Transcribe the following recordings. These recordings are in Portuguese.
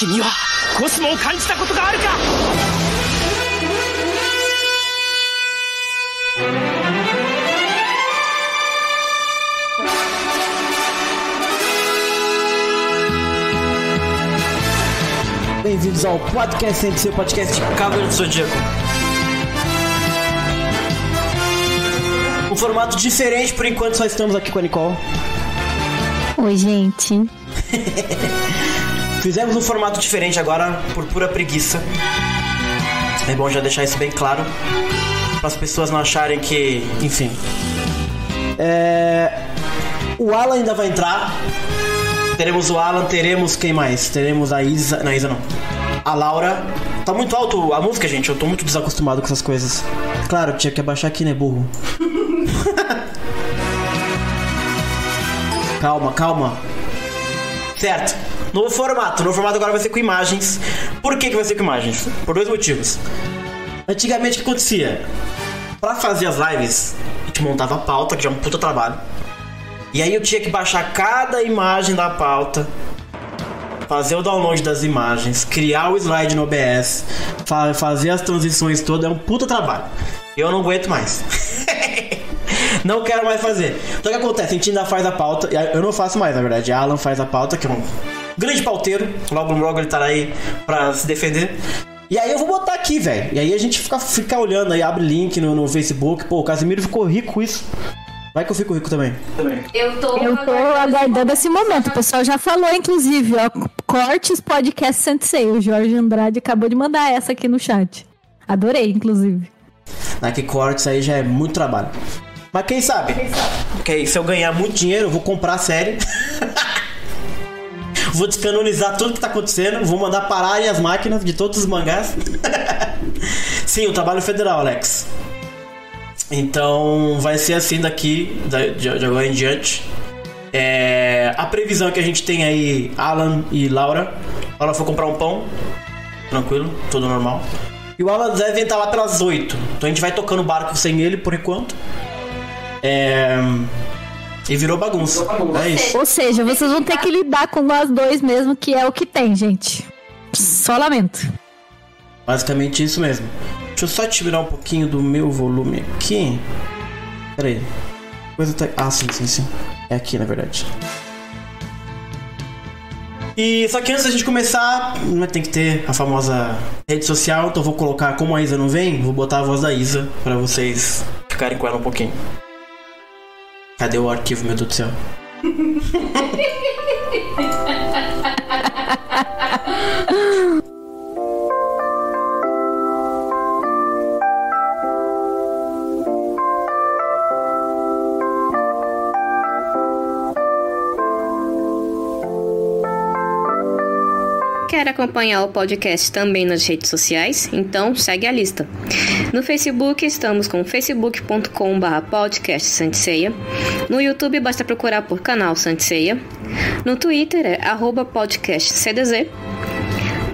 君はコスモを感じたことがあるか Bem-vindos ao podcast sem ser podcast de Cavaleiro do Zodíaco. Um formato diferente, por enquanto só estamos aqui com a Nicole. Oi, gente. Fizemos um formato diferente agora por pura preguiça. É bom já deixar isso bem claro. Para as pessoas não acharem que. Enfim. É... O Alan ainda vai entrar. Teremos o Alan, teremos quem mais? Teremos a Isa. Não, Isa não. A Laura. Tá muito alto a música, gente. Eu tô muito desacostumado com essas coisas. Claro, tinha que abaixar aqui, né, burro? calma, calma. Certo. Novo formato. Novo formato agora vai ser com imagens. Por que, que vai ser com imagens? Por dois motivos. Antigamente o que acontecia? Pra fazer as lives, a gente montava a pauta, que já é um puta trabalho. E aí eu tinha que baixar cada imagem da pauta, fazer o download das imagens, criar o slide no OBS, fa fazer as transições todas, é um puta trabalho. Eu não aguento mais. não quero mais fazer. Então o que acontece? A gente ainda faz a pauta, eu não faço mais, na verdade. Alan faz a pauta, que é um grande pauteiro. Logo, logo ele estará aí pra se defender. E aí eu vou botar aqui, velho. E aí a gente fica, fica olhando aí, abre link no, no Facebook. Pô, o Casimiro ficou rico com isso. Vai que eu fico rico também. também. Eu tô, eu tô aguardando esse momento. O pessoal já falou, inclusive, ó. Cortes Podcast Sensei. O Jorge Andrade acabou de mandar essa aqui no chat. Adorei, inclusive. Na que cortes aí já é muito trabalho. Mas quem sabe? Quem sabe? Okay, se eu ganhar muito dinheiro, eu vou comprar a série. vou descanonizar tudo que tá acontecendo. Vou mandar pararem as máquinas de todos os mangás. Sim, o trabalho federal, Alex. Então vai ser assim daqui, de, agora em diante. É, a previsão é que a gente tem aí Alan e Laura. Laura foi comprar um pão. Tranquilo, tudo normal. E o Alan deve estar lá pelas 8. Então a gente vai tocando o barco sem ele por enquanto. É... E virou bagunça. É isso. Ou seja, vocês vão ter que lidar com nós dois mesmo, que é o que tem, gente. Só lamento. Basicamente isso mesmo. Deixa eu só tirar um pouquinho do meu volume aqui. Pera aí. Coisa tá... Ah, sim, sim, sim. É aqui, na verdade. E só que antes da gente começar, né, tem que ter a famosa rede social, então eu vou colocar, como a Isa não vem, vou botar a voz da Isa para vocês ficarem com ela um pouquinho. Cadê o arquivo, meu Deus do céu? Quer acompanhar o podcast também nas redes sociais? Então segue a lista. No Facebook estamos com facebook.com.br podcast Santiceia. No YouTube basta procurar por canal Santiceia. No Twitter é arroba.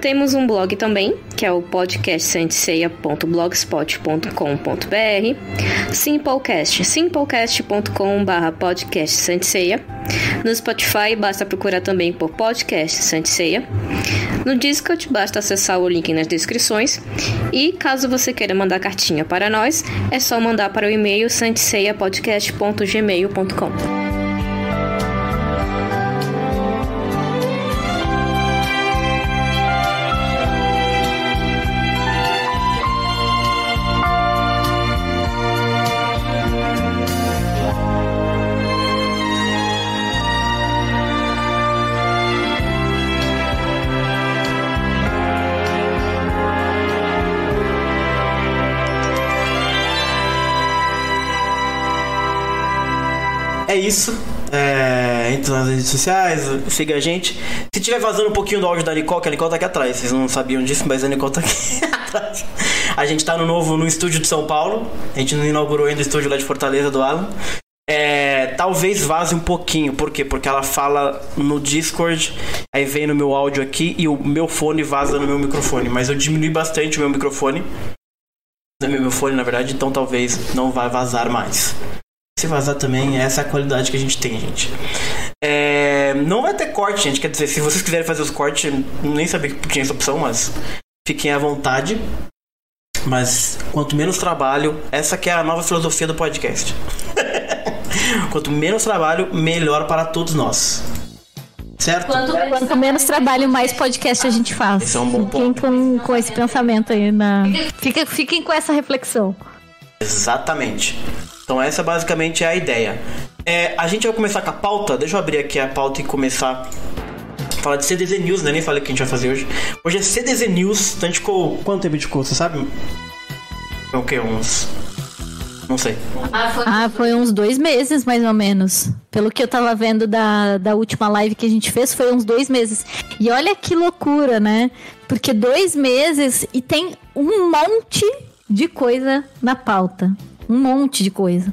Temos um blog também, que é o podcastsanticeia.blogspot.com.br, Simplecast, simplecast.com.br podcast Santiceia. No Spotify basta procurar também por podcast Santiceia. No Discord basta acessar o link nas descrições. E caso você queira mandar cartinha para nós, é só mandar para o e-mail santiceiapodcast.gmail.com. isso. É, entra nas redes sociais, siga a gente. Se tiver vazando um pouquinho do áudio da Nicole, que a Nicole tá aqui atrás, vocês não sabiam disso, mas a Nicole tá aqui atrás. A gente tá no novo no estúdio de São Paulo. A gente não inaugurou ainda o estúdio lá de Fortaleza do Alan. É, talvez vaze um pouquinho, por quê? Porque ela fala no Discord, aí vem no meu áudio aqui e o meu fone vaza no meu microfone. Mas eu diminui bastante o meu microfone. No meu fone, na verdade, então talvez não vai vazar mais. Se vazar também, essa é a qualidade que a gente tem, gente. É, não vai ter corte, gente. Quer dizer, se vocês quiserem fazer os cortes, nem sabia que tinha essa opção, mas fiquem à vontade. Mas quanto menos trabalho, essa que é a nova filosofia do podcast. quanto menos trabalho, melhor para todos nós. Certo? Quanto, quanto menos trabalho, mais podcast a gente faz. Esse é um bom fiquem com, com esse pensamento aí na. Fica, fiquem com essa reflexão. Exatamente. Então essa basicamente é a ideia. É, a gente vai começar com a pauta. Deixa eu abrir aqui a pauta e começar a falar de CDZ News, né? Nem falei o que a gente vai fazer hoje. Hoje é CDZ News. Então a gente ficou. Quanto tempo a gente ficou? Você sabe? Foi o quê? Uns. Não sei. Ah, foi uns dois meses, mais ou menos. Pelo que eu tava vendo da, da última live que a gente fez, foi uns dois meses. E olha que loucura, né? Porque dois meses e tem um monte de coisa na pauta. Um monte de coisa.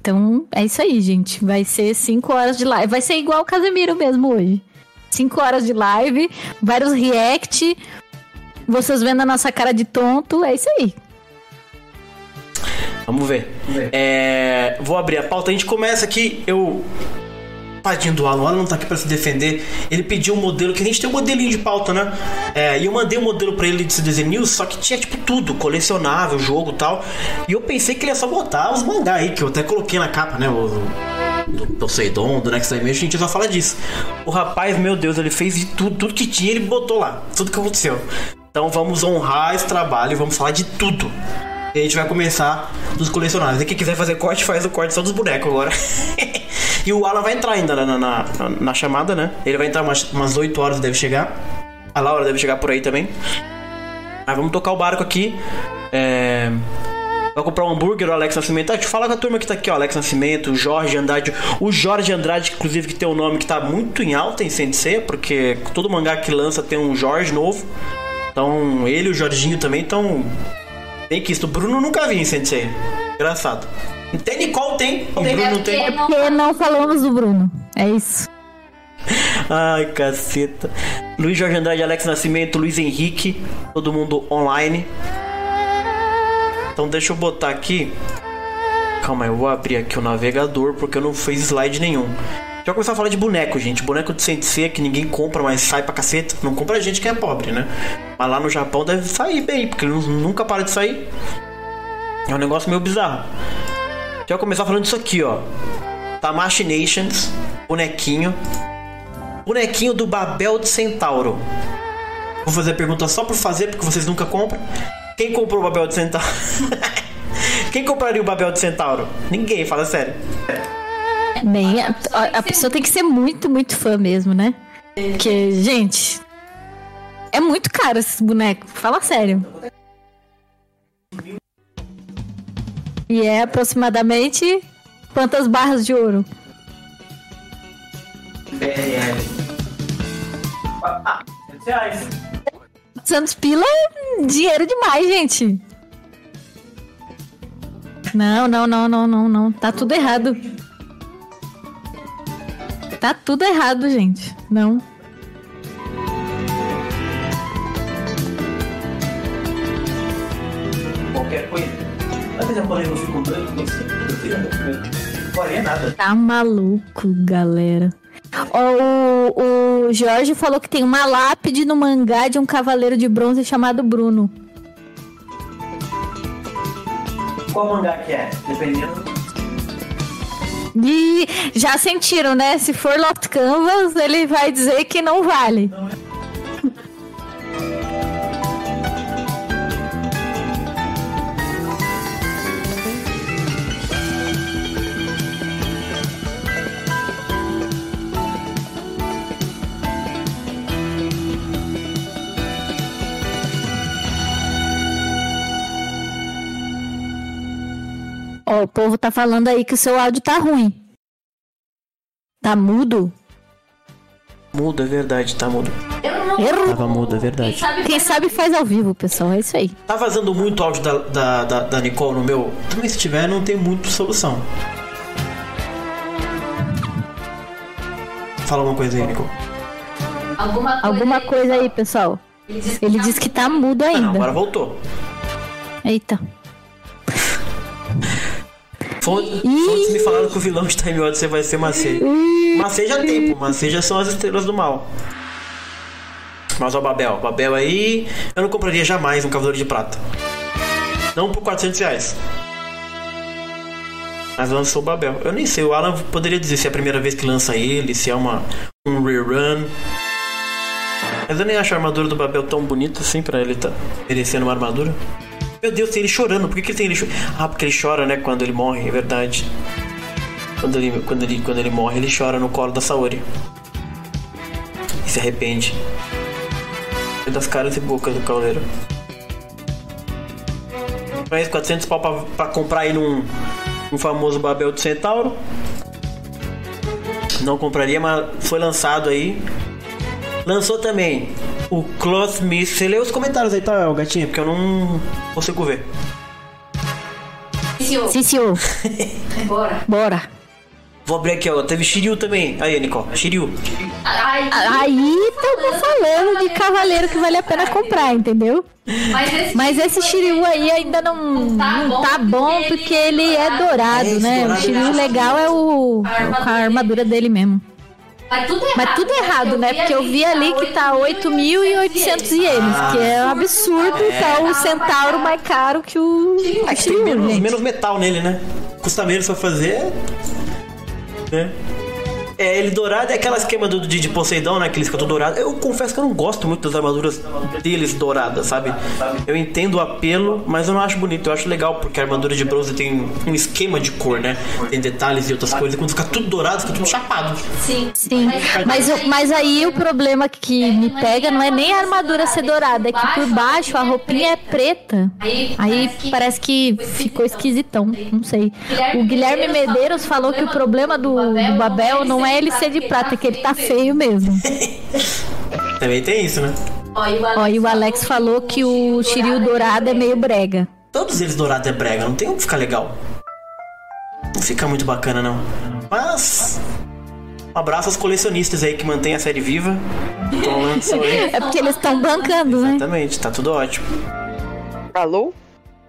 Então, é isso aí, gente. Vai ser cinco horas de live. Vai ser igual o Casemiro mesmo hoje. Cinco horas de live, vários react, vocês vendo a nossa cara de tonto. É isso aí. Vamos ver. É, vou abrir a pauta. A gente começa aqui. Eu. Tadinho do Alan, o Alan não tá aqui pra se defender. Ele pediu um modelo, que a gente tem um modelinho de pauta, né? É, e eu mandei um modelo pra ele de CDZ News, só que tinha tipo tudo, colecionável, jogo tal. E eu pensei que ele ia só botar os mangá aí, que eu até coloquei na capa, né? O, do Poseidon, do Next Dimension, a gente só fala disso. O rapaz, meu Deus, ele fez de tudo, tudo que tinha, ele botou lá, tudo que aconteceu. Então vamos honrar esse trabalho e vamos falar de tudo. E a gente vai começar dos colecionáveis. E quem quiser fazer corte, faz o corte só dos bonecos agora. e o Alan vai entrar ainda na, na, na, na chamada, né? Ele vai entrar umas, umas 8 horas, deve chegar. A Laura deve chegar por aí também. Mas vamos tocar o barco aqui. É... Vai comprar um hambúrguer, o Alex Nascimento. Ah, deixa eu falar com a turma que tá aqui, ó. Alex Nascimento, o Jorge Andrade. O Jorge Andrade, inclusive, que tem um nome que tá muito em alta em Sensei, porque todo mangá que lança tem um Jorge novo. Então, ele e o Jorginho também estão que isso. O Bruno nunca vi em Sensei. Engraçado. Tem Nicole, tem. O Bruno não tem. É porque não falamos do Bruno. É isso. Ai, caceta. Luiz Jorge Andrade, Alex Nascimento, Luiz Henrique. Todo mundo online. Então deixa eu botar aqui. Calma eu vou abrir aqui o navegador porque eu não fiz slide nenhum. Já começar a falar de boneco, gente. Boneco de Sensei que ninguém compra, mas sai pra caceta. Não compra a gente que é pobre, né? Mas lá no Japão deve sair bem, porque ele nunca para de sair. É um negócio meio bizarro. Já vou começar falando disso aqui, ó. Tamashi Nations, bonequinho. Bonequinho do Babel de Centauro. Vou fazer a pergunta só por fazer, porque vocês nunca compram. Quem comprou o Babel de Centauro? Quem compraria o Babel de Centauro? Ninguém, fala sério. Bem, a, a pessoa tem que ser muito, muito fã mesmo, né? Porque, gente, é muito caro esses bonecos. Fala sério. E é aproximadamente quantas barras de ouro? Ah, reais. 200 pila é dinheiro demais, gente. Não, não, não, não, não, não. Tá tudo errado. Tá tudo errado, gente. Não. Não com. Não faria nada. Tá maluco, galera. O, o Jorge falou que tem uma lápide no mangá de um cavaleiro de bronze chamado Bruno. Qual mangá que é? Dependendo. E já sentiram, né? Se for Lost Canvas, ele vai dizer que não vale. Ó, o povo tá falando aí que o seu áudio tá ruim. Tá mudo? Mudo, é verdade, tá mudo. Erro. Tava mudo, é verdade. Quem sabe faz ao vivo, pessoal. É isso aí. Tá vazando muito áudio da, da, da, da Nicole no meu? Também se tiver, não tem muito solução. Fala alguma coisa aí, Nicole. Alguma coisa, Alguma coisa aí, pessoal. Ele disse que tá mudo Ah, não, agora ainda. voltou. Eita. Fontes, fontes me falaram que o vilão de Time Odyssey vai ser Macei. Macei já tem, pô. Macei já são as estrelas do mal. Mas ó, Babel. Babel aí, eu não compraria jamais um Cavaleiro de Prata. Não por 400 reais. Mas lançou o Babel. Eu nem sei, o Alan poderia dizer se é a primeira vez que lança ele, se é uma, um rerun. Mas eu nem acho a armadura do Babel tão bonita assim pra ele tá merecendo uma armadura. Meu Deus, tem ele chorando. Por que, que ele tem ele chorando? Ah, porque ele chora, né, quando ele morre, é verdade. Quando ele, quando ele, quando ele morre, ele chora no colo da Saori. E se arrepende. Das caras e bocas do cavaleiro. Mais 400 pau pra, pra comprar aí num, um famoso Babel do Centauro. Não compraria, mas foi lançado aí. Lançou também o Cloth Mist. Você lê os comentários aí, tá, gatinha? Porque eu não consigo ver. Sim, senhor. Bora. Bora. Vou abrir aqui, ó. Teve Shiryu também. Aí, Nicole. Shiryu. Ai, Aí estamos falando de cavaleiro que vale a pena comprar, entendeu? Mas esse, Mas esse Shiryu aí ainda não, não tá bom porque ele é dourado, É, né? O Shiryu é- legal é o a armadura dele mesmo. Mas tudo errado. Mas tudo errado, né? Porque eu vi ali que tá 8.800 ienes, que é um absurdo. Tá o centauro mais caro que o É que tem menos, menos metal nele, né? Custa menos pra fazer. Né? É, ele dourado é aquela esquema do, de, de Poseidon, né? Aquele escudo dourado. Eu confesso que eu não gosto muito das armaduras deles douradas, sabe? Eu entendo o apelo, mas eu não acho bonito. Eu acho legal, porque a armadura de bronze tem um esquema de cor, né? Tem detalhes e outras coisas. E quando fica tudo dourado, fica tudo chapado. Sim. Sim, mas, mas aí o problema que me pega não é nem a armadura ser dourada, é que por baixo a roupinha é preta. Aí, Aí parece que ficou esquisitão, não sei. O Guilherme Medeiros falou que o problema do, do Babel não é ele ser de prata, é que ele tá feio mesmo. Também tem isso, né? Ó, e o Alex falou que o Shiryu dourado é meio brega. Todos eles dourados é brega, não tem um que ficar legal. Não fica muito bacana, não. Mas. Um abraço aos colecionistas aí que mantêm a série viva. Então. É porque eles estão bancando, né? Exatamente, tá tudo ótimo. Alô?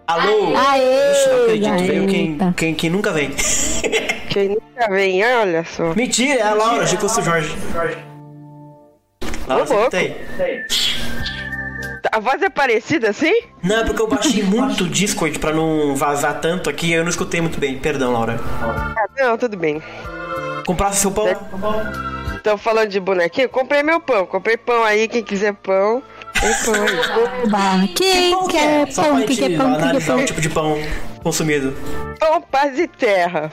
Alô! Aê! Ixi, não acredito, veio quem, quem, quem nunca vem. Quem nunca vem, olha só. Mentira, é a Laura, achei que fosse o Jorge. Laura, você tem? A voz é parecida assim? Não, é porque eu baixei muito o Discord pra não vazar tanto aqui, eu não escutei muito bem. Perdão, Laura. Ah, não, tudo bem. Comprasse seu pão? Estão falando de bonequinho? Comprei meu pão. Comprei pão aí, quem quiser pão. Aí. Oba, Quem Pão que quer é? Pão? Que gente quer pão? Que analisar pão? o tipo de pão consumido. Pão, paz e terra.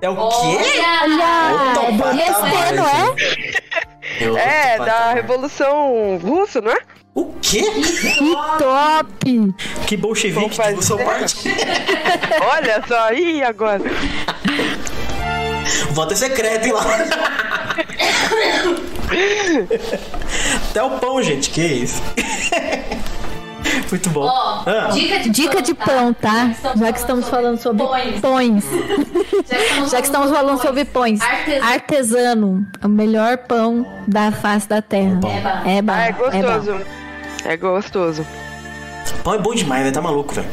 É o quê? Olha, Outro é patamar, não é? É outro É, da. Revolução Russa, não é? O quê? Que top! Que bolchevique de sua parte. Olha só, ih, agora. Voto é secreto, hein, Laura? Até o pão, gente, que isso? Muito bom. Ó, Ah, dica de Dica de pão, tá? Já que estamos falando sobre Pões. Já Já que estamos falando sobre pões. Artesano. Artesano, o melhor pão da face da terra. É bom. Ah, é É gostoso. É gostoso. pão é bom demais, velho. Tá maluco, velho.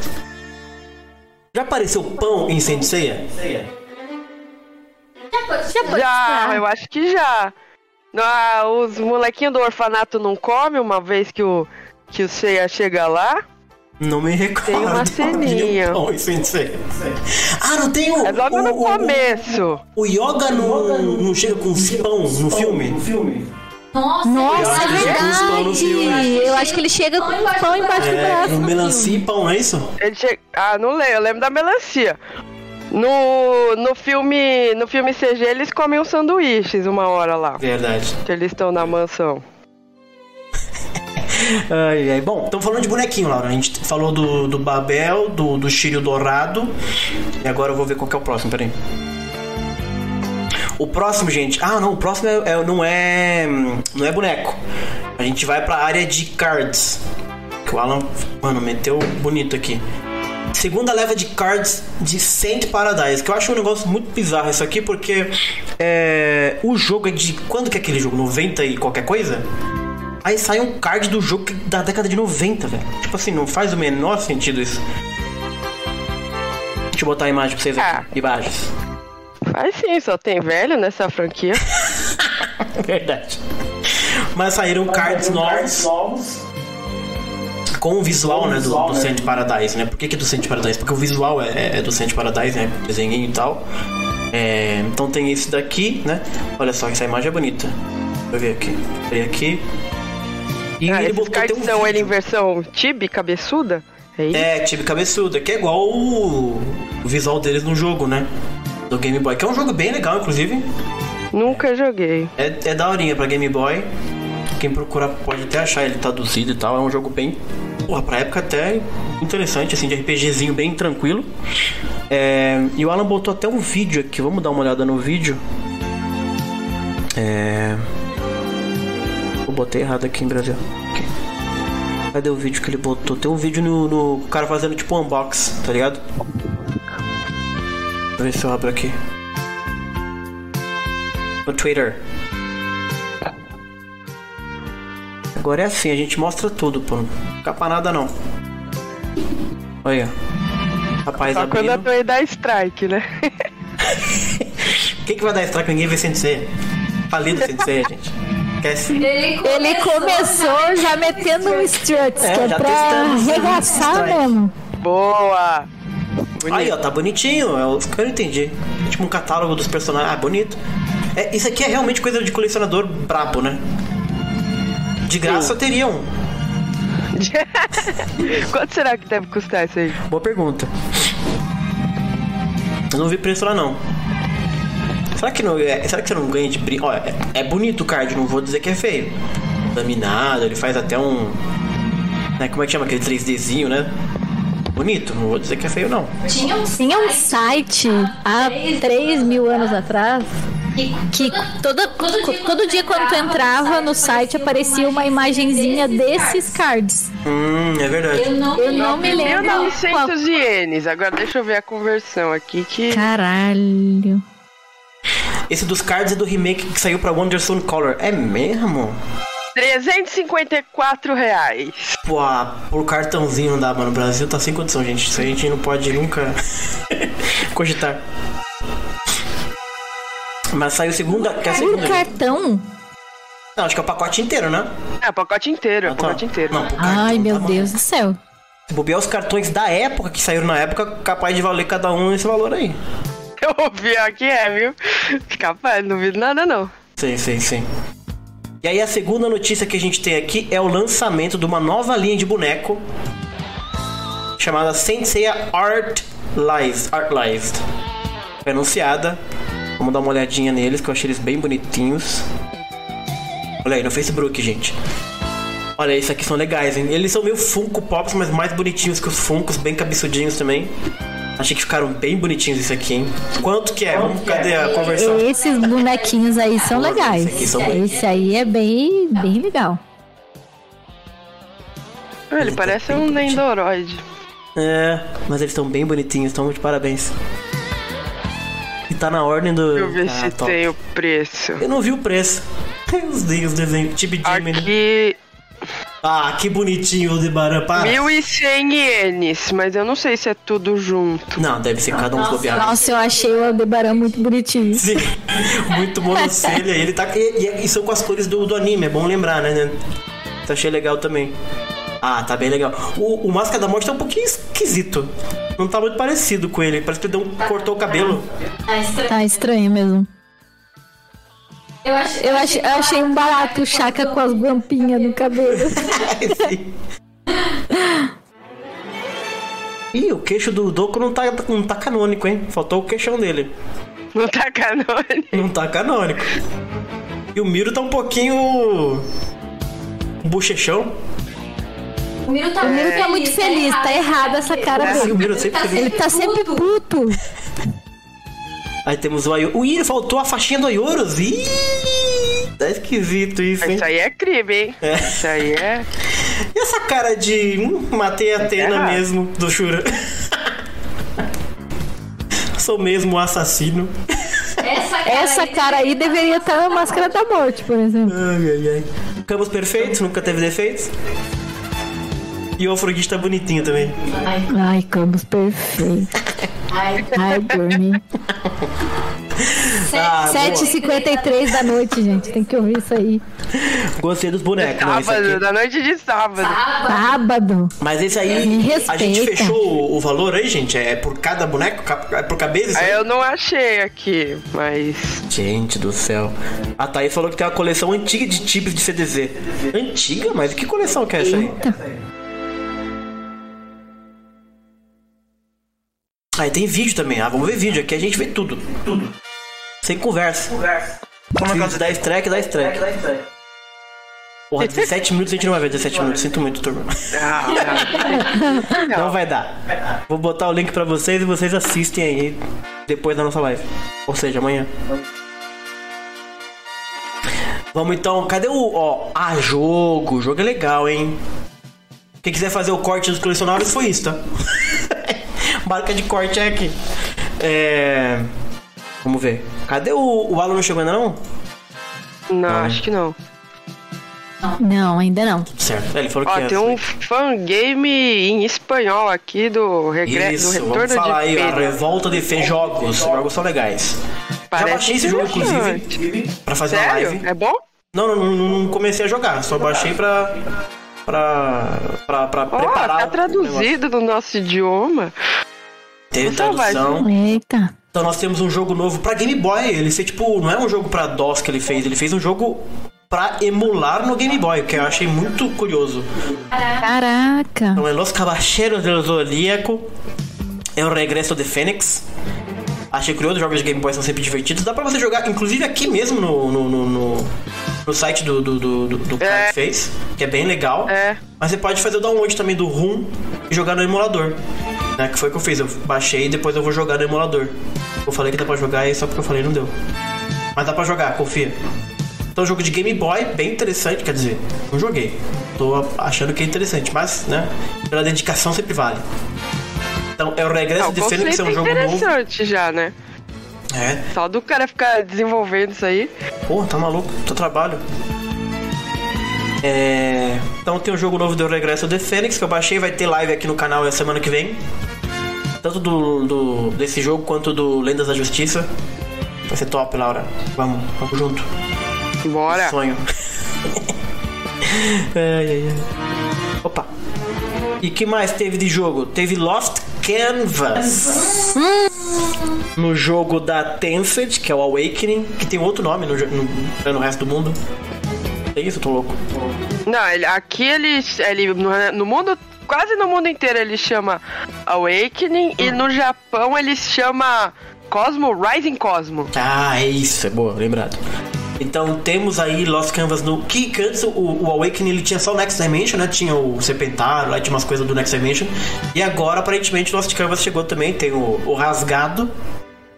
Já apareceu pão em Senseia? Já Já, ser. eu acho que já. Ah, os molequinhos do orfanato não comem uma vez que o, que o Seiya chega lá. Não me recordo. Tem uma ceninha. em Senseia. Ah, não tem o. É logo o, no o- começo. O Yoga não, não chega com uns pão no filme? Nossa, Nossa, é chega no filme. verdade. Eu acho que ele chega com pão embaixo do É, braço. no melancia e filme. pão, não é isso? Ele che... Ah, não lembro, eu lembro da melancia. No, no filme no filme CG eles comem uns sanduíches uma hora lá. Verdade. Que eles estão na mansão. Ai, ai. Bom, estamos falando de bonequinho, Laura. A gente falou do, do Babel, do, do Shiryu Dourado. E agora eu vou ver qual que é o próximo, peraí. O próximo, gente. Ah, não, o próximo é, é- não é. Não é boneco. A gente vai pra área de cards. Que o Alan, mano, meteu bonito aqui. Segunda leva de cards de Saint Paradise, que eu acho um negócio muito bizarro isso aqui, porque é, o jogo é de. Quando que é aquele jogo? 90 e qualquer coisa? Aí sai um card do jogo da década de 90, velho. Tipo assim, não faz o menor sentido isso. Deixa eu botar a imagem pra vocês aqui. Ah. Imagens. Faz sim, só tem velho nessa franquia. Verdade. Mas saíram cards novos. Com o visual, né, do, do Saint Paradise, né? Por que, que é do Saint Paradise? Porque o visual é, é do Saint Paradise, né? Desenhinho e tal. É, então tem esse daqui, né? Olha só, essa imagem é bonita. Deixa eu ver aqui. Ver aqui. E Ah, ele botou cards um são ele em versão tibi, cabeçuda? É isso? É, tipo cabeçuda, que é igual o, o visual deles no jogo, né? Do Game Boy, que é um jogo bem legal, inclusive. Nunca joguei. É, é daorinha pra Game Boy. Quem procurar pode até achar ele traduzido e tal. É um jogo bem. Porra, pra época até interessante, assim, de RPGzinho bem tranquilo. É, e o Alan botou até um vídeo aqui. Vamos dar uma olhada no vídeo. É. Eu botei errado aqui em Brasil. Cadê o vídeo que ele botou? Tem um vídeo no, no cara fazendo tipo um unbox, tá ligado? Deixa eu ver se eu abro aqui. No Twitter. Agora é assim, a gente mostra tudo, pô. Não fica pra nada não. Olha. Rapaz, Só quando a abrindo. Toei dá strike, né? Quem que vai dar strike? Ninguém vê Sensei. Falido Sensei, gente. Esquece. Ele Ele começou já metendo um struts, É, que é já pra arregaçar mesmo. Boa! Aí, ó, tá bonitinho. É o que eu não entendi. É tipo um catálogo dos personagens. Ah, bonito. É, isso aqui é realmente coisa de colecionador brabo, né? De graça teria um. Quanto será que deve custar isso aí? Boa pergunta. Eu não vi preço lá não. Será que não é, será que você não ganha de brinde? Olha, é, é bonito o card, não vou dizer que é feio. Laminado, ele faz até um. Né, como é que chama aquele 3Dzinho, né? Bonito, não vou dizer que é feio não. tinha um Tinha um site há 3 mil anos atrás que todo, todo dia quando tu entrava no site aparecia uma imagenzinha desses cards. Hum, é verdade. Eu não, Eu não me lembro qual. 1900 ienes. Agora deixa eu ver a conversão aqui que. Caralho. Esse dos cards é do remake que saiu pra Wonderstone Color. É mesmo? 354 reais. Pô, por cartãozinho não dá, mano. O Brasil tá sem condição, gente. Isso a gente não pode nunca cogitar. Mas saiu segunda. Que é segunda. cartão? Não, acho que é o pacote inteiro, né? É, o pacote inteiro, é o Ah, tá. pacote inteiro. Não, Ai, meu tá. Deus do céu. Se bobear os cartões da época, que saíram na época, capaz de valer cada um esse valor aí. Eu ouvi aqui, é, viu? Capaz, não vi nada não. Sim, sim, sim. E aí a segunda notícia que a gente tem aqui é o lançamento de uma nova linha de boneco chamada Senseiya Art Live. Art Live. Foi anunciada. Vamos dar uma olhadinha neles, que eu achei eles bem bonitinhos. Olha aí no Facebook, gente. Olha, esses aqui são legais, hein? Eles são meio Funko Pops, mas mais bonitinhos que os Funkos, bem cabeçudinhos também. Achei que ficaram bem bonitinhos esse aqui, hein? Quanto que é? Vamos, cadê a conversão? Esses bonequinhos aí são Esse legais. aqui são. Esse aí é bem, bem legal. Ah, Ele parece um Nendoroid. É, mas eles estão bem bonitinhos, estão de parabéns. Tá na ordem do. Deixa eu ver Ah, se top. tem o preço. Eu não vi o preço. Tem os desenhos, desenho. Tipo Jimmy, né? Aqui, Ah, que bonitinho o Debaran, para. 1.100 ienes, mas eu não sei se é tudo junto. Não, deve ser cada um bobeado. Nossa, eu achei o Aldebaran muito bonitinho. Sim, muito monocelha. Ele tá. E, e- e são com as cores do, do anime, é bom lembrar, né? né? Isso achei legal também. Ah, tá bem legal. O, o Máscara da Morte tá um pouquinho esquisito. Não tá muito parecido com ele. Parece que ele deu um, cortou o cabelo. Tá estranho. Tá estranho mesmo. Eu, acho, Eu achei, eu achei um barato o Chaka com as guampinhas no cabelo. Sim. Ih, o queixo do Doku não tá, não tá canônico, hein? Faltou o queixão dele. Não tá canônico. Não tá canônico. E o Miro tá um pouquinho. um bochechão. O Miro tá, O Miro tá muito feliz, tá errado essa cara É, o dele. Miro sempre feliz. Ele tá sempre puto. Aí temos o Ayo. Ih, faltou a faixinha do Ayorus. Ih, tá esquisito isso, hein? Isso aí é crime, hein? É. Isso aí é. E essa cara de. Hum, matei a Atena errado. mesmo, do Shura. Sou mesmo o assassino. Essa cara, Essa cara aí deveria estar na máscara da morte, por exemplo. Ai, ai, ai. Campos perfeitos, nunca teve defeitos. E o Afrodite tá bonitinho também. Ai, Campos, perfeito. Ai, Ai, dormi. Ah, boa. 7h53 da noite, gente. Tem que ouvir isso aí. Gostei dos bonecos. Sábado, aqui- da noite de sábado. Sábado. Mas esse aí, Me a gente respeita. fechou o, valor aí, gente? É por cada boneco? É por cabeça? aí? eu não achei aqui, mas. Gente do céu. A Thaís falou que tem uma coleção antiga de chips de CDZ. Antiga? Mas que coleção que é essa aí? Aí tem vídeo também. Ah, vamos ver vídeo. Aqui a gente vê tudo. Tudo. Sem conversa. Como é que dá strike, dá strike. Porra, 17 minutos a gente não vai ver 17 minutos. Sinto muito, turma. Ah, Não vai dar. Vou botar o link pra vocês e vocês assistem aí depois da nossa live. Ou seja, amanhã. Vamos então, cadê o. Ó, ah, jogo. O jogo é legal, hein? Quem quiser fazer o corte dos colecionáveis foi isso, tá? Marca de corte é aqui. É. Vamos ver. Cadê o. O Alan não chegou ainda não? não, Ah. acho que não. Não, ainda não. Certo. É, Ele falou Ó, que ia. tem um fangame em espanhol aqui do, regre... Isso, do retorno vamos falar de aí, ó, a Pedro. revolta de Fê jogos. Jogos são legais. Já Parece baixei esse jogo, inclusive, pra fazer uma Sério? live. É bom? Não, não, não, não comecei a jogar, só baixei pra. pra. pra, pra Ó, preparar. tá traduzido no nosso idioma. Teve Então vai, tradução. Eita. Então nós temos um jogo novo pra Game Boy. Ele fez tipo, não é um jogo pra DOS que ele fez, ele fez um jogo pra emular no Game Boy, que eu achei muito curioso. Caraca. Então é Los Caballeros del Zodíaco, é o Regresso de Fênix. Achei curioso, os jogos de Game Boy são sempre divertidos. Dá pra você jogar, inclusive aqui mesmo no, no, no, no- no site do, do, do, do, do cara que fez, que é bem legal. É. Mas você pode fazer o download também do ROM e jogar no emulador. Né, que foi o que eu fiz. Eu baixei e depois eu vou jogar no emulador. Eu falei que dá pra jogar e só porque eu falei não deu. Mas dá pra jogar, confia. Então, jogo de Game Boy, bem interessante, quer dizer, não joguei. Tô achando que é interessante, mas, né, pela dedicação sempre vale. Então, é o Regresso Não, de Fênix, é um é jogo novo. interessante já, né? É, Só do cara ficar desenvolvendo isso aí. Pô, tá maluco, tô trabalho. É... Então tem um jogo novo do Regresso de Fênix que eu baixei, vai ter live aqui no canal a semana que vem. Tanto do, do- desse jogo quanto do Lendas da Justiça. Vai ser top, Laura. Vamos, vamos junto. Bora. Sonho. ai, ai, ai. Opa. E que mais teve de jogo? Teve Lost Canvas. No jogo da Tencent, que é o Awakening, que tem outro nome no, no, no resto do mundo. É isso, eu tô louco. Não, ele, aqui ele, ele no, no mundo, quase no mundo inteiro ele chama Awakening e no Japão ele chama Cosmo, Rising Cosmo. Ah, é isso, é boa, lembrado. Então temos aí Lost Canvas no. Que que antes o, o Awakening ele tinha só o Next Dimension, né? Tinha o Serpentário, lá tinha umas coisas do Next Dimension. E agora aparentemente Lost Canvas chegou também. Tem o, o Rasgado,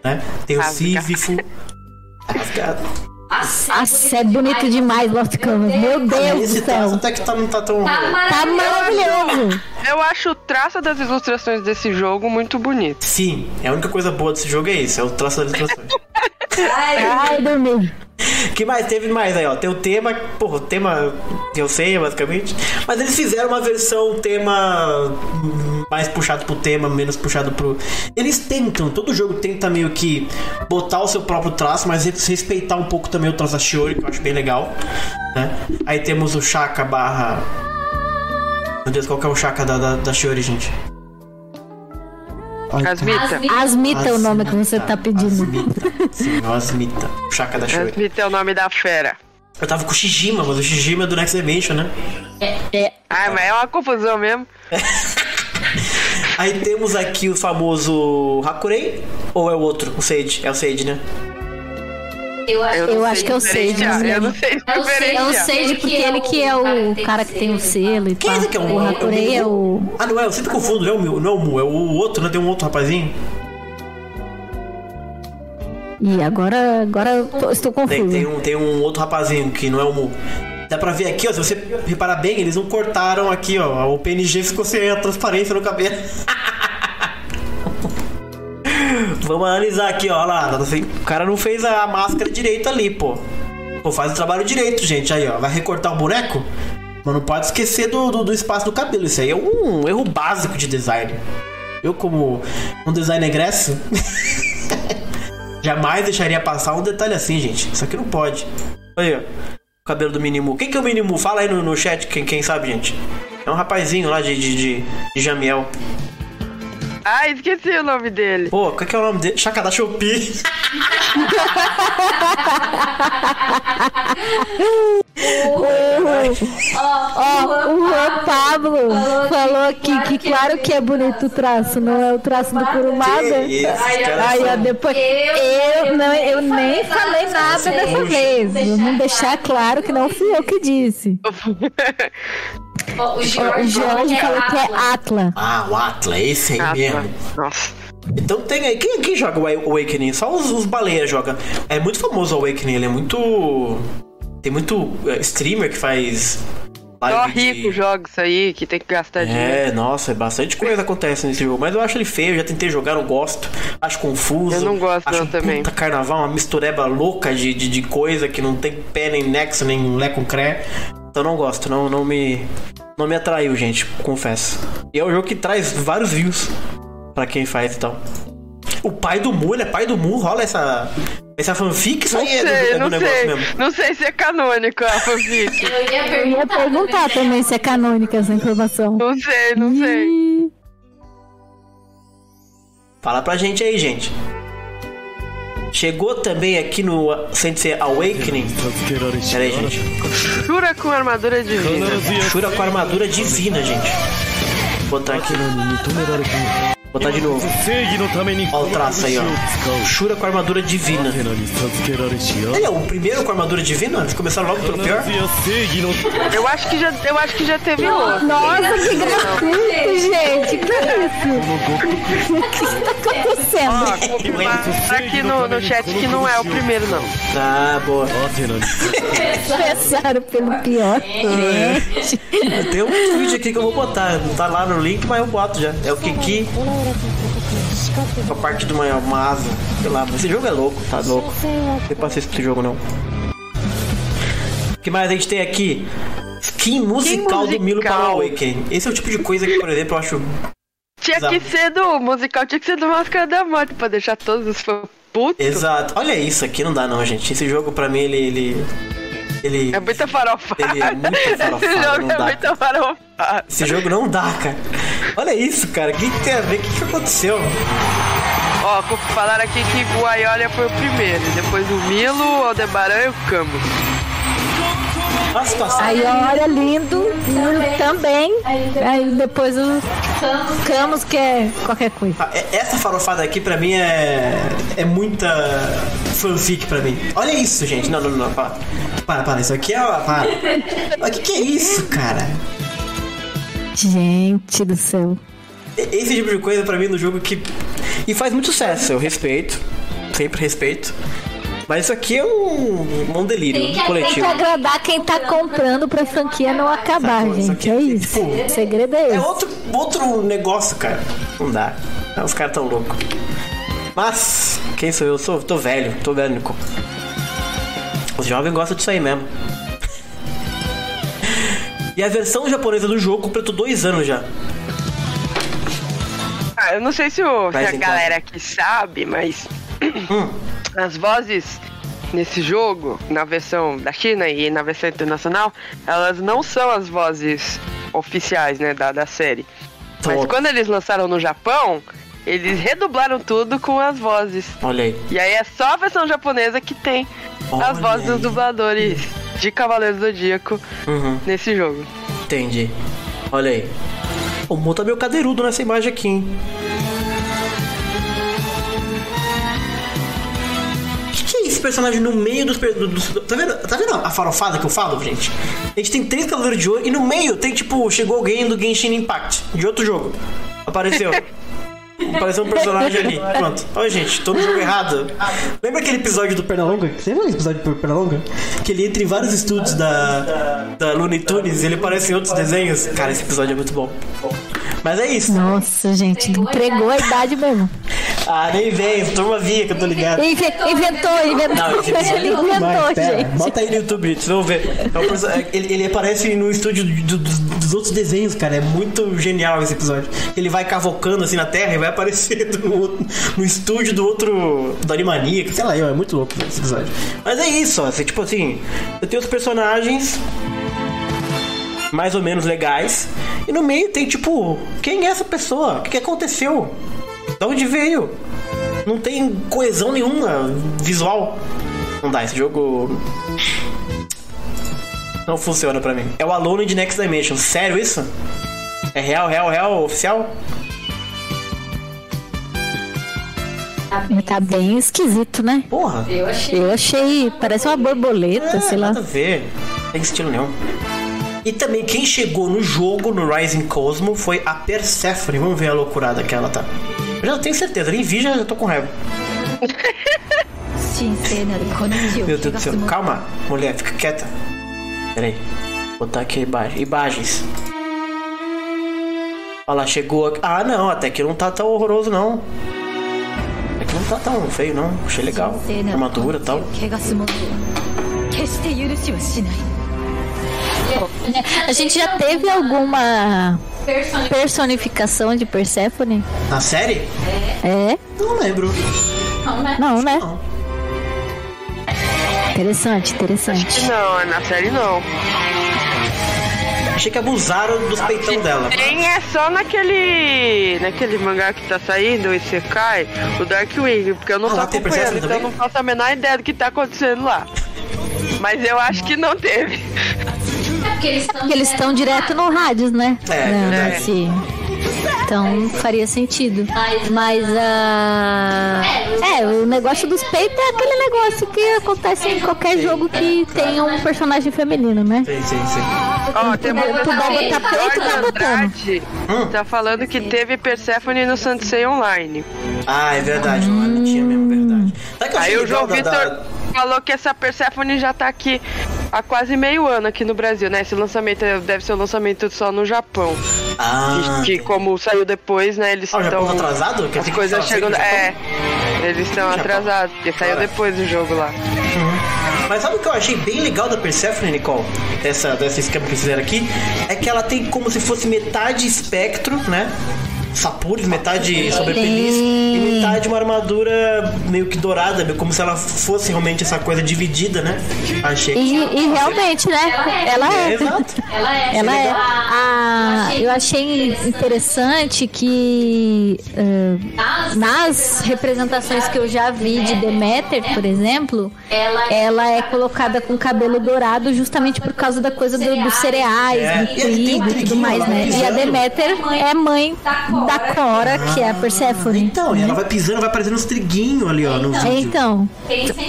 né? Tem o Rasgado. Sísifo. Rasgado. Nossa, é bonito demais Lost Canvas. Meu Deus Esse do traço céu. até que tá, não tá tão. Tá Tá maravilhoso. maravilhoso. Eu acho o traço das ilustrações desse jogo muito bonito. Sim, é a única coisa boa desse jogo é isso, é o traço das ilustrações. Ai, dormi. que mais? Teve mais aí, ó. Tem o tema, porra, o tema que eu sei, basicamente. Mas eles fizeram uma versão tema mais puxado pro tema, menos puxado pro. Eles tentam, todo jogo tenta meio que botar o seu próprio traço, mas respeitar um pouco também o traço da Shiori, que eu acho bem legal. Né? Aí temos o Shaka barra. Meu Deus, qual que é o Shaka da, da, da Shiori, gente? Asmita. Asmita é o nome que você tá pedindo. Asmita. Sim, é o Asmita. O Shaka da Shiori. Asmita é o nome da fera. Eu tava com o Shijima, mas o Shijima é do Next Dimension, né? É, Ah, mas é uma confusão mesmo. Aí temos aqui o famoso Hakurei, ou é o outro? O Sage? É o Sage, né? Eu acho Eu, Eu acho que eu sei, diferenciar, mas Eu não sei diferenciar. eu sei de porque ele que é o cara que tem o selo e Quem é tal. esse que é o O Hakurei é o. Ah, não é, eu sempre confundo, não é o Mu, não é o Mu, é o outro, né? Tem um outro rapazinho. E agora, agora eu tô- estou Tem, confuso. tem, um, tem um outro rapazinho que não é o Mu. Dá pra ver aqui, ó, se você reparar bem, eles não cortaram aqui, ó. O PNG ficou sem a transparência no cabelo. Vamos analisar aqui, ó. Lá, o cara não fez a máscara direito ali, pô. Pô, faz o trabalho direito, gente. Aí, ó. Vai recortar o boneco? Mas não pode esquecer do, do, do espaço do cabelo. Isso aí é um erro básico de design. Eu, como um design egresso, jamais deixaria passar um detalhe assim, gente. Isso aqui não pode. Aí, ó. O cabelo do Minimu. Quem que é o Minimu? Fala aí no, no chat, quem, quem sabe, gente. É um rapazinho lá de, de, de, de Jamiel. Ah, esqueci o nome dele. Pô, qual que é o nome dele? Chaka da Shopee. Ó, o Juan Pablo falou aqui que claro que é bonito o traço, não é o traço do. Que cara. Aí, ó, depois. Eu, não, eu nem falei nada dessa vez. Vamos deixar claro que não fui eu que disse. O Jorge falou que é Atlas. Atla. Ah, o Atla, esse aí Ah, mesmo. Nossa. Então tem aí. Quem, quem joga o Awakening? Só os, os baleias jogam. É muito famoso o Awakening, ele é muito. Tem muito é, streamer que faz. Só live de- rico joga isso aí, que tem que gastar dinheiro. É, nossa, é bastante coisa acontece nesse jogo. Mas eu acho ele feio, já tentei jogar, não gosto. Acho confuso. Eu não gosto acho não um também. Puta carnaval, uma mistureba louca de, de, de coisa que não tem pé, nem nexo, nem lé com cré. Então não gosto, não, não me. Não me atraiu, gente, confesso. E é um jogo que traz vários views pra quem faz e tal. O pai do Mu, ele é pai do Mu, rola essa. Essa fanfic, isso Não aí é do, sei, é do não negócio sei. mesmo. Não sei se é canônico a fanfic. Eu ia Eu ia perguntar. perguntar também se é canônica essa informação. Não sei, não sei. Fala pra gente aí, gente. Chegou também aqui no Sensei Awakening. Pera aí, gente. Shura com armadura divina. Shura com armadura divina, gente. Vou botar aqui. Botar de novo. Olha o traço aí, ó. Shura com armadura divina. Ele é o primeiro com armadura divina? Eles começaram logo pelo pior? Eu acho que já, eu acho que já teve outro. Nossa, que gratuito, gente. Que isso? O que está acontecendo? Ah, ó, tá aqui no, no chat que não é o primeiro, não. Tá, ah, boa. Começaram pelo pior. É. Tem um vídeo aqui que eu vou botar. Não tá lá no link, mas eu boto já. É o Kiki. A parte de uma, uma asa. Sei lá, esse jogo é louco, tá louco. Paciência pra esse jogo, não. O que mais a gente tem aqui? Skin musical, do Milo para musical. Awakening. Esse é o tipo de coisa que, por exemplo, eu acho. Tinha que ser do musical, tinha que ser do Máscara da Morte pra deixar todos os fãs putos. Exato. Olha isso aqui, não dá não, gente. Esse jogo, pra mim, ele. Ele. Ele, É muita farofa. Ele é muito farofado, Esse jogo é dá. muita farofa. esse jogo não dá, cara. Olha isso, cara. O que, que tem a ver? O que, que aconteceu? Ó, falaram aqui que o Aiolia foi o primeiro, depois o Milo, o Aldebaran e o Camus. Olha a situação. Aí, olha, lindo. Também. Aí depois o Camus, que é qualquer coisa. Ah, é- Essa farofada aqui pra mim é. É muita fanfic pra mim. Olha isso, gente. Não, não, não. Para, para, para. Isso aqui é. Para. O que, que é isso, cara? Gente do céu. Esse tipo de coisa pra mim no jogo que. E faz muito sucesso, eu respeito. Sempre respeito. Mas isso aqui é um, um delírio Tem que- Tem coletivo. que agradar quem tá comprando pra franquia não acabar, Sacou? Gente. aqui É é isso. tipo- O segredo é É esse. outro, outro negócio, cara. Não dá. Os caras tão loucos. Mas, quem sou eu? Sou, tô velho, tô velho, Nico. Os jovens gostam disso aí mesmo. E a versão japonesa do jogo completou dois anos já. Ah, eu não sei se, o, se Mas a então. galera aqui sabe, mas as vozes nesse jogo, na versão da China e na versão internacional, elas não são as vozes oficiais, né, da, da série. Mas Tô- quando eles lançaram no Japão, eles redublaram tudo com as vozes. Olha aí. E aí é só a versão japonesa que tem Olha as vozes dos aí. dubladores de Cavaleiro do Zodíaco Uhum, nesse jogo. entendi. Olha aí. O Mo tá meio cadeirudo nessa imagem aqui, hein? O que, que é esse personagem no meio dos, do- dos- Tá vendo? Tá vendo a farofada que eu falo, gente? A gente tem três cavaleiros de ouro e no meio tem tipo, chegou alguém do Genshin Impact, de outro jogo. Apareceu. Apareceu um personagem ali. Pronto. Olha, gente, tô no jogo errado. Lembra aquele episódio do Pernalonga? Você lembra aquele episódio do Pernalonga? Que ele entra em vários estúdios da, da Looney Tunes e ele aparece em outros desenhos. Cara, esse episódio é muito bom. Mas é isso. Nossa, gente, entregou a idade mesmo. Ah, nem vem, turma via que eu tô ligado. Inve- Inventou, inventou. Não, Ele inventou, pera. gente. Bota aí no YouTube, gente, vocês vão ver. É um perso- é, ele, ele aparece no estúdio do- dos, dos outros desenhos, cara. É muito genial esse episódio. Ele vai cavocando assim na terra e vai aparecendo no, no estúdio do outro. do Animania, sei lá, é muito louco esse episódio. Mas é isso, ó. Assim, tipo assim, eu tenho os personagens mais ou menos legais. E no meio tem tipo, quem é essa pessoa? O que aconteceu? De onde veio? Não tem coesão nenhuma visual. Não dá, esse jogo. Não funciona pra mim. É o Alone de Next Dimension. Sério isso? É real, real, real, oficial? Tá bem esquisito, né? Porra. Eu achei. Parece uma borboleta, É, sei lá. nada a ver. Não tem estilo nenhum. E também quem chegou no jogo, no Rising Cosmo, foi a Persephone. Vamos ver a loucurada que ela tá. Eu já tenho certeza, nem vi, já, já tô com raiva. Meu Deus do céu. Calma, mulher, fica quieta. Pera aí. Vou botar aqui imagem. Imagens. Olha lá, chegou aqui. Ah, não, até que não tá tão horroroso, não. Até que não tá tão feio, não. Achei legal. Armadura e tal. A gente já teve alguma personificação de Persephone? Na série? É? Não lembro. Não, né? Não. Interessante, interessante. Não, na série não. Achei que abusaram dos peitão dela. Tem é só naquele. naquele mangá que tá saindo, o Isekai, o Darkwing, porque eu não Ah, tô acompanhando, Persephone então eu não faço a menor ideia do que tá acontecendo lá. Mas eu acho que não teve. Porque eles estão direto no rádio, né? É, Não, Então faria sentido. Mas a. É, o negócio dos peitos é aquele negócio que acontece em qualquer jogo que tenha um personagem feminino, né? Sim, sim, sim. Ó, tem uma dá botar peito, tá Jorge botando. Andrade tá falando que teve Persephone no Sansei Online. Ah, é verdade. Não tinha mesmo, verdade. Aí o João Vitor falou que essa Persephone já tá aqui há quase meio ano aqui no Brasil, né? Esse lançamento deve ser o lançamento só no Japão. Ah, Que, que como saiu depois, né? Eles Ah, estão. tá atrasado? Quer As que coisas chegando. É. Eles estão atrasados, porque saiu depois do jogo lá. Mas sabe o que eu achei bem legal da Persephone, Nicole? Dessa, desse esquema que fizeram aqui? É que ela tem como se fosse metade espectro, né? Sapures, metade sobrepeliz e metade uma armadura meio que dourada, meio como se ela fosse realmente essa coisa dividida, né? Achei. E, e realmente, né? Ela É, é. exato. Ela é. A, eu achei interessante que ah, nas representações que eu já vi de Deméter, por exemplo, ela é colocada com cabelo dourado justamente por causa da coisa do- dos cereais, É. do E um trigo e tudo mais, né? E a. Deméter é mãe da Cora, que é a Persephone. Então, e ela vai pisando, vai aparecendo uns triguinhos ali, ó, no vídeo. Então,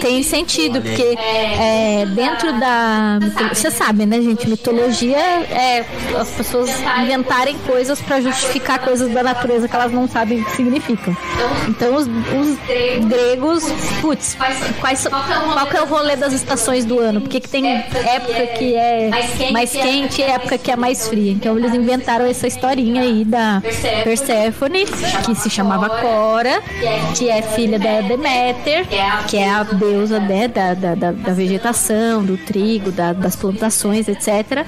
tem sentido, porque é, dentro da. Você sabe, né, gente? Mitologia é as pessoas inventarem coisas pra justificar coisas da natureza que elas não sabem o que significam. Então, os, os gregos, putz, quais, qual que é o rolê das estações do ano? Por que, tem época que é mais quente e época que é mais fria? Então, eles inventaram essa historinha aí da Perséfone, que se chamava Cora, que é filha da Deméter, que é a deusa né, da, da, da, vegetação, do trigo, da- das plantações, etc.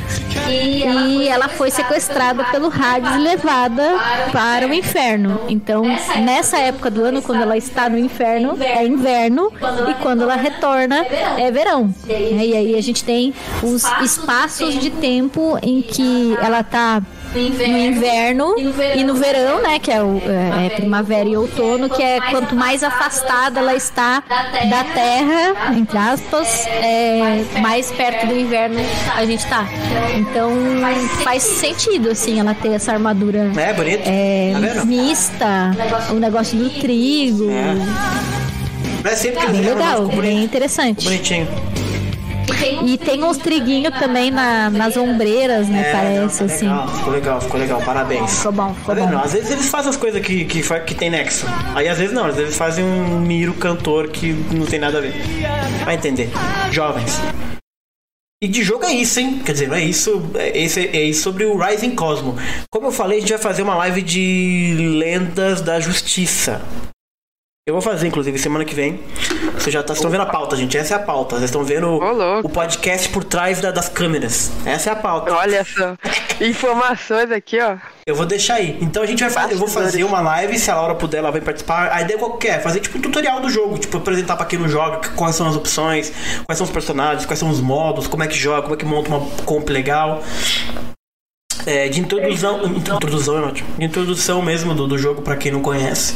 E ela foi sequestrada pelo Hades e levada para o inferno. Então, nessa época do ano, quando ela está no inferno, é inverno, e quando ela retorna, é verão. E aí a gente tem os espaços de tempo em que ela está no inverno e no verão, né, que é, o, é, é primavera e outono, que é quanto mais afastada ela está da Terra, entre aspas, é, mais perto do inverno a gente tá. Então faz sentido assim ela ter essa armadura É, bonito. é, Tá mista, o negócio do trigo, É. É sempre que bem legal, bem interessante. Bonitinho. E tem uns triguinhos também na- nas ombreiras, né? É, parece não, tá assim. legal, ficou legal, ficou legal, parabéns. Ficou bom, ficou bom. Às vezes eles fazem as coisas que, que, que tem nexo. Aí às vezes não, às vezes fazem um miro cantor que não tem nada a ver. Vai entender. Jovens. E de jogo é isso, hein? Quer dizer, não é isso. É, esse, é isso sobre o Rising Cosmo. Como eu falei, a gente vai fazer uma live de lendas da justiça. Eu vou fazer, inclusive, semana que vem. Vocês já tá- estão vendo a pauta, gente. Essa é a pauta. Vocês estão vendo o podcast por trás da- das câmeras. Essa é a pauta. Olha só. Informações aqui, ó. Eu vou deixar aí. Então a gente vai fazer. Eu vou fazer uma live, se a Laura puder, ela vai participar. A ideia qual que é? Fazer tipo um tutorial do jogo. Tipo, apresentar pra quem não joga quais são as opções, quais são os personagens, quais são os modos, como é que joga, como é que monta uma comp legal. É, de introdução. Introdução é ótimo. De introdução mesmo do, do jogo pra quem não conhece.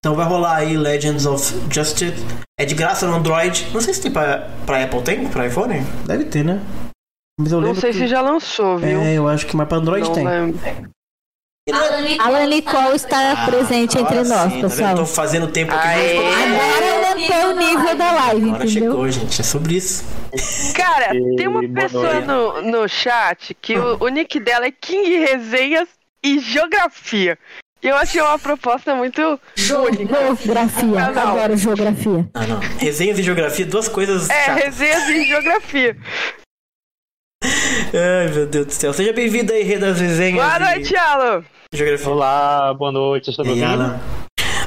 Então vai rolar aí Legends of Justice. É de graça no Android. Não sei se tem pra, pra Apple, tem? Pra iPhone? Deve ter, né? Mas eu Não sei que- se já lançou, viu? É, eu acho que mais pra Android Não tem. lembro. Alan Nicole está presente entre Agora nós, sim, tá pessoal. Tô fazendo tempo aqui. Aê. Agora aumentou o nível da live, Agora entendeu? chegou, gente. É sobre isso. Cara, Ei, tem uma pessoa no, no chat que o, o nick dela é King Resenhas e Geografia. Eu achei uma proposta muito. Geografia, adoro geografia. Ah, não. Resenhas e geografia, duas coisas É, chatas. resenhas e geografia. Ai, meu Deus do céu. Seja bem-vindo aí, Rei das Resenhas. Boa noite, Alan. Geografia. Olá, boa noite, E eu sou aí, Domingo. Alan?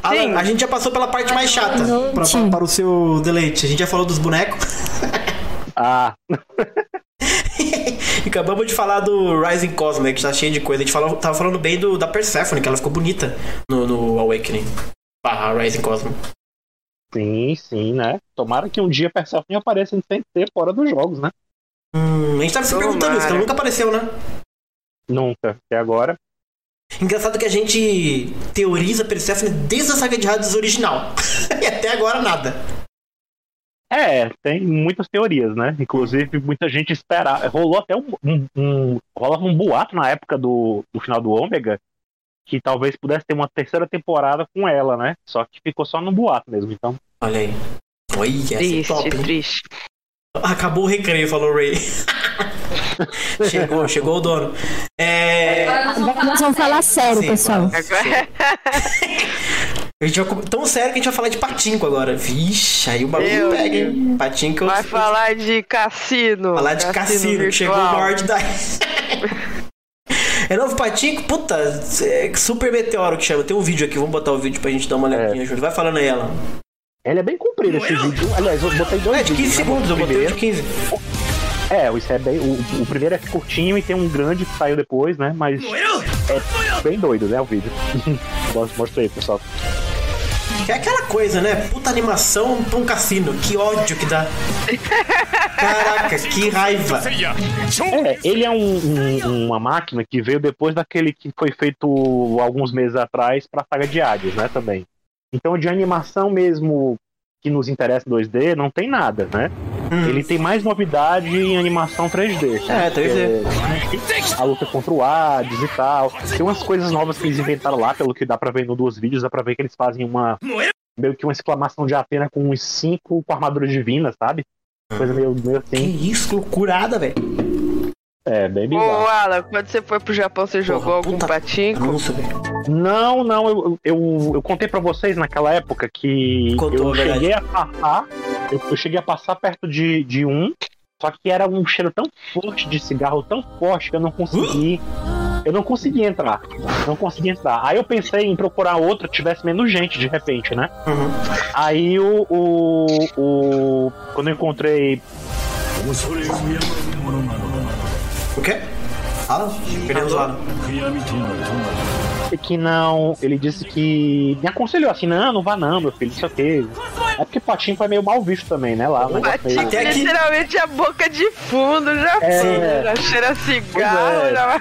Alan, a gente já passou pela parte mais chata pra- noite. para o seu deleite. A gente já falou dos bonecos Ah, acabamos de falar do Rising Cosmo, que tá cheio de coisa. A gente falou, tava falando bem do, da Persephone, que ela ficou bonita no, no Awakening. Barra Rising Cosmo. sim, sim, né? Tomara que um dia Persephone apareça em ser fora dos jogos, né? Hum, a gente tava se Tomara. perguntando isso, ela nunca apareceu, né? Nunca, até agora. Engraçado que a gente teoriza Persephone desde a saga de Hades original. e até agora nada. É, tem muitas teorias, né? Inclusive, muita gente esperava. Rolou até um, um, um- rolava um boato na época do, do final do Ômega que talvez pudesse ter uma terceira temporada com ela, né? Só que ficou só no boato mesmo. Então, Olha aí. Olha, é Triste, top. hein? triste. Acabou o recreio, falou o Ray. chegou, chegou o dono. É. Agora nós vamos falar sério, Sim, pessoal. Agora, A gente vai, tão sério que a gente vai falar de patinco agora. Vixe, aí o bagulho pega, hein? Patinco. vai falar de cassino. falar de cassino, que chegou o de daí. É novo patinco? Puta, é super meteoro que chama. Tem um vídeo aqui, vamos botar o vídeo pra gente dar uma olhadinha, Júlio. Vai falando aí, ela. ele é bem comprido esse vídeo. Aliás, eu botei dois É, de 15 vídeos, né? segundos, eu botei de Primeiro- 15. É, isso é bem. O, o primeiro é curtinho e tem um grande que saiu depois, né? Mas é bem doido, né? O vídeo. Mostra aí, pessoal. É aquela coisa, né? Puta animação pra um cassino. Que ódio que dá. Caraca, que raiva. É, ele é um- um- uma máquina que veio depois daquele que foi feito alguns meses atrás pra saga de Hades, né? Também. Então, de animação mesmo que nos interessa 2D, não tem nada, né? Ele tem mais novidade em animação 3D. É, 3D. Que é a luta contra o Hades e tal. Tem umas coisas novas que eles inventaram lá, pelo que dá pra ver no dois vídeos, dá pra ver que eles fazem uma. Meio que uma exclamação de Atena com uns cinco com armaduras divinas, sabe? Coisa meio, meio Que assim. isso, que loucurada, velho. É, bem Ô, bizarro. Alan, quando você foi pro Japão, você jogou algum patinco? Velho. Não, não, eu, eu, eu contei pra vocês naquela época que Contou, eu verdade. cheguei a passar, eu, eu cheguei a passar perto de, de um, só que era um cheiro tão forte de cigarro, tão forte que eu não consegui. Eu não consegui entrar. Não consegui entrar. Aí eu pensei em procurar outro que tivesse menos gente, de repente, né? Uhum. Aí o. o, o quando eu encontrei. 오케이? 알았어. 그냥 좋아. 그야미 돈을 돈을. Alan. que não. Ele disse que. Me aconselhou assim: não, não vá não, meu filho, isso aqui. É porque patinco é meio mal visto também, né? Lá, meio- Patinco, Até aqui- literalmente a boca de fundo, já É. foi, já cheira cigarro, Pois é. já...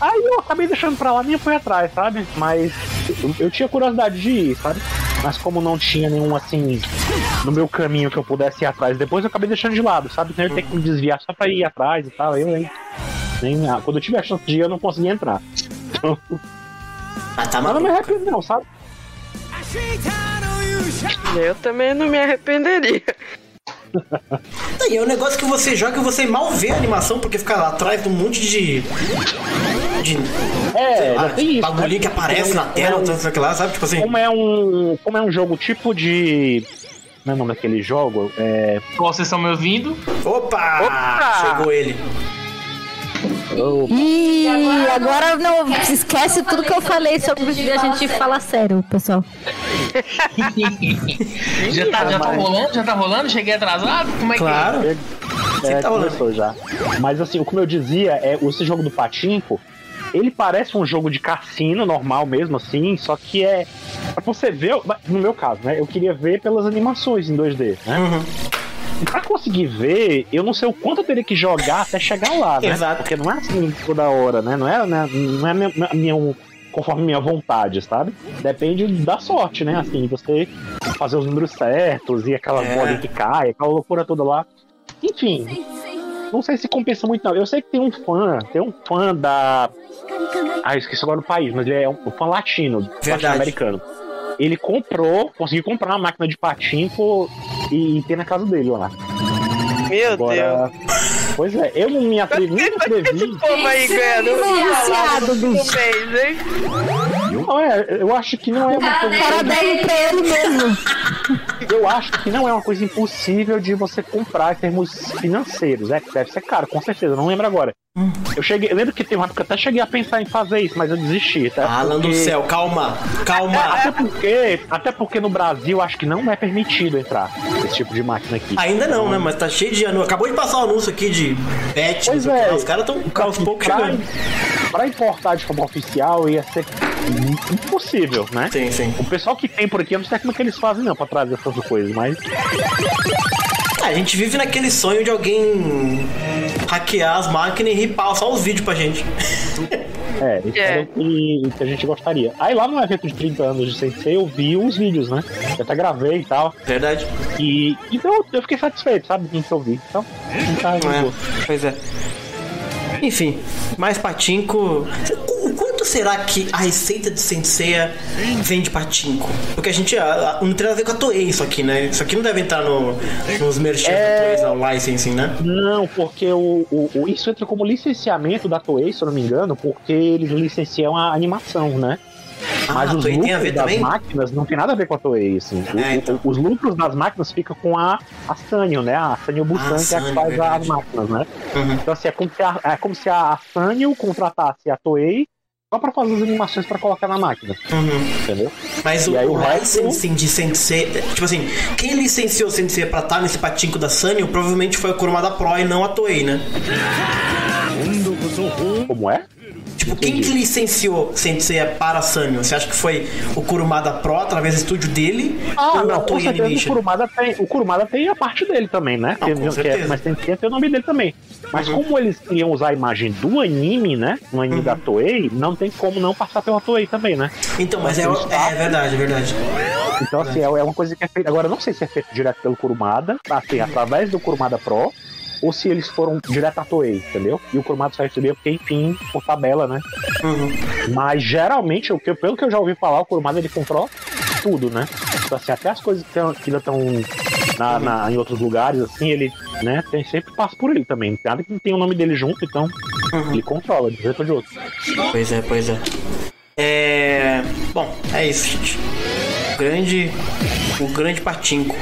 Aí eu acabei deixando pra lá, nem fui atrás, sabe? Mas eu, eu tinha curiosidade de ir, sabe? Mas como não tinha nenhum assim no meu caminho que eu pudesse ir atrás, depois eu acabei deixando de lado, sabe? Então eu ter que me desviar só pra ir atrás e tal. Eu, hein? Nem, ah, quando eu tive a chance de ir, eu não consegui entrar. Então, Ah, tá mas não me maluco. arrependo, não, sabe? Eu também não me arrependeria. E é um negócio que você joga e você mal vê a animação, porque fica lá atrás de um monte de. de. É, isso. bagulhinho né? que aparece na Como é tela, um- não sei o que lá, sabe? Tipo assim. Como é um, como é um jogo tipo de Como é o nome daquele jogo? É. Vocês estão me ouvindo? Opa! Opa! Chegou ele. Ih, agora não esquece tudo que eu falei sobre a gente falar sério, pessoal. já tá, já tá rolando? Já tá rolando? Cheguei atrasado? Como é Claro. É, Você tá rolando. começou já. Mas assim, como eu dizia, é, esse jogo do Patinco, ele parece um jogo de cassino normal mesmo, assim, só que é. Pra você ver, no meu caso, né? Eu queria ver pelas animações em 2D, né? Uhum. E pra conseguir ver, eu não sei o quanto eu teria que jogar até chegar lá, né? Exato. Porque não é assim toda hora, né? Não é, né? Não é minha, minha- conforme minha vontade, sabe? Depende da sorte, né? Assim, você fazer os números certos e aquela É. bolinha que cai, aquela loucura toda lá. Enfim, não sei se compensa muito, não. Eu sei que tem um fã, tem um fã da. Ah, eu esqueci agora do país, mas ele é um, fã latino, latino-americano. Ele comprou, conseguiu comprar uma máquina de patinco e, e tem na casa dele lá. Meu Agora. Pois é, eu não me atrevi, nem me atrevi. Deus. Pô, aí ganhando. Viciado, bicho. Hein? Não é, eu acho que não é uma coisa. Parabéns pra ele mesmo. Eu acho que não é uma coisa impossível de você comprar em termos financeiros. É que deve ser caro, com certeza, não lembro agora. Eu cheguei, eu lembro que tem uma época até cheguei a pensar em fazer isso, mas eu desisti, tá? Alan do Porque- céu, calma, calma. Até porque, até porque no Brasil acho que não é permitido entrar esse tipo de máquina aqui. Ainda não, né? Mas tá cheio de anúncio. Acabou de passar o anúncio aqui de bet, Pois é. Os caras estão aos poucos chegando. pra importar de forma oficial ia ser impossível, né? Sim, sim. O pessoal que tem por aqui, eu não sei como é que eles fazem não pra trazer essas coisas, mas a gente vive naquele sonho de alguém hackear as máquinas e ripar só os vídeos pra gente. é, isso É. é o que, que a gente gostaria. Aí lá no evento de 30 anos de Sensei eu vi os vídeos, né? Eu até gravei e tal. Verdade? E então eu fiquei satisfeito, sabe? Com o que eu vi. Então, não tá É, pois é. Enfim, mais patinco. O quanto será que a receita de Senseiya vem de patinco? Porque a gente. a- a- Não tem nada a ver com a Toei isso aqui, né? Isso aqui não deve entrar no, nos merchants É. da Toei, não, licensing, né? Não, porque o, o- o- isso entra como licenciamento da Toei, se eu não me engano, porque eles licenciam a animação, né? Mas ah, a os Toei tem a ver lucros das também? máquinas não tem nada a ver com a Toei, assim. O- É, então. o- os lucros das máquinas ficam com a, a Sanyo, né? A Sanyo Busan, que é a que faz verdade. as máquinas, né? Uhum. Então, assim, é como se a, é como se a Sanyo contratasse a Toei só pra fazer as animações pra colocar na máquina, Uhum. entendeu? Mas o, E aí o o resto- licensing de Sensei. Tipo assim, quem licenciou Sensei pra estar nesse patinco da Sanyo provavelmente foi a Kurumada Pro e não a Toei, né? Como é? Tipo, quem que licenciou Sensei para a Sanyo? Você acha que foi o Kurumada Pro através do estúdio dele? Ah, ou não, com certeza o? Kurumada tem, o Kurumada tem a parte dele também, né? Não, Tem- que é-. Uhum. mas tem que ter o nome dele também. Mas como eles queriam usar a imagem do anime, né? No anime da Toei, não tem como não passar pela Toei também, né? Então, mas é, é verdade, é verdade. Então, assim, é é uma coisa que é feita. Agora, não sei se é feito direto pelo Kurumada, assim, através do Kurumada Pro, ou se eles foram direto à Toei, entendeu? E o Kurumada só recebia porque, enfim, por tabela, né? Uhum. Mas geralmente, o que, pelo que eu já ouvi falar, o Kurumada ele controla tudo, né? Então, assim, até as coisas que, ainda estão na, na- em outros lugares, assim, ele né, tem, sempre passa por ele também. Não tem nada que não tem o nome dele junto, então ele controla de um jeito ou de outro. Pois é, pois é. É. Bom, é isso, gente. O grande. O grande patinco.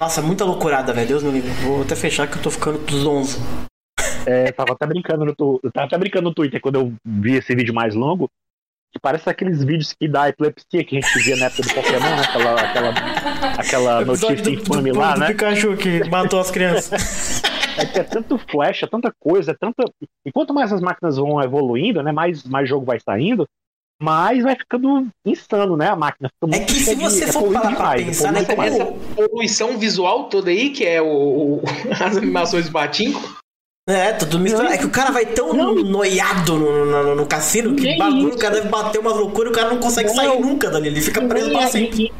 Nossa, muita loucurada, velho. Deus me livre. Vou até fechar que eu tô ficando zonzo. É, tava até brincando no, tu- eu tava até brincando no Twitter quando eu vi esse vídeo mais longo. Que parece aqueles vídeos que dá epilepsia que a gente via na época do Pokémon, né? Aquela, aquela, aquela notícia infame lá, do né? Pikachu que matou as crianças. É que é tanto flash, é tanta coisa, é tanta. E quanto mais as máquinas vão evoluindo, né? Mais, mais jogo vai saindo, mais vai ficando insano, né? A máquina fica É que se cheia de- você é for parar pra demais, é pensar, né, poluído demais. Essa poluição visual toda aí, que é o, o- as animações do Batinco. É, tudo misturado. É que o cara vai tão noiado no, no, no cassino que bagulho, isso. o cara deve bater uma loucura e o cara não consegue sair Não. nunca dali. Ele fica preso pra é- sempre.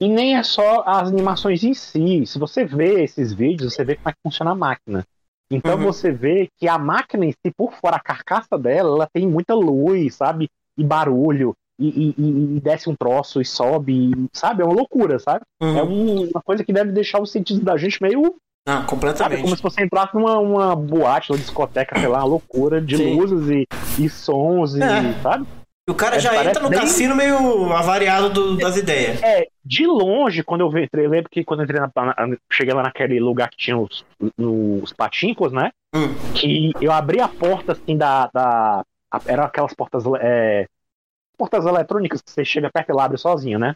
e, e nem é só as animações em si. Se você vê esses vídeos, você vê como é que funciona a máquina. Então Uhum. você vê que a máquina em si, por fora, a carcaça dela, ela tem muita luz, sabe? E barulho. E, e- e- desce um troço e sobe, e- sabe? É uma loucura, sabe? Uhum. É um- uma coisa que deve deixar os sentidos da gente meio. Ah, Sabe? completamente. Como se você entrasse numa uma boate, uma discoteca, sei lá, uma loucura de Sim. luzes e, e sons, e, É. sabe? E o cara É, já entra no bem- cassino meio avariado do- das ideias. É, de longe, quando eu entrei, eu lembro que quando eu entrei na, na- cheguei lá naquele lugar que tinha os, os patincos, né? Hum. Que eu abri a porta assim da. da eram aquelas portas. É, portas eletrônicas que você chega perto e ela abre sozinho, né?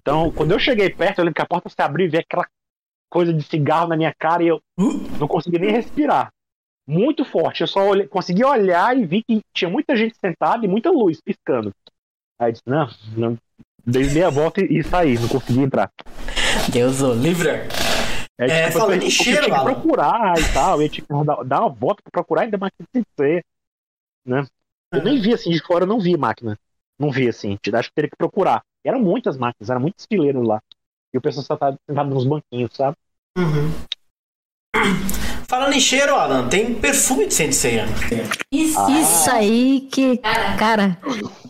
Então, quando eu cheguei perto, eu lembro que a porta se abriu e vi aquela coisa de cigarro na minha cara e eu não consegui nem respirar. Muito forte. Eu só olhei- consegui olhar e vi que tinha muita gente sentada e muita luz piscando. Aí eu disse, não, não. Dei meia volta e, e saí, não consegui entrar. Deus o livre. É, É, tipo, falando eu, em tinha cheiro, que Alan. procurar e tal, eu ia tipo, dar, dar uma volta pra procurar ainda mais que ser, né? Eu nem vi assim, de fora eu não vi máquina. Não vi assim, acho que teria que procurar. E eram muitas máquinas, eram muitos fileiros lá. E o pessoal só tava sentado nos banquinhos, sabe? Uhum. Falando em cheiro, Alan, tem perfume de Sensei. Isso, Ah. isso aí que. Cara,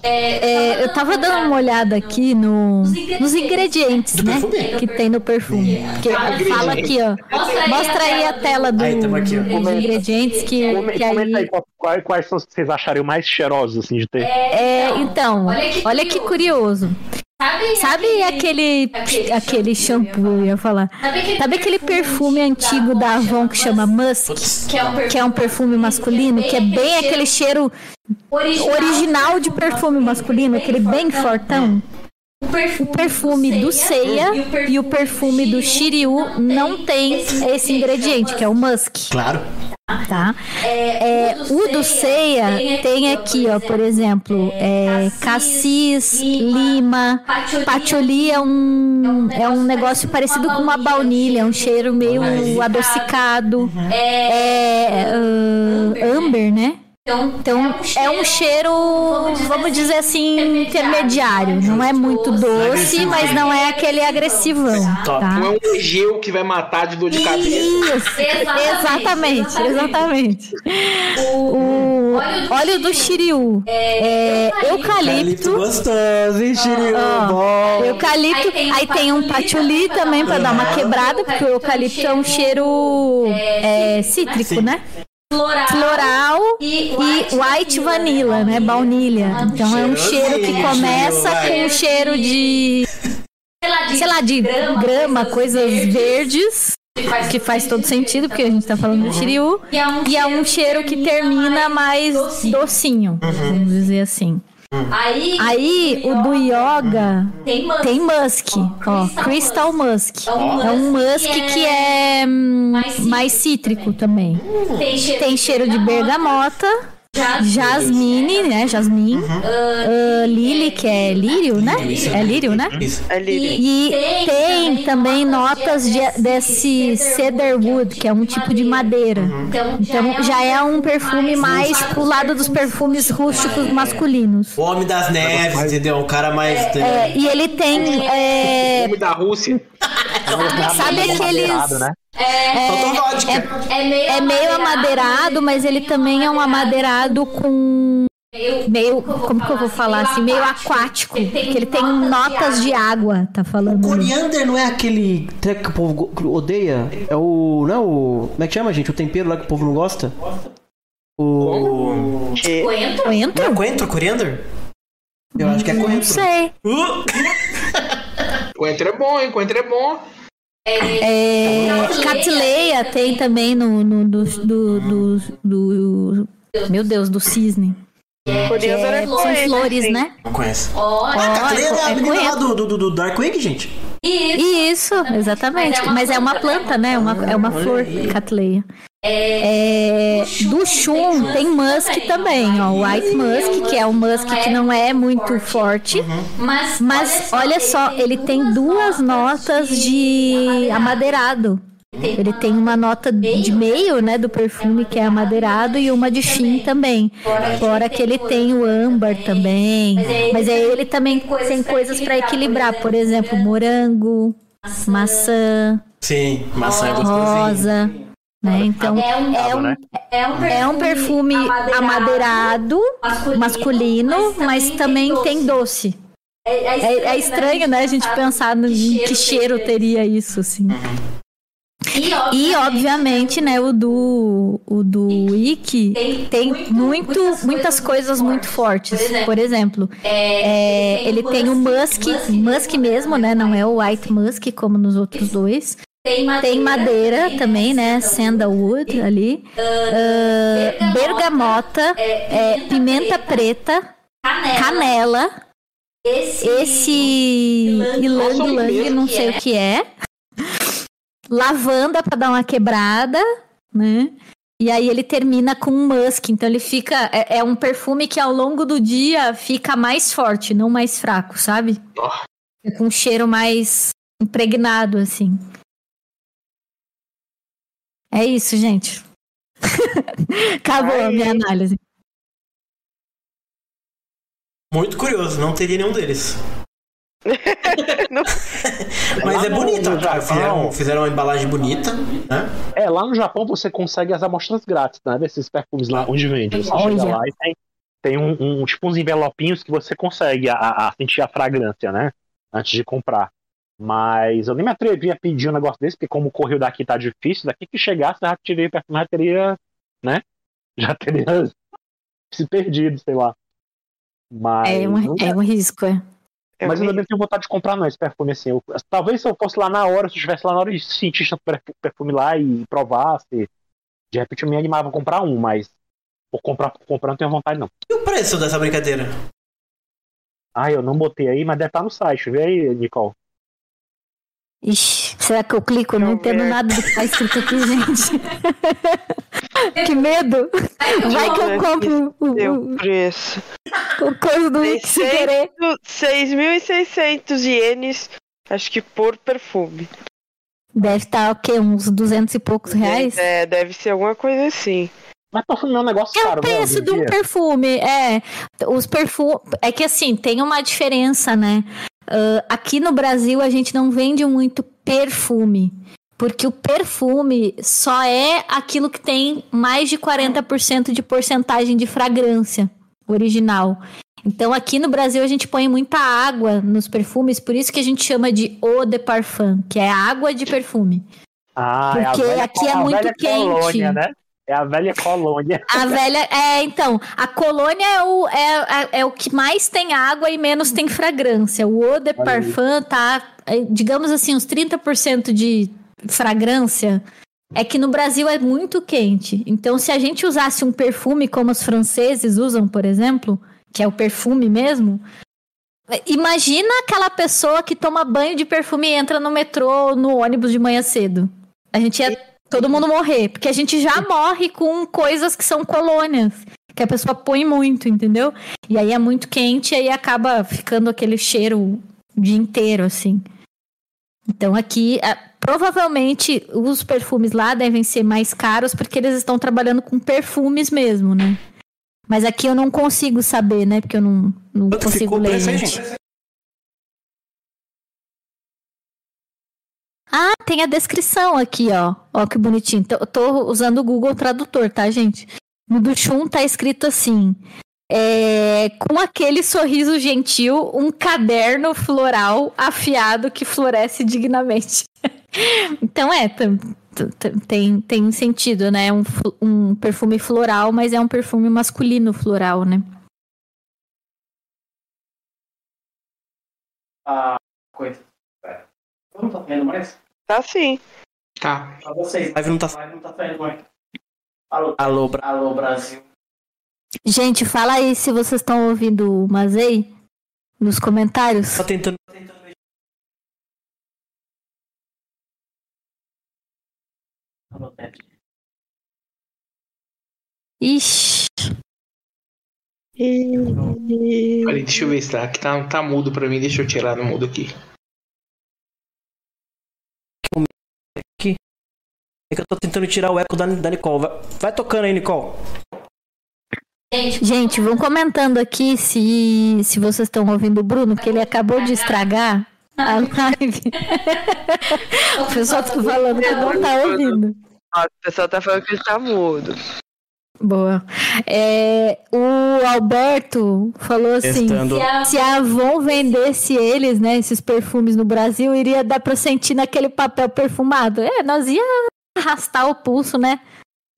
é, eu tava dando uma olhada aqui no, nos ingredientes, né? Que tem no perfume. Porque fala aqui, ó. Mostra aí a tela do, Aí, aqui, dos ingredientes que, que Comenta aí quais, quais são os que vocês achariam mais cheirosos assim de ter. É, então, olha que curioso. Sabe aquele aquele shampoo, eu ia falar. Sabe aquele perfume antigo da Avon que chama Musk? Que é um perfume masculino, que é bem aquele cheiro original de perfume masculino, aquele bem fortão. O perfume do Seiya e o perfume do Shiryu não tem esse ingrediente, que é o musk, Claro. tá? É, o do Seiya tem aqui, ó, por exemplo, é, cassis, lima, patchouli é um, é um negócio parecido com uma baunilha, é um cheiro meio adocicado. É ah, amber, né? Então é um cheiro, vamos dizer assim, intermediário. Não é muito doce, mas não é aquele agressivão, tá? Não é um gel que vai matar de dor de cabeça. Isso, exatamente, exatamente. O óleo do Shiryu é eucalipto. gostoso, hein, Shiryu? Ó, eucalipto, aí tem um patchouli também pra dar uma quebrada, porque o eucalipto é um cheiro é, cítrico, né? Floral e white vanilla, né? Baunilha. Então é um cheiro que começa com um cheiro de, sei lá, de grama, coisas verdes. Que faz todo sentido, porque a gente tá falando do Shiryu. E é um cheiro que termina mais docinho, vamos dizer assim. Aí, o do Yoga tem musk, ó, Crystal Musk. É um musk que é hum, mais cítrico também. Tem cheiro de bergamota, jasmine, né, jasmine, ah, lily, que é lírio, né? É lírio, né? Isso. É lírio. E tem também notas de, desse cedarwood, que é um tipo de madeira. Então já é um perfume mais pro lado dos perfumes rústicos masculinos. O homem das neves, entendeu? Um cara mais. É, e ele tem. é, Filme da Rússia. sabe aqueles. Amadeirado, né? Faltou vodka. É meio amadeirado, mas ele também é um amadeirado com. Meio. Como que eu vou falar assim? Meio aquático. Que ele tem notas de água, tá falando. ali. Coriander não é aquele treco que o povo odeia? É o. Não é o. Como é que chama, gente? O tempero lá que o povo não gosta? O. Coentro? Não é coentro, coriander? Eu acho que é Não coentro. sei. Uh! Coentro é bom, hein? Coentro é bom. É, Catleia tem também no, no do, do, do, do- Meu Deus, do cisne. É, é são flores, flores, assim. né? Não conheço. Ó, Ah, Catleia é a é menina lá do, do, do Darkwing, gente. Isso, exatamente. Mas é uma planta, né? Uma, é uma flor, catleia. É, do chum tem musk também, ó. White musk, que é um musk que não é muito forte. Mas olha só, ele tem duas notas de amadeirado. Ele tem uma nota de meio, né, do perfume que é amadeirado e uma de fim também. Fora que ele tem o âmbar também. Mas aí ele também tem coisas para equilibrar, por exemplo, morango, maçã, Sim, maçã é gostosinho. rosa. Né? Então é um, né? é um perfume amadeirado, masculino, mas também tem doce. É, é estranho, né, a gente pensar no, em que cheiro teria isso, assim. E, obviamente, né, o do, o do Wiki tem muito, muitas coisas muito fortes. Por exemplo, é, ele tem o Musk, Musk mesmo, né? Não é o White Musk como nos outros dois. Tem madeira também, né? Sandalwood ali. Uh, bergamota, é, pimenta preta, canela. Esse ilang ilang, não sei o que é. Lavanda para dar uma quebrada, né? E aí ele termina com um musk, então ele fica. É, é, um perfume que ao longo do dia fica mais forte, não mais fraco, sabe? É com um cheiro mais impregnado, assim. É isso, gente. Acabou Ai. a minha análise. Muito curioso, não teria nenhum deles. Mas é bonita, cara. Fizeram, fizeram uma embalagem bonita, né? É, lá no Japão você consegue as amostras grátis, né? Desses perfumes lá onde vende. Você Olha. chega lá e tem, tem um, um, tipo uns envelopinhos que você consegue a, a, sentir a fragrância, né? Antes de comprar. Mas eu nem me atrevi a pedir um negócio desse, porque como o correio daqui tá difícil, daqui que chegasse, já tirei o perfume, já teria, né? Já teria se perdido, sei lá. Mas, é, um, é um risco, é. é Mas eu não tenho vontade de comprar não esse perfume assim. Eu, talvez se eu fosse lá na hora, se eu estivesse lá na hora e sentisse o perfume lá e provasse, de repente eu me animava a comprar um, mas por comprar por comprar não tenho vontade não. E o preço dessa brincadeira? Ah, eu não botei aí, mas deve estar no site. Vê aí, Nicole. Ixi, será que eu clico? Eu não entendo nada do que tá escrito aqui, gente. que medo! Vai que eu compro o, o preço. O coisa do Wix sem querer. 6.600 ienes, acho que por perfume. Deve estar o quê? Uns 200 e poucos reais? É, deve ser alguma coisa assim. Mas perfume é um negócio é caro, É o preço de um perfume, é. Os perfumes... É que assim, tem uma diferença, né? Uh, aqui no Brasil a gente não vende muito perfume. Porque o perfume só é aquilo que tem mais de 40% de porcentagem de fragrância original. Então aqui no Brasil a gente põe muita água nos perfumes, por isso que a gente chama de eau de parfum, que é água de perfume. Ah, é Porque é aqui é muito quente. Colônia, né? É a velha colônia. A velha. É, então. A colônia é o, é, é, é o que mais tem água e menos tem fragrância. O eau de parfum tá, é, digamos assim, uns 30% de fragrância. É que no Brasil é muito quente. Então, se a gente usasse um perfume como os franceses usam, por exemplo, que é o perfume mesmo, imagina aquela pessoa que toma banho de perfume e entra no metrô ou no ônibus de manhã cedo. A gente ia todo mundo morrer. Porque a gente já morre com coisas que são colônias. Que a pessoa põe muito, entendeu? E aí é muito quente e aí acaba ficando aquele cheiro o dia inteiro, assim. Então aqui, provavelmente, os perfumes lá devem ser mais caros porque eles estão trabalhando com perfumes mesmo, né? Mas aqui eu não consigo saber, né? Porque eu não, não consigo ler. Gente. Ah, tem a descrição aqui, ó. Ó que bonitinho. Tô, tô usando o Google Tradutor, tá, gente? No do tá escrito assim: é, com aquele sorriso gentil, um caderno floral afiado que floresce dignamente. então é, tem, tem sentido, né? Um, um perfume floral, mas é um perfume masculino floral, né? Ah, coisa. Não tá vendo mais? Tá sim. Tá. Pra vocês, live não tá, live não tá saindo mais. Alô, alô, alô, Brasil. Gente, fala aí se vocês estão ouvindo o Mazei nos comentários. Tá tentando. Ixi. Peraí, deixa eu ver se tá. Aqui tá, tá mudo pra mim. Deixa eu tirar no mudo aqui. É que eu tô tentando tirar o eco da, da Nicole. Vai, vai tocando aí, Nicole. Gente, vão comentando aqui se, se vocês estão ouvindo o Bruno, que ele acabou de estragar a live. o pessoal tá falando que não tá ouvindo. O pessoal tá falando que ele tá mudo. Boa. É, o Alberto falou assim: Testando. se a, se a Avon vendesse eles, né, esses perfumes no Brasil, iria dar pra sentir naquele papel perfumado. É, nós ia arrastar o pulso, né?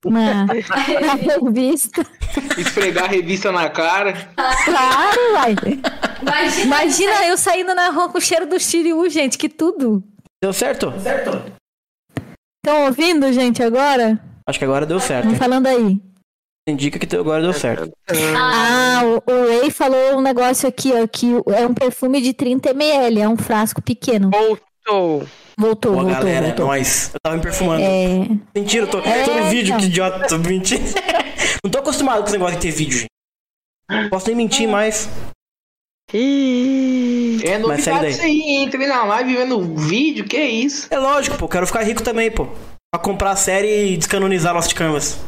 Na, na revista. Esfregar a revista na cara. Claro, vai. Imagina eu saindo na rua com o cheiro do Shiryu, gente, que tudo. Deu certo? Estão ouvindo, gente, agora? Acho que agora deu certo. Estão falando aí. Indica que agora deu certo. Ah, o, o Ray falou um negócio aqui, ó, que é um perfume de 30 ml, é um frasco pequeno. Voltou. Voltou, Boa, voltou, galera, voltou. nós. Eu tava me perfumando. É, Mentira, eu tô, É, tô no vídeo, então. que idiota, tô mentindo. Não tô acostumado com esse negócio de ter vídeo, gente. Não Posso nem mentir mais. Ih, É novidade daí. isso aí, entrei na live vendo vídeo, que isso? É lógico, pô, quero ficar rico também, pô. Pra comprar a série e descanonizar Lost Canvas.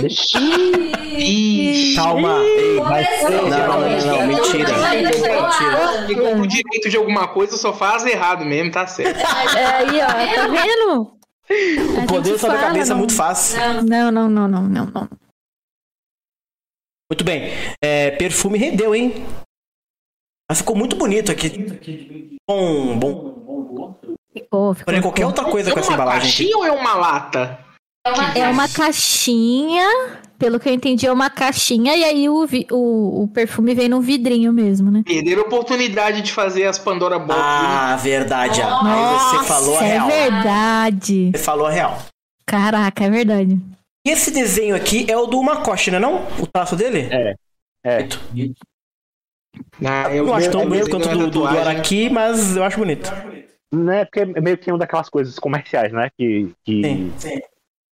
Ixi. Calma, ei, vai Começou. Não, não, não, não, mentira. Mentira. Quem compra o direito de alguma coisa só faz errado mesmo, tá certo. é aí, ó, tá vendo? O poder sobre a cabeça é muito fácil. Não, não, não, não, não, não. Muito bem. É, perfume rendeu, hein? Mas ficou muito bonito aqui. Bom, bom. Ficou, ficou, Porém, qualquer outra coisa É com essa uma embalagem aqui. caixinha ou é uma lata? É uma caixinha, pelo que eu entendi, é uma caixinha, e aí o, vi- o, o perfume vem num vidrinho mesmo, né? Perderam a oportunidade de fazer as Pandora Box. Ah, verdade. ah. Aí você falou a é real. verdade. Você falou a real. Caraca, é verdade. E esse desenho aqui é o do Makoshi, não é não? O traço dele? É. É. Bonito. Ah, Eu não acho tão bonito quanto o do, do, do Araki, mas eu acho bonito. Né, porque é meio que uma daquelas coisas comerciais, né? Que, que, Sim.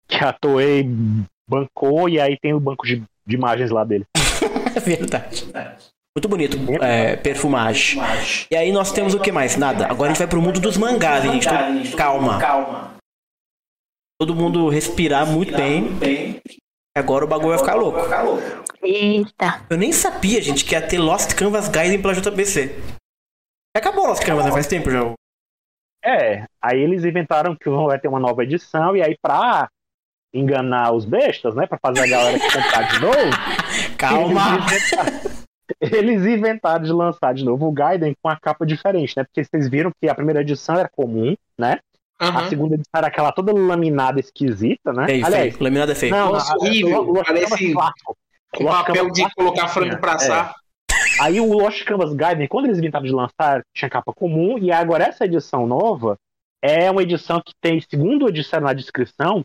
que a Toei bancou e aí tem o banco de, de imagens lá dele. É verdade. Muito bonito. É, perfumagem. E aí nós temos o que mais? Nada. Agora a gente vai pro mundo dos mangás, hein, gente. Todo- Calma. Todo mundo respirar muito bem. Agora o bagulho vai ficar louco. Eita. Eu nem sabia, gente, que ia ter Lost Canvas Gaiden pela JBC. Acabou Lost Canvas, né? Faz tempo já. É, aí eles inventaram que vai ter uma nova edição, e aí pra enganar os bestas, né? Pra fazer a galera comprar de novo. Calma. Eles inventaram, eles inventaram de lançar de novo o Gaiden com a capa diferente, né? Porque vocês viram que a primeira edição era comum, né? A Aham. segunda edição era aquela toda laminada esquisita, né? Feio, Aliás, feio. Laminado é feio. não, Nossa, a- horrível. Parece. Com Lost papel de clássico colocar frango pra tinha, assar. Aí o Lost Canvas Gaiden, quando eles inventaram de lançar, tinha capa comum, e agora essa edição nova é uma edição que tem, segundo disseram na descrição,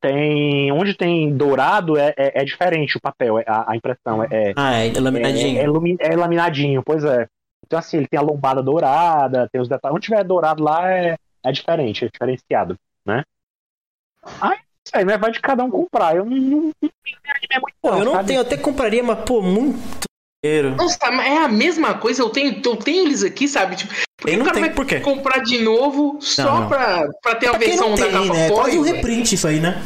tem. Onde tem dourado é, é, é diferente o papel, é- a, a impressão. É, Ah, é laminadinho. é, é é laminadinho, pois é. Então, assim, ele tem a lombada dourada, tem os detalhes. Onde tiver dourado lá é, é diferente, é diferenciado, né? Aí, isso aí, né? Vai de cada um comprar. Eu não, não, não tenho anime muito Pô, eu não sabe? tenho, eu até compraria, mas, pô, muito. Nossa, mas é a mesma coisa, eu tenho, eu tenho eles aqui, sabe? Tipo, por que Eu não o cara tenho, vai por quê? comprar de novo só não. Pra, pra ter a Pra quem versão não da tem, capa né? É quase um reprint isso aí, né?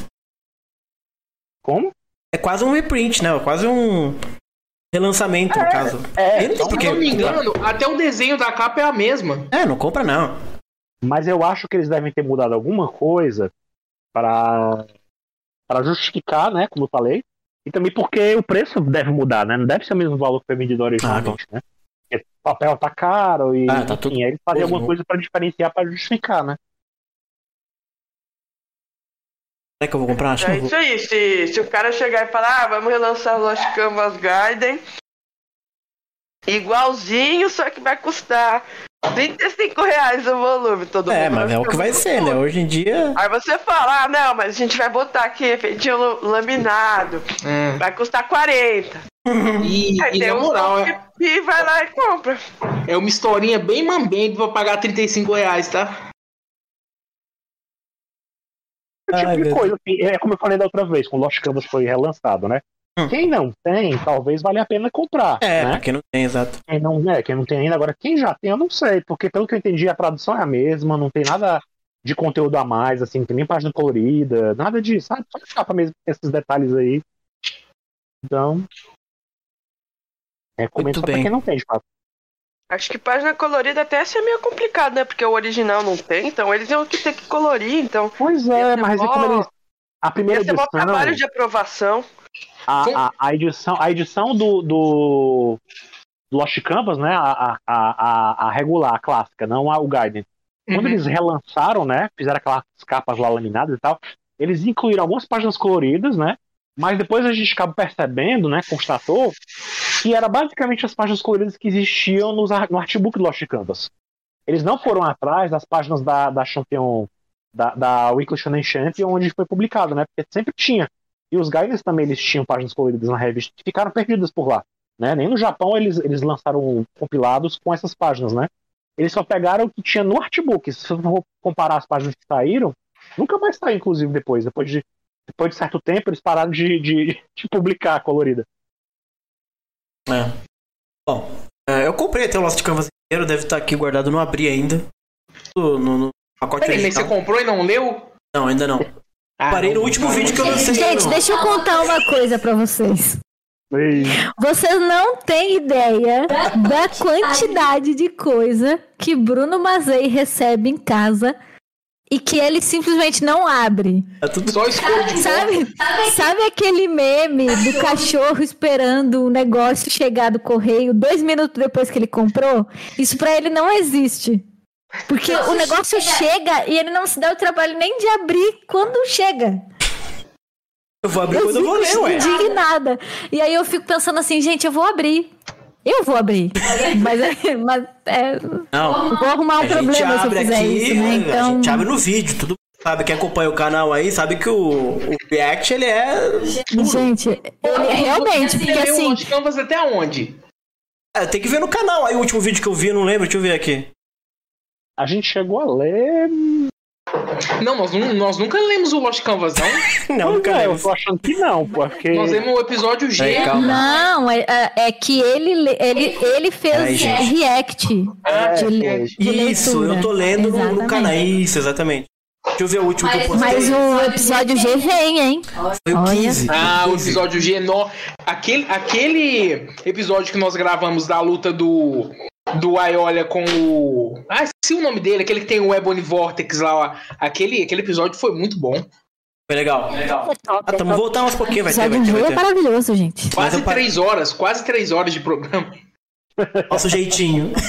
Como? É quase um reprint, né? É quase um relançamento, no caso. É, não tem Se eu não me engano, até o desenho da capa é a mesma. É, não compra não. Mas eu acho que eles devem ter mudado alguma coisa para para justificar, né, como eu falei, e também porque o preço deve mudar, né? Não deve ser o mesmo valor que foi vendido originalmente, né? Porque o papel tá caro e Ah, tá enfim, tudo aí eles fazem alguma coisa para diferenciar, para justificar, né? Será que eu vou comprar? Acho que É eu vou. isso aí, se, se o cara chegar e falar, ah, vamos relançar Lost Canvas Garden, igualzinho, só que vai custar 35 reais o volume, todo É, mundo mas é o que vai ser, né? Hoje em dia. Aí você fala, ah, não, mas a gente vai botar aqui lu- laminado, É. vai custar 40. E, Aí e tem na um moral, é, E vai lá e compra. é uma historinha bem mambembe pra pagar 35 reais, tá? É o tipo Ai, de meu coisa, assim, é como eu falei da outra vez, quando o Lost Canvas foi relançado, né? Hum. Quem não tem, talvez valha a pena comprar, É, né? quem não tem, exato. Quem não, é, quem não tem ainda, agora quem já tem, eu não sei, porque pelo que eu entendi, a tradução é a mesma, não tem nada de conteúdo a mais, assim, não tem nem página colorida, nada disso, sabe? Só capa mesmo, esses detalhes aí. Então. Recomendo Muito só pra bem. quem não tem, de fato. Acho que página colorida até ia ser meio complicado, né? Porque o original não tem, então eles iam que ter que colorir, então. Pois é, mas é como eles. A primeira Ia ser um edição. trabalho de aprovação. a, a, a edição, a edição do, do, Lost Canvas, né? A, a, a, a regular, a clássica, não a, o Guardian. Quando Uhum. eles relançaram, né? Fizeram aquelas capas lá laminadas e tal, eles incluíram algumas páginas coloridas, né? Mas depois a gente acaba percebendo, né? Constatou que era basicamente as páginas coloridas que existiam nos, no artbook do Lost Canvas. Eles não foram atrás das páginas da, da Champion, da, da Weekly Shonen Champion, onde foi publicado, né? Porque sempre tinha. E os Guidance também eles tinham páginas coloridas na revista que ficaram perdidas por lá. Né? Nem no Japão eles, eles lançaram compilados com essas páginas, né? Eles só pegaram o que tinha no artbook. Se você for comparar as páginas que saíram, nunca mais saiu, inclusive, depois. Depois de, depois de certo tempo, eles pararam de, de, de publicar a colorida. É. Bom, é, eu comprei até o Lost Canvas inteiro, deve estar aqui guardado, não abri ainda. No, no pacote Peraí, mas você comprou e não leu? Não, ainda não. Ah, Parei no último não. vídeo que eu lancei. Gente, deixa eu contar uma coisa pra vocês. Vocês não têm ideia da quantidade de coisa que Bruno Mazei recebe em casa e que ele simplesmente não abre. É tudo Só de Sabe, sabe aquele meme do cachorro esperando o negócio chegar do correio dois minutos depois que ele comprou? Isso pra ele não existe. Porque o negócio chega e ele não se dá o trabalho nem de abrir quando chega. Eu vou abrir Eu quando eu vou ler, ué. indignada. E aí eu fico pensando assim, gente, eu vou abrir. Eu vou abrir. Mas, é- mas é, Não. vou arrumar um A gente problema se eu abre fizer aqui, isso, né? a Então. gente abre no vídeo, tudo sabe, quem acompanha o canal aí, sabe que o, o React, ele é... Gente, ele, realmente, porque Você assim, Lost Canvas até onde? é, Tem que ver no canal aí o último vídeo que eu vi, eu não lembro, deixa eu ver aqui. A gente chegou a ler. Não, nós, nós nunca lemos o Lost Canvas, não. Não, nunca é, eu tô achando que não, porque. Nós lemos o episódio G. Não, é, é- é que ele, le- ele, ele fez gente. react Ah, de, le- de Isso, leitura. eu tô lendo no, no Exatamente. canal. Isso, exatamente. Deixa eu ver o último que eu postei. Mas o episódio G vem, hein? Foi o Olha. 15. Ah, o 15. episódio G. No... Aquele, aquele episódio que nós gravamos da luta do. Do Aiolia com o. Ah, esqueci o nome dele, aquele que tem o Ebony Vortex lá. ó. Aquele, aquele episódio foi muito bom. Foi legal. Ah, tamo voltando aos pouquinhos, vai ter, vai ter, é vai ter. maravilhoso, gente. Quase eu pa- três horas, quase três horas de programa. Nosso jeitinho.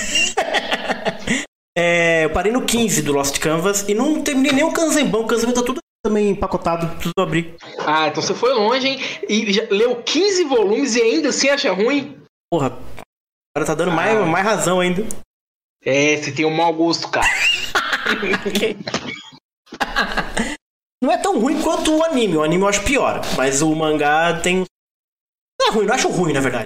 É, eu parei no 15 do Lost Canvas e não terminei nem o Kanzenban. O Kanzenban tá tudo também empacotado, tudo abrir. Ah, então você foi longe, hein? E já leu 15 volumes e ainda assim acha ruim? Porra, agora tá dando mais, mais razão ainda. É, você tem um mau gosto, cara. Não é tão ruim quanto o anime. O anime eu acho pior. Mas o mangá tem. Não é ruim, não acho ruim, na verdade.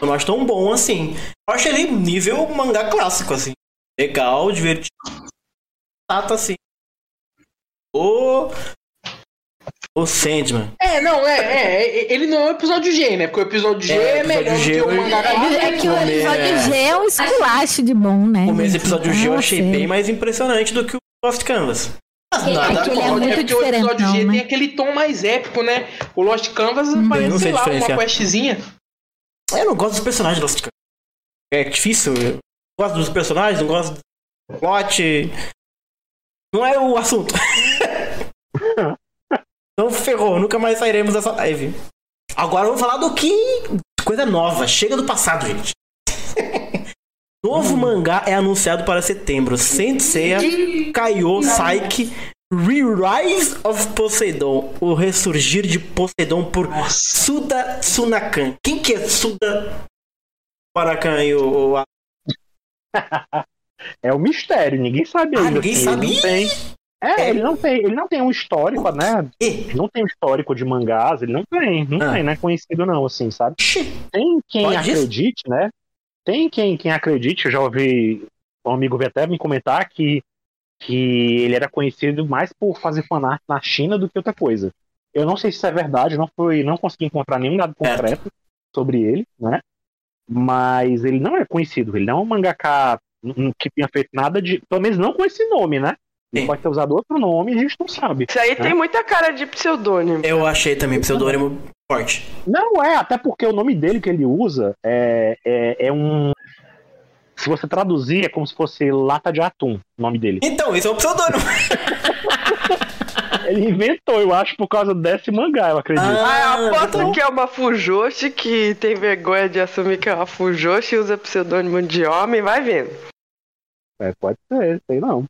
Eu não acho tão bom assim. Eu acho ele nível mangá clássico, assim. Legal, divertido. Tato assim. O. O Sandman. É, não, é, é, é, ele não é o episódio G, né? Porque o episódio G É, é, melhor G do que o mangá É, é que o episódio é. G é um esculacho de bom, né? O gente? episódio G eu achei assim, bem mais impressionante do que o Lost Canvas. Mas É nada que ele é contra. muito É porque o episódio G né? tem aquele tom mais épico, né? O Lost Canvas não parece, sei sei lá, uma questzinha. Eu não gosto dos personagens do Lost Canvas. É difícil. Eu gosto dos personagens, não gosto do plot. Não é o assunto. então ferrou, nunca mais sairemos dessa live. Agora vamos falar do que. Coisa nova, chega do passado, gente. Novo mangá é anunciado para setembro. Senseiya Kaiô Saiki Re-Rise of Poseidon. O ressurgir de Poseidon por Suda Tsunakan. Quem que é Suda Parakan e o. o- É o mistério, ninguém sabe Ah, ainda. ninguém assim, sabe? Não tem, é, É. ele não tem, ele não tem um histórico, né? Não tem um histórico de mangás, ele não tem, não Ah. tem, não é conhecido não, assim, sabe? Tem quem Pode isso? acredite, né? Tem quem, quem acredite, eu já ouvi um amigo até me comentar que, que ele era conhecido mais por fazer fanart na China do que outra coisa. Eu não sei se isso é verdade, não fui, não consegui encontrar nenhum dado concreto sobre ele, né? Mas ele não é conhecido, ele não é um mangaka que tenha feito nada de. Pelo menos não com esse nome, né? Ele pode ter usado outro nome e a gente não sabe. Isso aí tem muita cara de pseudônimo. Eu achei também pseudônimo forte. Não é, até porque o nome dele que ele usa é, é, é um. Se você traduzir, é como se fosse lata de atum, o nome dele. Então, esse é o pseudônimo. Ele inventou, eu acho, por causa desse mangá, eu acredito. Ah, Ah, aposto então- que é uma Fujoshi que tem vergonha de assumir que é uma Fujoshi e usa pseudônimo de homem, vai vendo. É, pode ser, sei não.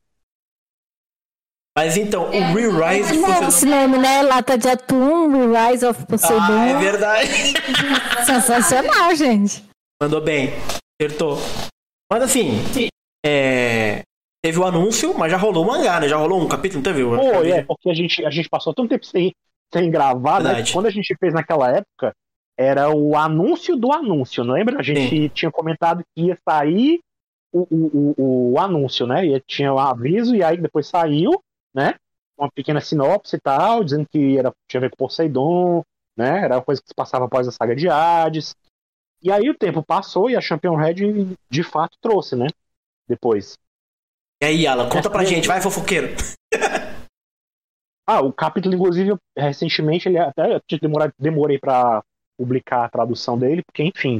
Mas então, o Re-Rise Poseidon. esse nome, né? Lata de atum, Rise of Poseidon. Ah, é verdade. Sensacional, gente. Mandou bem. Acertou. Mas assim, é... teve o anúncio, mas já rolou o mangá, né? Já rolou um capítulo, não teve? o- Pô, é, porque a gente, a gente passou tanto tempo sem, sem gravar, né? Verdade. que Quando a gente fez naquela época, era o anúncio do anúncio, não lembra? A gente tinha comentado que ia sair o, o, o, o anúncio, né? E tinha o aviso, e aí depois saiu, né? Uma pequena sinopse e tal, dizendo que era, tinha a ver com Poseidon, né? Era uma coisa que se passava após a saga de Hades. E aí o tempo passou e a Champion Red de fato trouxe, né? Depois. E aí, Alan, conta pra gente, vai, fofoqueiro. Ah, o capítulo, inclusive, recentemente, ele até demorado, demorei para publicar a tradução dele, porque, enfim.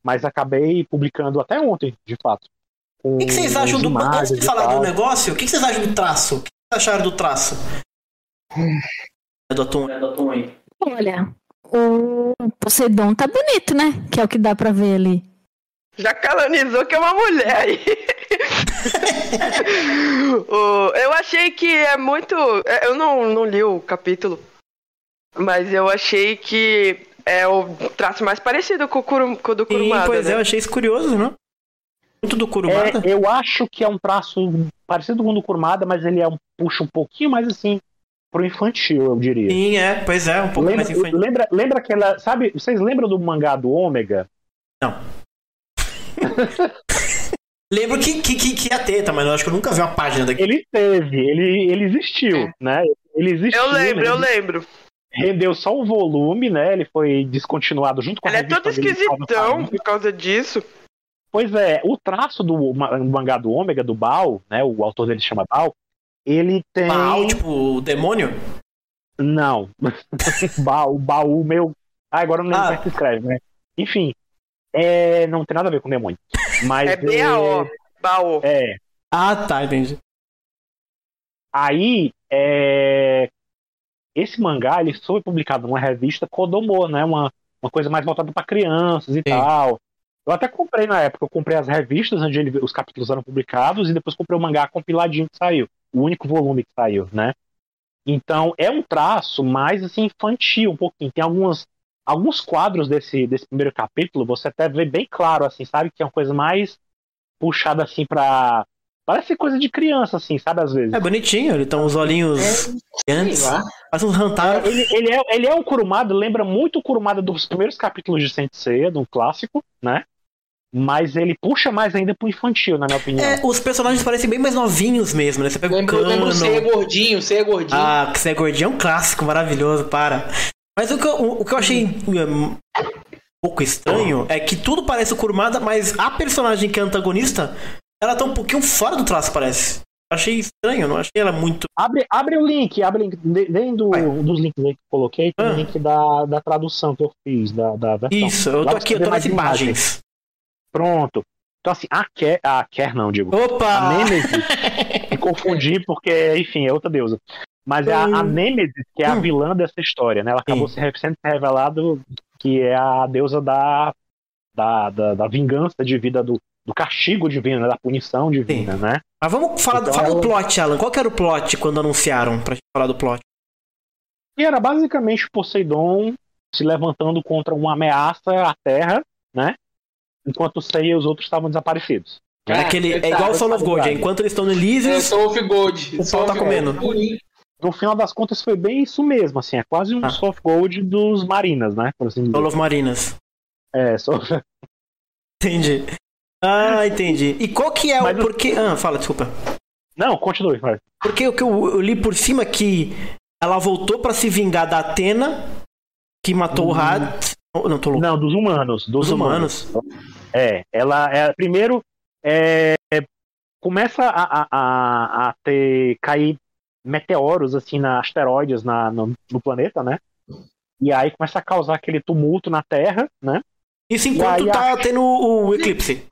Mas acabei publicando até ontem, de fato. O que, que vocês acham do. Antes de falar do negócio? negócio, o que, que vocês acham do traço? O que vocês acharam do traço? É do atum, é do atum aí. Olha, o Poseidon tá bonito, né? Que é o que dá pra ver ali. Já canonizou que é uma mulher aí. Eu achei que é muito. é, Eu não, não li o capítulo, mas eu achei que é o traço mais parecido com o, Kuru, com o do Sim, Kurumada. pois é, eu né? achei isso curioso, né? Muito do Kurumada. É, eu acho que é um traço parecido com o do Kurumada, mas ele é um, puxa um pouquinho mais assim pro infantil, eu diria. Sim, é, pois é, um pouco lembra, mais infantil. lembra, lembra aquela. Sabe, vocês lembram do mangá do Ômega? Lembro que, que, que, que ia ter, tá? Mas eu acho que eu nunca vi uma página daqui. Ele teve, ele, ele existiu, né? Ele existiu. Eu lembro, né? eu lembro. Rendeu só um volume, né? Ele foi descontinuado junto com a Ele é todo esquisitão por causa disso. Pois é, o traço do ma- mangá do Ômega, do Bao, né? O autor dele se chama Bao. Ele tem. Baal, tipo, o demônio? Não. Bao, o baú meu. Ah, agora eu não lembro Ah. como é que se escreve, né? Enfim. É... Não tem nada a ver com demônio. Mas É B-A-O. Baô. É. Ah, tá, entendi. Aí, é... esse mangá ele foi publicado numa revista Kodomo, né? Uma, uma coisa mais voltada para crianças e tal. Eu até comprei na época, eu comprei as revistas onde ele- os capítulos eram publicados e depois comprei o mangá compiladinho que saiu, o único volume que saiu, né? Então é um traço mais assim infantil um pouquinho. Tem algumas alguns quadros desse desse primeiro capítulo, você até vê bem claro assim, sabe que é uma coisa mais puxada assim para parece coisa de criança assim, sabe às vezes. É bonitinho, ele tem uns olhinhos gigantes. Lá. Faz uns Hantaro. Ele, ele, é, ele é um Kurumada, lembra muito o Kurumada dos primeiros capítulos de Sensei, do clássico, né? Mas ele puxa mais ainda pro infantil, na minha opinião. É, os personagens parecem bem mais novinhos mesmo, né? Você pega o Lembro, cano. lembro você é gordinho, você é gordinho. Ah, é gordinho é um clássico maravilhoso, para. Mas o que eu, o que eu achei um, um pouco estranho é que tudo parece o Kurumada, mas a personagem que é antagonista, ela tá um pouquinho fora do traço, parece. Achei estranho, não achei ela muito. Abre, abre o link, abre o link. de- Dentro do, Vai. dos links aí que eu coloquei, tem Ah. o link da, da tradução que eu fiz, da, da versão. Isso, eu Lá tô você aqui, eu tô mais nas imagens. Pronto. Então, assim, a Ker, a Ker não, digo. Opa! A Nemesis, me confundi porque, enfim, é outra deusa. Mas é a, a Nemesis, que é a Hum. vilã dessa história, né? Ela acabou Sim. sendo revelado que é a deusa da, da, da, da vingança divina, do, do castigo divino, né? da punição divina, né? Mas vamos falar, Então fala do ela- plot, Alan. Qual que era o plot quando anunciaram pra gente falar do plot? E era basicamente Poseidon se levantando contra uma ameaça à Terra, né? Enquanto Sei e os outros estavam desaparecidos. É, aquele, é igual o Soul of Gold, é, enquanto eles estão no É, Elysius, Soul of Gold. o Soul pau tá of comendo. Gold. No final das contas foi bem isso mesmo, assim, é quase um Ah. soft gold dos marinas, né? Por assim. Soul of Marinas. É, só... Entendi. Ah, entendi. E qual que é Mas o porquê... Ah, fala, desculpa. Não, continue, vai. Porque o que eu, eu li por cima é que ela voltou pra se vingar da Atena, que matou o Hades. Oh, não, tô louco. Não, dos humanos. Dos Dos humanos. É, ela é primeiro é, começa a, a, a, a ter cair meteoros assim na asteroides na, no, no planeta, né? E aí começa a causar aquele tumulto na Terra, né? Isso enquanto aí, tá tendo o, eclipse.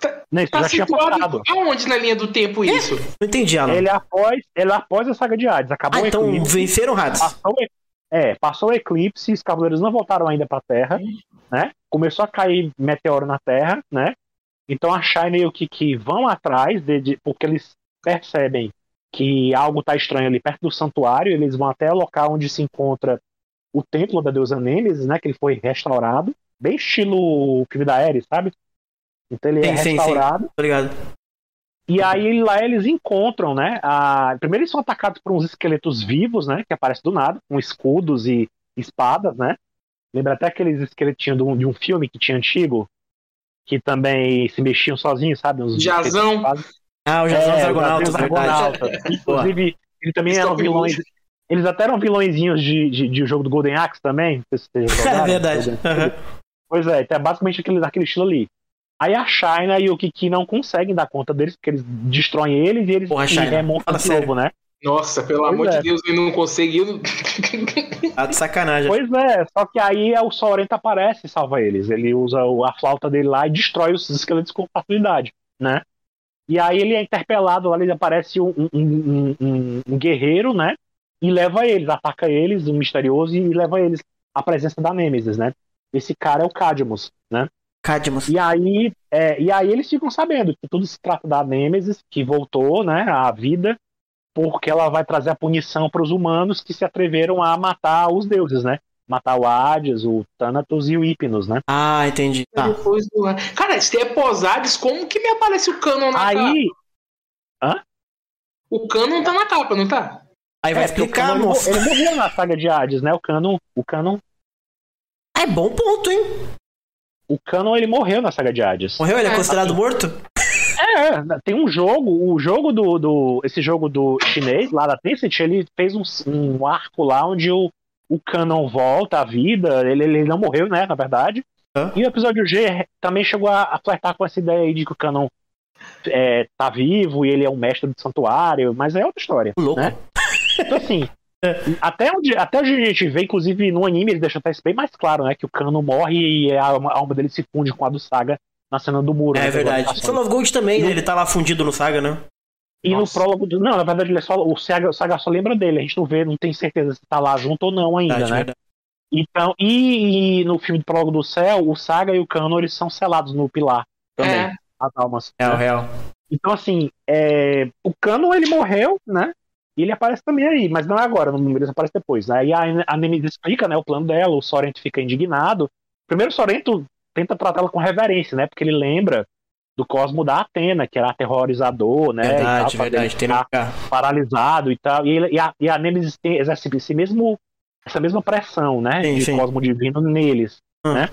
Tá, Não, isso Tá já tinha passado. aonde na linha do tempo isso? Não entendi, Alan. Ele é após, ele é após a saga de Hades. Acabou Ah, então eclipse. venceram Hades. Passou, é, passou o eclipse, os cavaleiros não voltaram ainda pra Terra, né? Começou a cair meteoro na Terra, né? Então a Shai meio que, que vão atrás, de, de- porque eles percebem que algo tá estranho ali perto do santuário, eles vão até o local onde se encontra o templo da deusa Nêmesis, né? Que ele foi restaurado, bem estilo o filme da Ares, sabe? Então ele é Sim, sim, sim. restaurado. Obrigado. E aí lá eles encontram, né? A... Primeiro eles são atacados por uns esqueletos vivos, né? Que aparecem do nada, com escudos e espadas, né? Lembra até aqueles esqueletinhos de um, de um filme que tinha antigo, que também se mexiam sozinhos, sabe? Uns Jazão. Ah, o. Jazão É, Argonautas. Argonautas. Inclusive, eles também Stop eram vilões. Eles até eram vilõezinhos de, de, de jogo do Golden Axe também. Não sei se vocês É verdade. Aham. Pois é, então é basicamente aquele, aquele estilo ali. Aí a China e o Kiki não conseguem dar conta deles, porque eles destroem eles e eles Porra, China, remontam fala de sério. novo, né? Nossa, pelo Pois amor é. de Deus, ele não conseguiu. Tá de sacanagem. Pois é, só que aí o Sorrento aparece e salva eles. Ele usa a flauta dele lá e destrói os esqueletos com facilidade, né? E aí ele é interpelado lá, ele aparece um, um- um- um- guerreiro, né? E leva eles, ataca eles, um misterioso, e leva eles à presença da Nêmesis, né? Esse cara é o Cadmus, né? Cadmus. E aí, é, e aí eles ficam sabendo que tudo se trata da Nêmesis, que voltou né, à vida, porque ela vai trazer a punição para os humanos que se atreveram a matar os deuses, né? Matar o Hades, o Thanatos e o Hypnos, né? Ah, entendi. Tá. Depois do... Cara, se é pós-Hades, como que me aparece o canon na capa? Aí, O canon tá na capa, não tá? Aí vai é, explicar, Canon, ele, moço. mo- ele morreu na saga de Hades, né? O Canon, o Canon, É bom ponto, hein? O Canon ele morreu na saga de Hades. Morreu? Ele é considerado morto? É, tem um jogo, o jogo do, do esse jogo do chinês lá da Tencent, ele fez um, um arco lá onde o, o Canon volta à vida, ele, ele não morreu, né, na verdade. Hã? E o episódio G também chegou a, a flertar com essa ideia aí de que o Canon é, tá vivo e ele é um mestre do santuário, mas é outra história. Louco. Né? Então assim, até onde, até onde a gente vê, inclusive no anime eles deixam até isso bem mais claro, né, que o Canon morre e a alma, a alma dele se funde com a do Saga na cena do muro. É né, verdade. Soul of Gold também, né? No- Ele tá lá fundido no Saga, né? e Nossa. no prólogo. do- Não, na verdade, ele é só, o, Saga, o Saga só lembra dele. A gente não vê, não tem certeza se tá lá junto ou não ainda, Verdade, né? verdade. Então, e, e no filme do Prólogo do Céu, o Saga e o Cano eles são selados no pilar também, É. as almas. Real, né? real. Então, assim, é, o Cano ele morreu, né? E ele aparece também aí, mas não é agora, no ele aparece depois. Aí a, a Nemesis explica né, o plano dela, o Sorrento fica indignado. Primeiro, o Sorrento tenta tratar ela com reverência, né? Porque ele lembra do Cosmo da Atena, que era aterrorizador, né? e tal, Verdade, verdade. Tem paralisado e tal. E, ele- e a, e a Nemesis tem, exerce esse mesmo, essa mesma pressão, né? Sim, de sim. cosmo divino neles, Hum. né?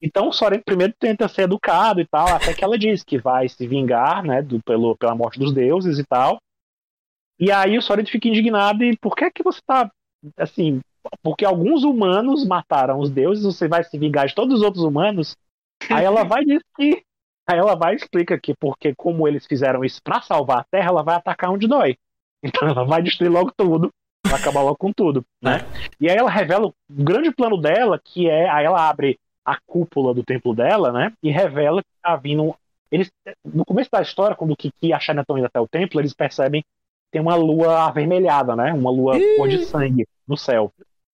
Então o Sorento primeiro tenta ser educado e tal, até que ela diz que vai se vingar, né? Do, pelo, pela morte dos deuses e tal. E aí o Sorento fica indignado e por que é que você tá assim? Porque alguns humanos mataram os deuses, você vai se vingar de todos os outros humanos? Aí ela vai diz que Aí ela vai e explica que porque como eles fizeram isso pra salvar a Terra, ela vai atacar onde dói. Então ela vai destruir logo tudo, vai acabar logo com tudo, né? E aí ela revela o grande plano dela, que é aí ela abre a cúpula do templo dela, né? E revela que tá vindo eles no começo da história, quando o Kiki e a Shana estão indo até o templo, eles percebem tem uma lua avermelhada, né? Uma lua cor de sangue no céu.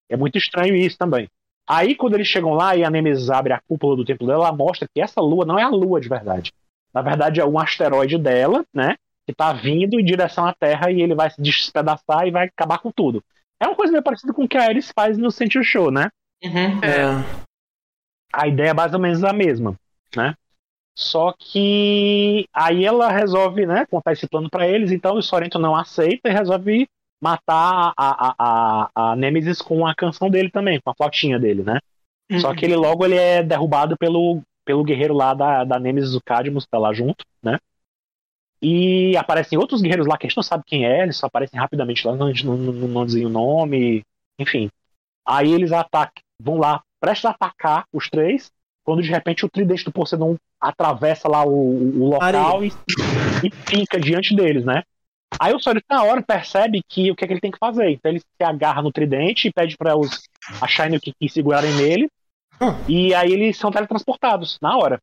É muito estranho isso também. Aí, quando eles chegam lá e a Nemesis abre a cúpula do templo dela, ela mostra que essa lua não é a lua de verdade. Na verdade, é um asteroide dela, né? Que tá vindo em direção à Terra e ele vai se despedaçar e vai acabar com tudo. É uma coisa meio parecida com o que a Ares faz no Sentinel Show, né? Uhum. É. A ideia é mais ou menos a mesma, né? Só que aí ela resolve, né, contar esse plano pra eles, então o Sorrento não aceita e resolve matar a, a, a, a Nemesis com a canção dele também, com a flautinha dele, né? Só que ele logo ele é derrubado pelo, pelo guerreiro lá da, da Nemesis, o Cadmus, tá lá junto, né? E aparecem outros guerreiros lá que a gente não sabe quem é, eles só aparecem rapidamente lá, não, não, não, não dizem o nome, enfim. Aí eles atacam, vão lá, prestes a atacar os três, quando de repente o tridente do Poseidon atravessa lá o, o local e, e fica diante deles, né? Aí o Sonic na hora percebe que o que, é que ele tem que fazer. Então ele se agarra no tridente e pede para os a Shine e o Kiki segurarem nele. Hum. E aí eles são teletransportados na hora.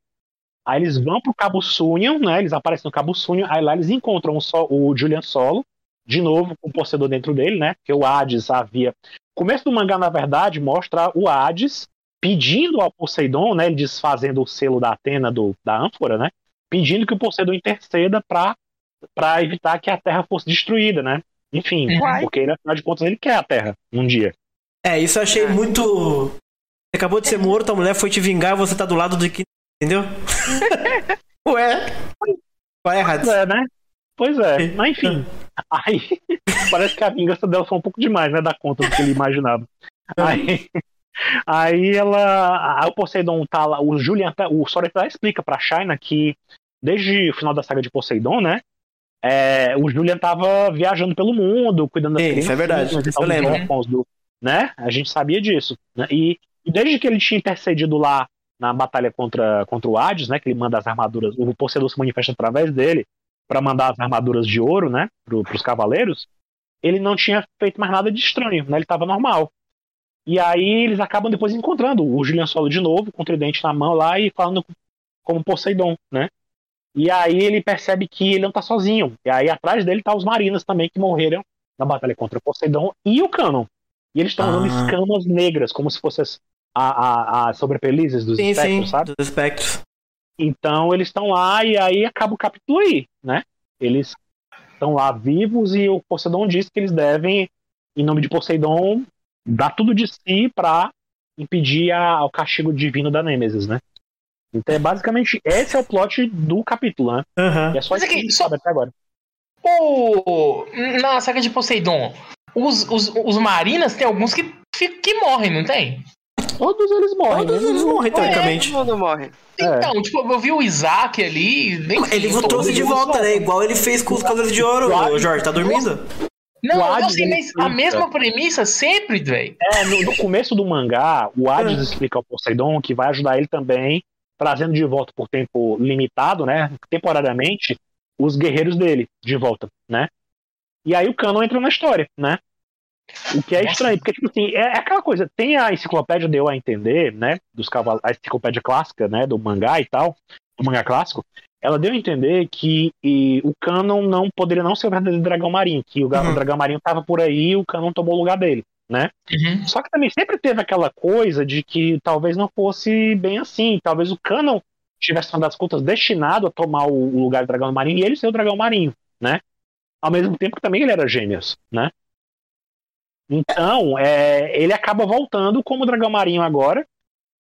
Aí eles vão pro Cabo Sunyan, né? Eles aparecem no Cabo Sunyan, aí lá eles encontram o, o Julian Solo, de novo com o Poseidon dentro dele, né? Porque o Hades havia. O começo do mangá, na verdade, mostra o Hades pedindo ao Poseidon, né? Ele desfazendo o selo da Atena do, da ânfora, né? Pedindo que o Poseidon interceda pra, pra evitar que a Terra fosse destruída, né? Enfim, Uhum. porque ele, afinal de contas, ele quer a Terra um dia. É, isso eu achei muito. Você acabou de ser morto, a mulher foi te vingar e você tá do lado de que. Entendeu? Ué. Vai errado. Pois é, né? Pois é. Mas enfim. Aí parece que a vingança dela foi um pouco demais, né? Da conta do que ele imaginava. Aí, aí ela. Aí o Poseidon tá lá. O Julian, tá- o Sora até explica pra China que desde o final da saga de Poseidon, né? é, o Julian tava viajando pelo mundo, cuidando das Sim, isso é verdade. eu lembro. do, né? A gente sabia disso. Né? E, e desde que ele tinha intercedido lá na batalha contra, contra o Hades, né? Que ele manda as armaduras, o Poseidon se manifesta através dele para mandar as armaduras de ouro, né? Pro, pros cavaleiros. Ele não tinha feito mais nada de estranho, né? Ele tava normal. E aí eles acabam depois encontrando o Julian Solo de novo, com o tridente na mão lá e falando como Poseidon, né? E aí ele percebe que ele não tá sozinho. E aí atrás dele tá os marinas também que morreram na batalha contra o Poseidon e o Canon. E eles estão usando Ah. escamas negras, como se fossem as, a, a, as sobrepelizes dos Sim, espectros, sim. sabe? Dos espectros. Então eles estão lá e aí acaba o capítulo aí, né? Eles estão lá vivos e o Poseidon diz que eles devem, em nome de Poseidon, dar tudo de si pra impedir a- o castigo divino da Nêmesis, né? Então é basicamente esse é o plot do capítulo, né? E é só Mas isso que aqui, a gente só- sabe até agora. O... Na saga de Poseidon, os, os, os marinas tem alguns que, que morrem, não tem? Todos eles morrem. Todos né? eles morrem, teoricamente. Todo mundo morre. É. Então, tipo, eu vi o Isaac ali. Ele todos trouxe de volta, né? Igual ele fez com os Cavaleiros de Ouro, Jorge. Tá dormindo? Não, Hades, sei, mas a explica. mesma premissa sempre, velho. É, no, no começo do mangá, o Hades Ah. explica ao Poseidon que vai ajudar ele também, trazendo de volta por tempo limitado, né? Temporariamente, os guerreiros dele de volta, né? E aí o Canon entra na história, né? O que é Nossa. estranho, porque, tipo assim, é, é aquela coisa, tem a enciclopédia deu a entender, né? Dos cavalos, a enciclopédia clássica, né? Do mangá e tal, do mangá clássico, ela deu a entender que e, o Canon não poderia não ser o verdadeiro dragão marinho, que o, Uhum. dragão marinho tava por aí e o Canon tomou o lugar dele, né? Uhum. Só que também sempre teve aquela coisa de que talvez não fosse bem assim. Talvez o Canon tivesse, no das contas, destinado a tomar o o lugar do dragão marinho e ele ser o dragão marinho, né? Ao mesmo tempo que também ele era gêmeos, né? Então, é, ele acaba voltando como dragão marinho agora.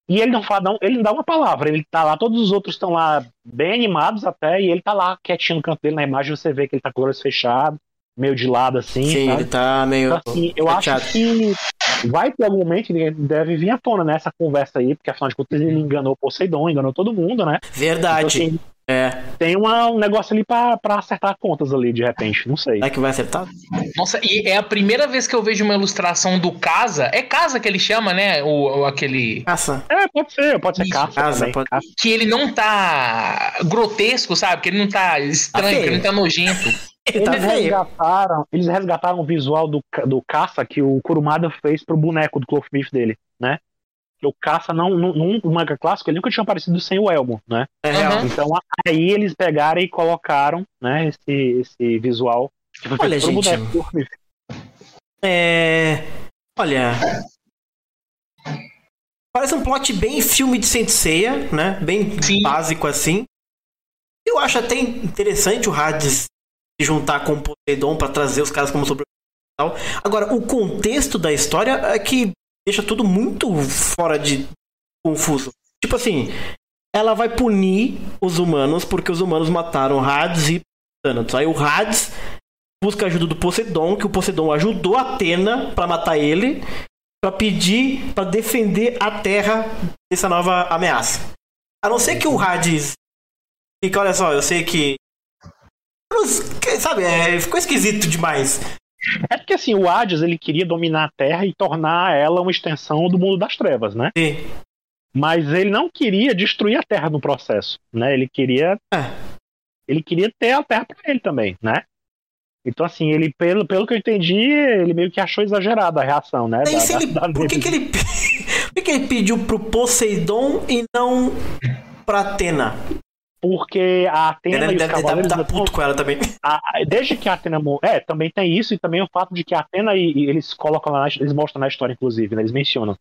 E ele não fala, não, ele não dá uma palavra. Ele tá lá, todos os outros estão lá bem animados até, e ele tá lá quietinho no canto dele na imagem, você vê que ele tá com os olhos fechados, meio de lado assim. Sim, sabe? ele tá meio. Então, assim, eu chateado. acho que vai ter algum momento que deve vir à tona nessa conversa aí, porque afinal de contas ele enganou Poseidon, enganou todo mundo, né? Então, Verdade. assim, É. tem uma- um negócio ali pra, pra acertar contas ali, de repente, não sei. Será que vai acertar? Nossa, e é a primeira vez que eu vejo uma ilustração do Casa. É Casa que ele chama, né? O, o- aquele. Caça. É, pode ser, pode ser Isso, caça casa, também. pode-. Que ele não tá grotesco, sabe? Que ele não tá estranho, que ele não tá nojento. Ele tá Eles resgataram, eles resgataram o visual do, do caça que o Kurumada fez pro boneco do Clothmith dele, né? Que o caça não, num, num manga clássico, ele nunca tinha aparecido sem o elmo, né? É real. Uhum. Então aí eles pegaram e colocaram, né, esse, esse visual que foi Olha, pro gente. É. Olha. Parece um plot bem filme de Senseiya, né? Bem Sim. básico assim. Eu acho até interessante o Hades se juntar com o Poseidon pra trazer os caras como sobre tal. Agora, o contexto da história é que deixa tudo muito fora de confuso. Tipo assim, ela vai punir os humanos porque os humanos mataram Hades e Thanatos. Aí o Hades busca a ajuda do Poseidon, que o Poseidon ajudou Atena pra matar ele, pra pedir pra defender a Terra dessa nova ameaça. A não ser que o Hades fica, olha só, eu sei que sabe, é, ficou esquisito demais. É porque assim, o Hades ele queria dominar a Terra e tornar ela uma extensão do mundo das trevas, né? Sim. Mas ele não queria destruir a Terra no processo, né? Ele queria É. ele queria ter a Terra para ele também, né? Então assim, ele pelo, pelo que eu entendi, ele meio que achou exagerada a reação, né? Da- da- ele- da- por que, que ele por que, que ele pediu pro Poseidon e não pra Atena? Porque a Atena Ele e os deve estar cavaleiros... tá puto com ela também. a- desde que a Atena morreu. É, também tem isso, e também o fato de que a Atena e, e eles colocam lá, na- eles mostram na história, inclusive, né, eles mencionam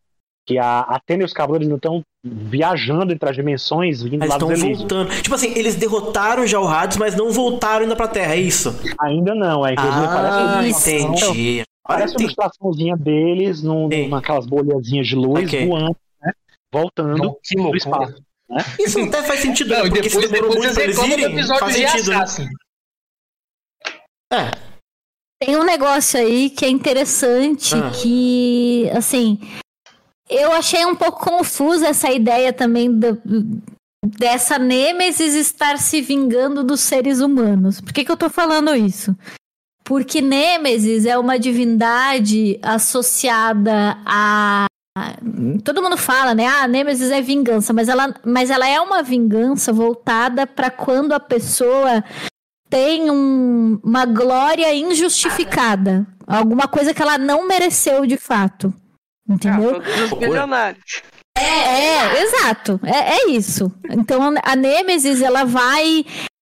que a Atena e os cavaleiros estão viajando entre as dimensões, vindo Eles lá estão voltando. Tipo assim, eles derrotaram já o Hades, mas não voltaram ainda pra Terra, é isso? Ainda não, é. Inclusive, Ah, parece, entendi. Parece uma ilustraçãozinha deles num, naquelas bolhazinhas de luz Ok. voando, né? Voltando Não, que do loucura. espaço. Né? Isso até faz sentido, Não, né? e Porque se depois, demorou depois muito pra eles do irem, episódio faz de sentido, né? É, Tem um negócio aí que é interessante, Ah. que, assim, eu achei um pouco confusa essa ideia também da- dessa Nêmesis estar se vingando dos seres humanos. Por que, que eu tô falando isso? Porque Nêmesis é uma divindade associada a. Todo mundo fala, né? Ah, Nêmesis é vingança, mas ela, mas ela é uma vingança voltada para quando a pessoa tem um- uma glória injustificada. Alguma coisa que ela não mereceu de fato. Entendeu? Ah, milionários. É, exato. É, é isso. Então a Nêmesis ela vai é,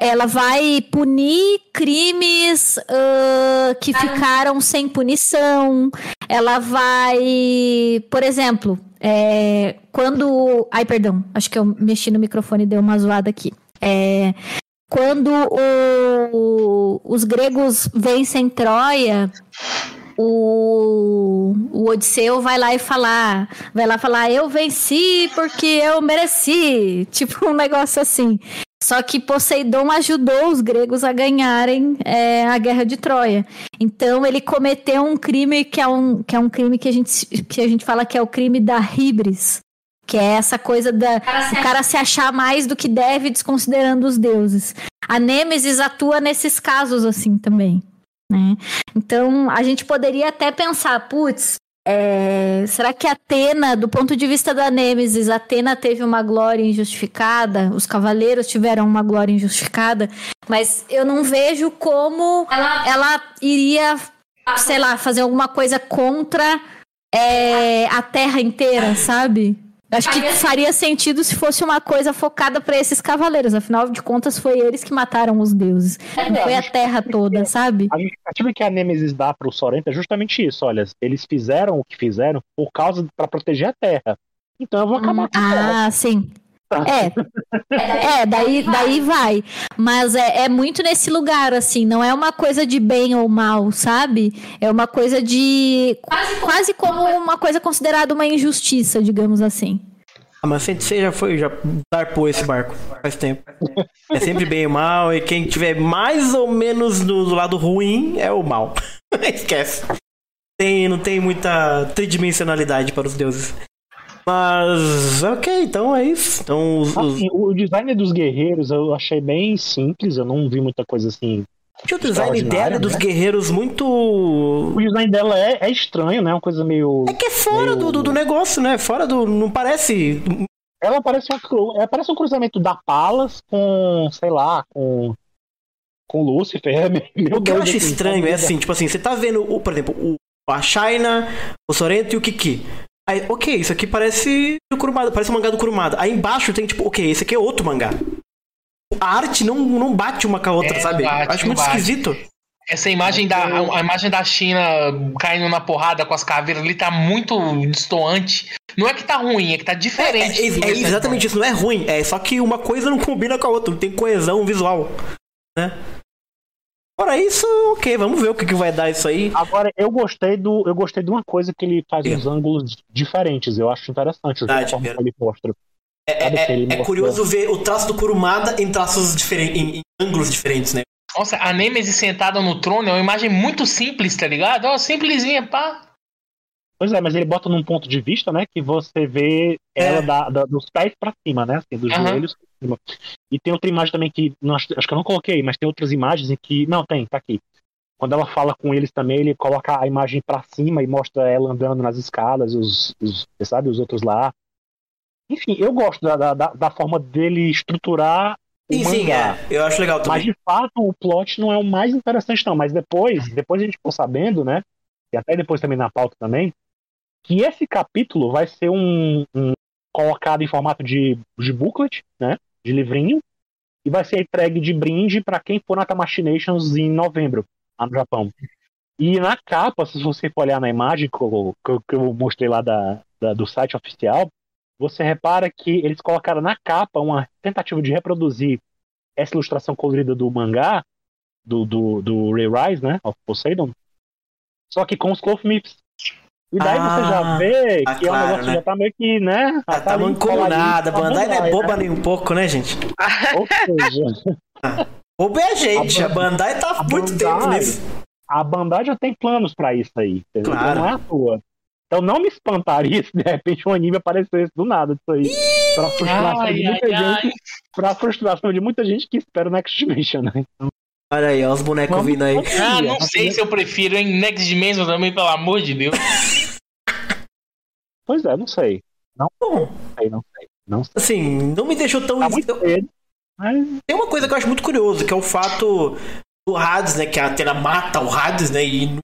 ela vai punir crimes ah, que ficaram sem punição. Ela vai, por exemplo, é, quando, ai perdão, acho que eu mexi no microfone e deu uma zoada aqui. É, quando o- os gregos vencem Troia, o, o Odisseu vai lá e falar, vai lá falar, eu venci porque eu mereci, tipo um negócio assim. Só que Poseidon ajudou os gregos a ganharem é, a guerra de Troia. Então ele cometeu um crime que é um, que é um crime que a, gente, que a gente fala que é o crime da hibris. Que é essa coisa da o cara se achar mais do que deve, desconsiderando os deuses. A Nêmesis atua nesses casos assim também. Né? Então a gente poderia até pensar, putz, é, será que Atena, do ponto de vista da Nêmesis, Atena teve uma glória injustificada? Os cavaleiros tiveram uma glória injustificada? Mas eu não vejo como ela, iria, sei lá, fazer alguma coisa contra é, a Terra inteira, sabe? Acho que faria sentido se fosse uma coisa focada para esses cavaleiros. Afinal de contas, foi eles que mataram os deuses. Não foi a Terra toda, sabe? A justificativa que a Nemesis dá pro Sorrento é justamente isso. Olha, eles fizeram o que fizeram por causa para proteger a Terra. Então eu vou acabar com a Terra. Ah, sim. É. É, daí, daí vai. Mas é, é muito nesse lugar, assim. Não é uma coisa de bem ou mal, sabe? É uma coisa de. Quase, como uma coisa considerada uma injustiça, digamos assim. Ah, mas você já foi, já zarpou esse barco faz tempo. É sempre bem ou mal, e quem tiver mais ou menos do, do lado ruim é o mal. Esquece. Tem, não tem muita tridimensionalidade para os deuses. Mas, ok, então é isso. Então, os, os- Assim, o design dos guerreiros eu achei bem simples, eu não vi muita coisa assim. tinha o design dela extraordinária, dos né? guerreiros muito. O design dela é, é estranho, né? Uma coisa meio. É que é fora do, do, do negócio, né? Fora do. Não parece. Ela parece, uma, ela parece um cruzamento da Palas com, sei lá, com. Com Lúcifer. É, meu O que eu Deus, acho assim, estranho é assim, tipo assim, você tá vendo, o, por exemplo, o, a Shaina, o Sorento e o Kiki. Aí, ok, isso aqui parece do Kurumada, parece um mangá do Kurumada. Aí embaixo tem, tipo, ok, esse aqui é outro mangá. A arte não, não bate uma com a outra, É, sabe? bate, acho muito bate. esquisito. Essa imagem da, a, a imagem da China caindo na porrada com as caveiras ali tá muito distoante. Não é que tá ruim, é que tá É, diferente. é- é da exatamente isso, não é ruim. É só que uma coisa não combina com a outra, não tem coesão visual. Né? Fora isso, ok, vamos ver o que, que vai dar isso aí. Agora, eu gostei do. Eu gostei de uma coisa que ele faz Diga. uns ângulos diferentes. Eu acho interessante o jeito Verdade, como verdade. ele mostra. É, Sabe é- que ele é mostrou? curioso ver o traço do Kurumada em traços diferentes, em, em ângulos diferentes, né? Nossa, a Nemesis sentada no trono é uma imagem muito simples, tá ligado? Ó, simplesinha, pá. Pois é, mas ele bota num ponto de vista, né? Que você vê É. ela da- da- dos pés pra cima, né? Assim, dos Aham. joelhos pra cima. E tem outra imagem também que. Não, acho, acho que eu não coloquei, mas tem outras imagens em que. Não, tem, tá aqui. Quando ela fala com eles também, ele coloca a imagem pra cima e mostra ela andando nas escadas, os, os sabe, os outros lá. Enfim, eu gosto da, da, da- forma dele estruturar Sim, sim, é. Eu acho legal Mas também. de fato o plot não é o mais interessante, não. Mas depois, depois a gente ficou sabendo, né? E até depois também na pauta também, que esse capítulo vai ser um, um colocado em formato de, de booklet, né? De livrinho e vai ser entregue de brinde para quem for na Tamashinations em novembro, lá no Japão. E na capa, se você for olhar na imagem que eu, que eu- mostrei lá da, da- do site oficial, você repara que eles colocaram na capa uma tentativa de reproduzir essa ilustração colorida do mangá, do, do, do Ray Rise, né? Of Poseidon. Só que com os Clothmips. E daí Ah, você já vê tá que é um claro, negócio né? que já tá meio que, né? Ah, tá mancomunada. A Bandai não é boba né? nem um pouco, né, gente? Ou seja, Boba é a gente. A A Bandai tá há muito Bandai- tempo nisso. a Bandai já tem planos pra isso aí. Entendeu? Claro. Então não é à toa. Então não me espantaria se de repente um anime aparecesse do nada disso aí. Pra frustração Ai, de muita ai, gente. Pra frustração de muita gente que espera o Next Dimension, né? Olha aí, ó, os bonecos Vamos- vindo aí. Ah, não sei se eu prefiro em Next Dimension também, pelo amor de Deus. Pois é, não sei. Não Bom, sei, não sei. Não sei. assim, não me deixou tão. Tá muito cedo. Mas Tem uma coisa que eu acho muito curioso, que é o fato do Hades, né? Que a Atena mata o Hades, né? E não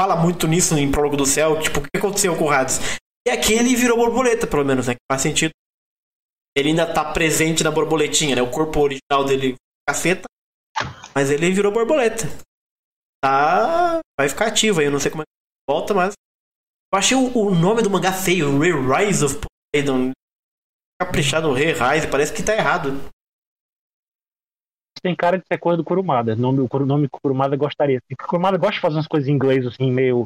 fala muito nisso em Prólogo do Céu. Tipo, o que aconteceu com o Hades? E aqui ele virou borboleta, pelo menos, né? Que faz sentido. Ele ainda tá presente na borboletinha, né? O corpo original dele caceta. Mas ele virou borboleta. Tá. Vai ficar ativo aí, eu não sei como é que volta, mas. Eu achei o, o nome do mangá feio, Re-Rise of Poseidon. Caprichado Re-Rise, parece que tá errado. tem cara de ser coisa do Kurumada. O nome, o nome Kurumada gostaria. Porque o Kurumada gosta de fazer umas coisas em inglês, assim, meio.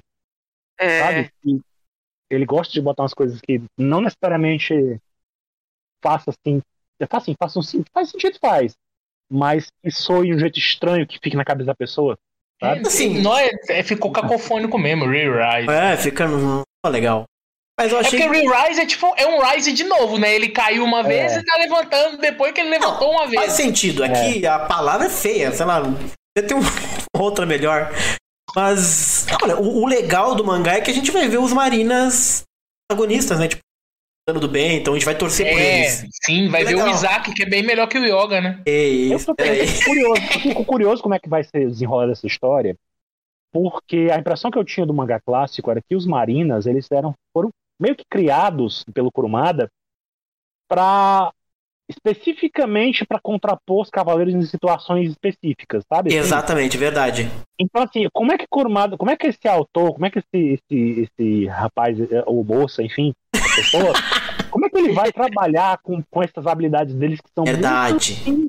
É, Sabe? E ele gosta de botar umas coisas que não necessariamente faça assim. Faz assim, faça um, faz sentido, faz. Mas que soe de um jeito estranho que fique na cabeça da pessoa. Sabe? Assim- Assim, não é, é- ficou cacofônico mesmo, Re-Rise. É, fica não legal. Mas eu É achei. porque Re-Rise é tipo, é um Rise de novo, né? Ele caiu uma vez É. e tá levantando depois que ele levantou uma Faz vez. sentido. Aqui a palavra é feia, sei lá. Você tem um- outra melhor. Mas, olha, o, o legal do mangá é que a gente vai ver os marinas protagonistas, né? Tipo, do bem, então a gente vai torcer por É, eles. sim, vai ver Legal. o Isaac, que é bem melhor que o Yoga, né? É Eu isso. tô peraí. curioso, eu fico curioso como é que vai ser desenrolada essa história, porque a impressão que eu tinha do mangá clássico era que os marinas, eles eram, foram meio que criados pelo Kurumada para especificamente para contrapor os cavaleiros em situações específicas, sabe? Assim, Exatamente, verdade. Então, assim, como é que Kurumada, como é que esse autor, como é que esse, esse, esse rapaz, eh, ou moça, enfim, pessoa, como é que ele vai trabalhar com, com essas habilidades deles que são muito Verdade. assim.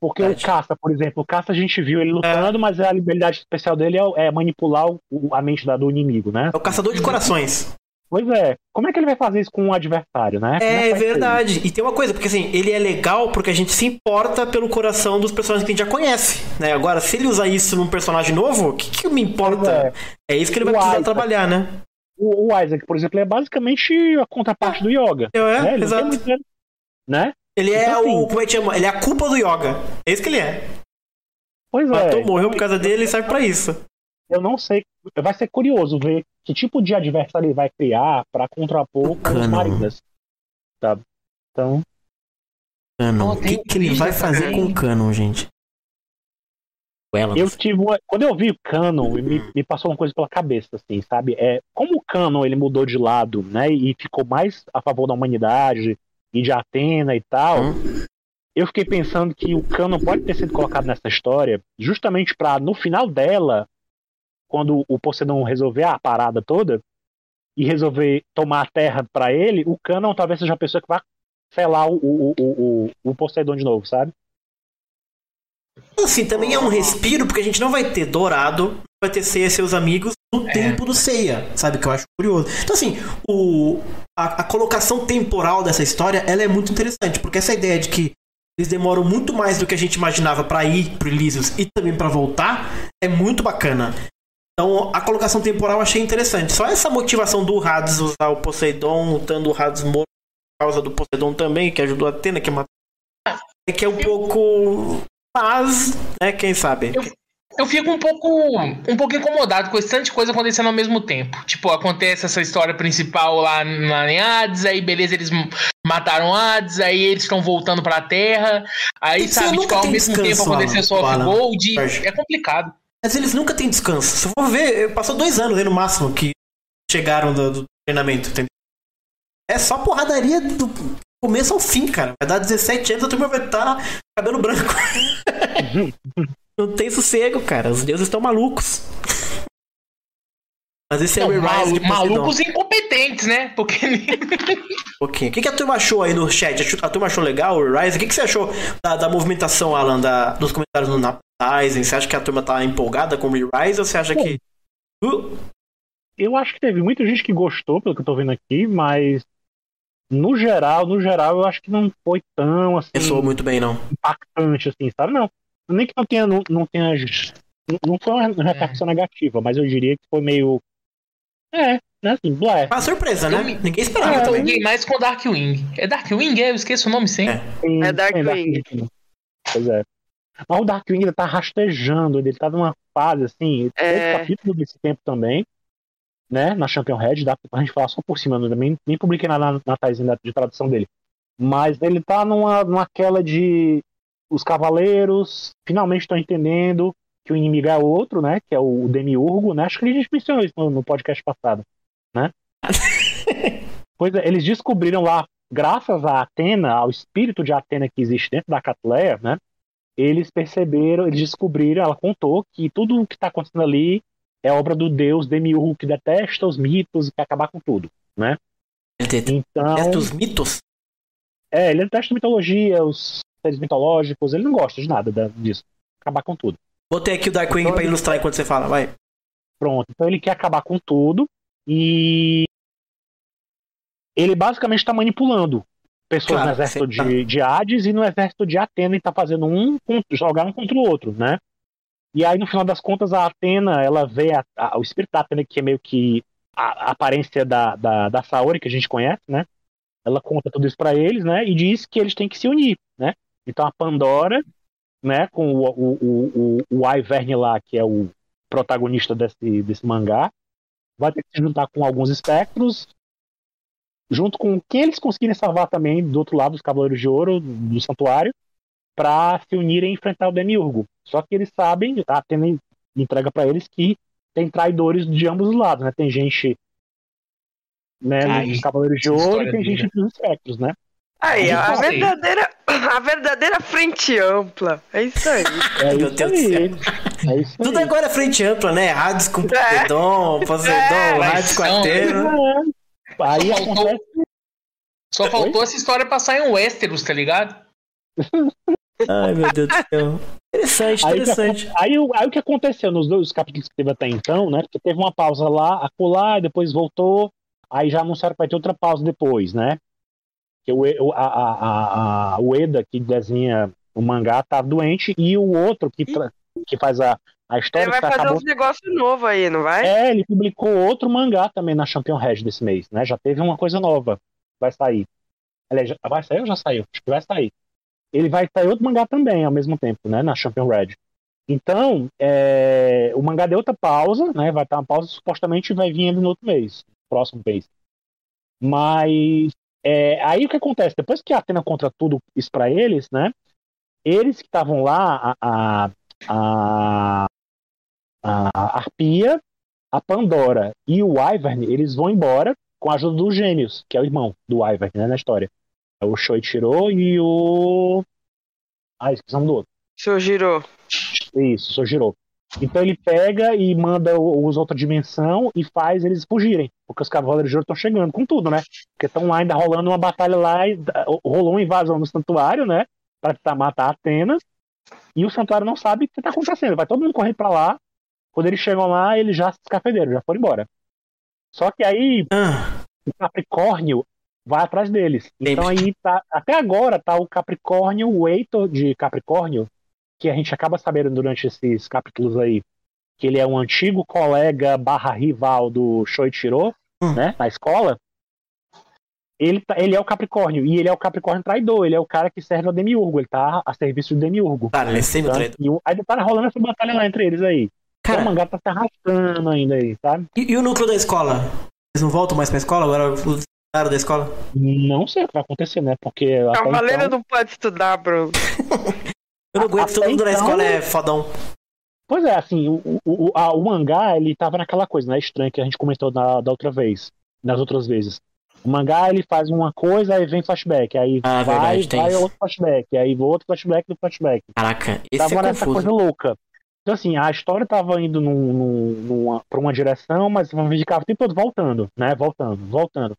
Porque Verdade. o Caça, por exemplo, o Caça a gente viu ele lutando, mas a habilidade especial dele é, é manipular o- a mente da- do inimigo, né? É o caçador de corações. Pois é. Como é que ele vai fazer isso com um adversário, né? Como É que vai ser verdade. E tem uma coisa, porque assim, ele é legal porque a gente se importa pelo coração dos personagens que a gente já conhece. Né? Agora, se ele usar isso num personagem novo, o que, que me importa? É. isso que ele vai O precisar Isaac. trabalhar, né? O, o Isaac, por exemplo, é basicamente a contraparte do Yoga. É, né? Ele não exato. muito- Né? Ele é Então, o. assim- Como é que chama? Ele é a culpa do yoga. É isso que ele é. Pois é. Matou, morreu por causa dele e serve pra isso. Eu não sei. Vai ser curioso ver que tipo de adversário ele vai criar pra contrapor com os Canon. marinas. Tá? Então, Canon. O que, que ele vai fazer também. com o Canon, gente? Ela. eu tive uma... Quando eu vi o Canon, me, me passou uma coisa pela cabeça, assim, sabe? É, como o Canon ele mudou de lado, né? E ficou mais a favor da humanidade e de Atena e tal. Hum. Eu fiquei pensando que o Canon pode ter sido colocado nessa história justamente pra, no final dela, quando o Poseidon resolver a parada toda e resolver tomar a terra pra ele, o Canon talvez seja a pessoa que vai selar o, o, o, o, o Poseidon de novo, sabe? Assim, também é um respiro, porque a gente não vai ter Dourado, vai ter Seiya e seus amigos no tempo do Seiya, sabe? Que eu acho curioso. Então, assim, o, a, a colocação temporal dessa história, ela é muito interessante, porque essa ideia de que eles demoram muito mais do que a gente imaginava pra ir pro Elysius e também pra voltar, é muito bacana. Então, a colocação temporal eu achei interessante. Só essa motivação do Hades usar o Poseidon, lutando o Hades morto por causa do Poseidon também, que ajudou a Atena, que matou. É que é um pouco. Mas, né, quem sabe? Eu fico um pouco, um pouco incomodado com esse tanto de coisa acontecendo ao mesmo tempo. Tipo, acontece essa história principal lá na em Hades, aí beleza, eles mataram Hades, aí eles estão voltando pra Terra, aí sabe, tipo, ao mesmo tempo acontecer só Alan. Gold, é complicado. Mas eles nunca têm descanso. Se eu for ver, passou dois anos aí no máximo que chegaram do, do treinamento, entendeu? É só porradaria do. Começo ao fim, cara. Vai dar 17 anos, a turma vai estar cabelo branco. Não tem sossego, cara. Os deuses estão malucos. Mas esse é o Não, Rise de malu- malucos incompetentes, né? Porque pouquinho. O que, que a turma achou aí no chat? A turma achou legal o Rise? O que, que você achou da, da movimentação, Alan, da, dos comentários no na Ryzen? Você acha que a turma tá empolgada com o Rise ou você acha que. Uh, Eu acho que teve muita gente que gostou, pelo que eu tô vendo aqui, mas no geral, no geral, eu acho que não foi tão assim pensou muito bem, não. impactante, assim, sabe? Não. Nem que não tenha, não, não tenha. Não foi uma repercussão negativa, mas eu diria que foi meio. É, né? Assim, blé. Uma surpresa, né? Eu me- Ninguém eu esperava me também. empolguei mais com o Darkwing. É Darkwing? É, eu esqueço o nome sempre. É. Tem- É Darkwing. Darkwing. Pois é. Mas o Darkwing ele tá rastejando, ele tá numa fase assim. É. Teve capítulo desse tempo também, né? Na Champion Red, dá pra gente falar só por cima, né, nem, nem publiquei nada na, na de tradução dele. Mas ele tá numa, numa de. Os cavaleiros finalmente estão entendendo que o inimigo é outro, né? Que é o Demiurgo, né? Acho que a gente mencionou isso no, no podcast passado, né? pois é, eles descobriram lá, graças a Atena, ao espírito de Atena que existe dentro da Catleia, né? Eles perceberam, eles descobriram, ela contou que tudo o que está acontecendo ali é obra do deus Demiurgo que detesta os mitos e quer acabar com tudo, né? Ele detesta Então, os mitos? é, ele detesta a mitologia, os seres mitológicos, ele não gosta de nada da- disso. Acabar com tudo. Botei aqui o Darkwing pra ilustrar enquanto você fala, vai. Pronto. Então ele quer acabar com tudo e ele basicamente está manipulando pessoas Claro, no exército tá. de, de Hades e no exército de Atena e tá fazendo um jogar um contra o outro, né? E aí no final das contas a Atena, ela vê a- a- o espírito da Atena que é meio que a, a aparência da, da, da Saori que a gente conhece, né? Ela conta tudo isso para eles, né? E diz que eles têm que se unir, né? Então a Pandora, né? Com o, o, o, o, o Ivern lá, que é o protagonista desse, desse mangá, vai ter que se juntar com alguns espectros, junto com quem eles conseguirem salvar também do outro lado dos Cavaleiros de Ouro, do Santuário, para se unirem e enfrentar o Demiurgo. Só que eles sabem, a Atena entrega para eles que tem traidores de ambos os lados, né? Tem gente né, Aí, nos Cavaleiros de Ouro e tem gente dura. nos espectros, né? Aí, a Gostei. verdadeira, a verdadeira frente ampla. É isso aí. É Meu isso Deus do aí. É isso Tudo aí. agora é frente ampla, né? Hades com Poseidon, Poseidon, É, Hades com mas Atena. É. Aí Só faltou- acontece Só faltou essa história passar em Westeros, tá ligado? Ai, meu Deus do céu. Interessante, Aí, o que interessante. aí, o- aí o que aconteceu nos dois capítulos que teve até então, né? Porque teve uma pausa lá, acolá, e depois voltou, aí já anunciaram que vai ter outra pausa depois, né? Que o, o- a, a, a, a- o Eda, que desenha o mangá, tá doente, e o outro que, tra- que faz a, a Ele história vai que fazer acabou. uns negócios novos aí, não vai? É, ele publicou outro mangá também na Champion Red desse mês, né? Já teve uma coisa nova. Vai sair. Aliás, já- vai sair ou já saiu? Acho que vai sair. Ele vai sair outro mangá também ao mesmo tempo, né? Na Champion Red. Então, é, o mangá deu outra pausa, né? Vai estar uma pausa, supostamente vai vir ele no outro mês, próximo mês. Mas é, aí o que acontece? Depois que a Atena contra tudo isso pra eles, né? Eles que estavam lá, a, a, a Arpia, a Pandora e o Ivern, eles vão embora com a ajuda dos gêmeos, que é o irmão do Ivern, né, na história. É o Shoichiro e o. Ah, esqueci o nome do outro. Seu Girou. Isso, Sojiro. Então ele pega e manda os outra dimensão e faz eles fugirem, porque os Cavaleiros de Ouro estão chegando com tudo, né? Porque estão lá ainda rolando uma batalha lá, e rolou uma invasão no santuário, né? Pra tentar matar a Atena. E o santuário não sabe o que tá acontecendo. Vai todo mundo correr pra lá. Quando eles chegam lá, eles já se escafederam, já foram embora. Só que aí Ah, o Capricórnio vai atrás deles. Então aí tá. Até agora tá o Capricórnio, o Heitor de Capricórnio, que a gente acaba sabendo durante esses capítulos aí, que ele é um antigo colega barra rival do Shoichiro, Hum. né? Na escola. Ele, tá- ele é o Capricórnio, e ele é o Capricórnio traidor, ele é o cara que serve ao Demiurgo, ele tá a serviço do Demiurgo. cara, ele é sempre Tá? traidor. E o- aí tá rolando essa batalha lá entre eles aí. Então, o Cara, mangá tá se arrastando ainda aí, sabe? e, e o núcleo da escola? Eles não voltam mais pra escola? Agora da escola? Não sei o que vai acontecer, né? Porque até Cavaleiro então- não pode estudar, Bruno. Eu não aguento, Até todo mundo na então- escola é fodão. Pois é, assim, o, o, o, a- o mangá, ele tava naquela coisa, né, estranha que a gente comentou na, da outra vez, nas outras vezes. O mangá ele faz uma coisa, aí vem flashback, aí Ah, vai, verdade, vai outro flashback, aí outro flashback do flashback. Caraca, esse Tava é nessa confuso. coisa louca. Então, assim, a história tava indo num, num, numa, pra uma direção, mas ficava o tempo todo voltando, né? Voltando, voltando.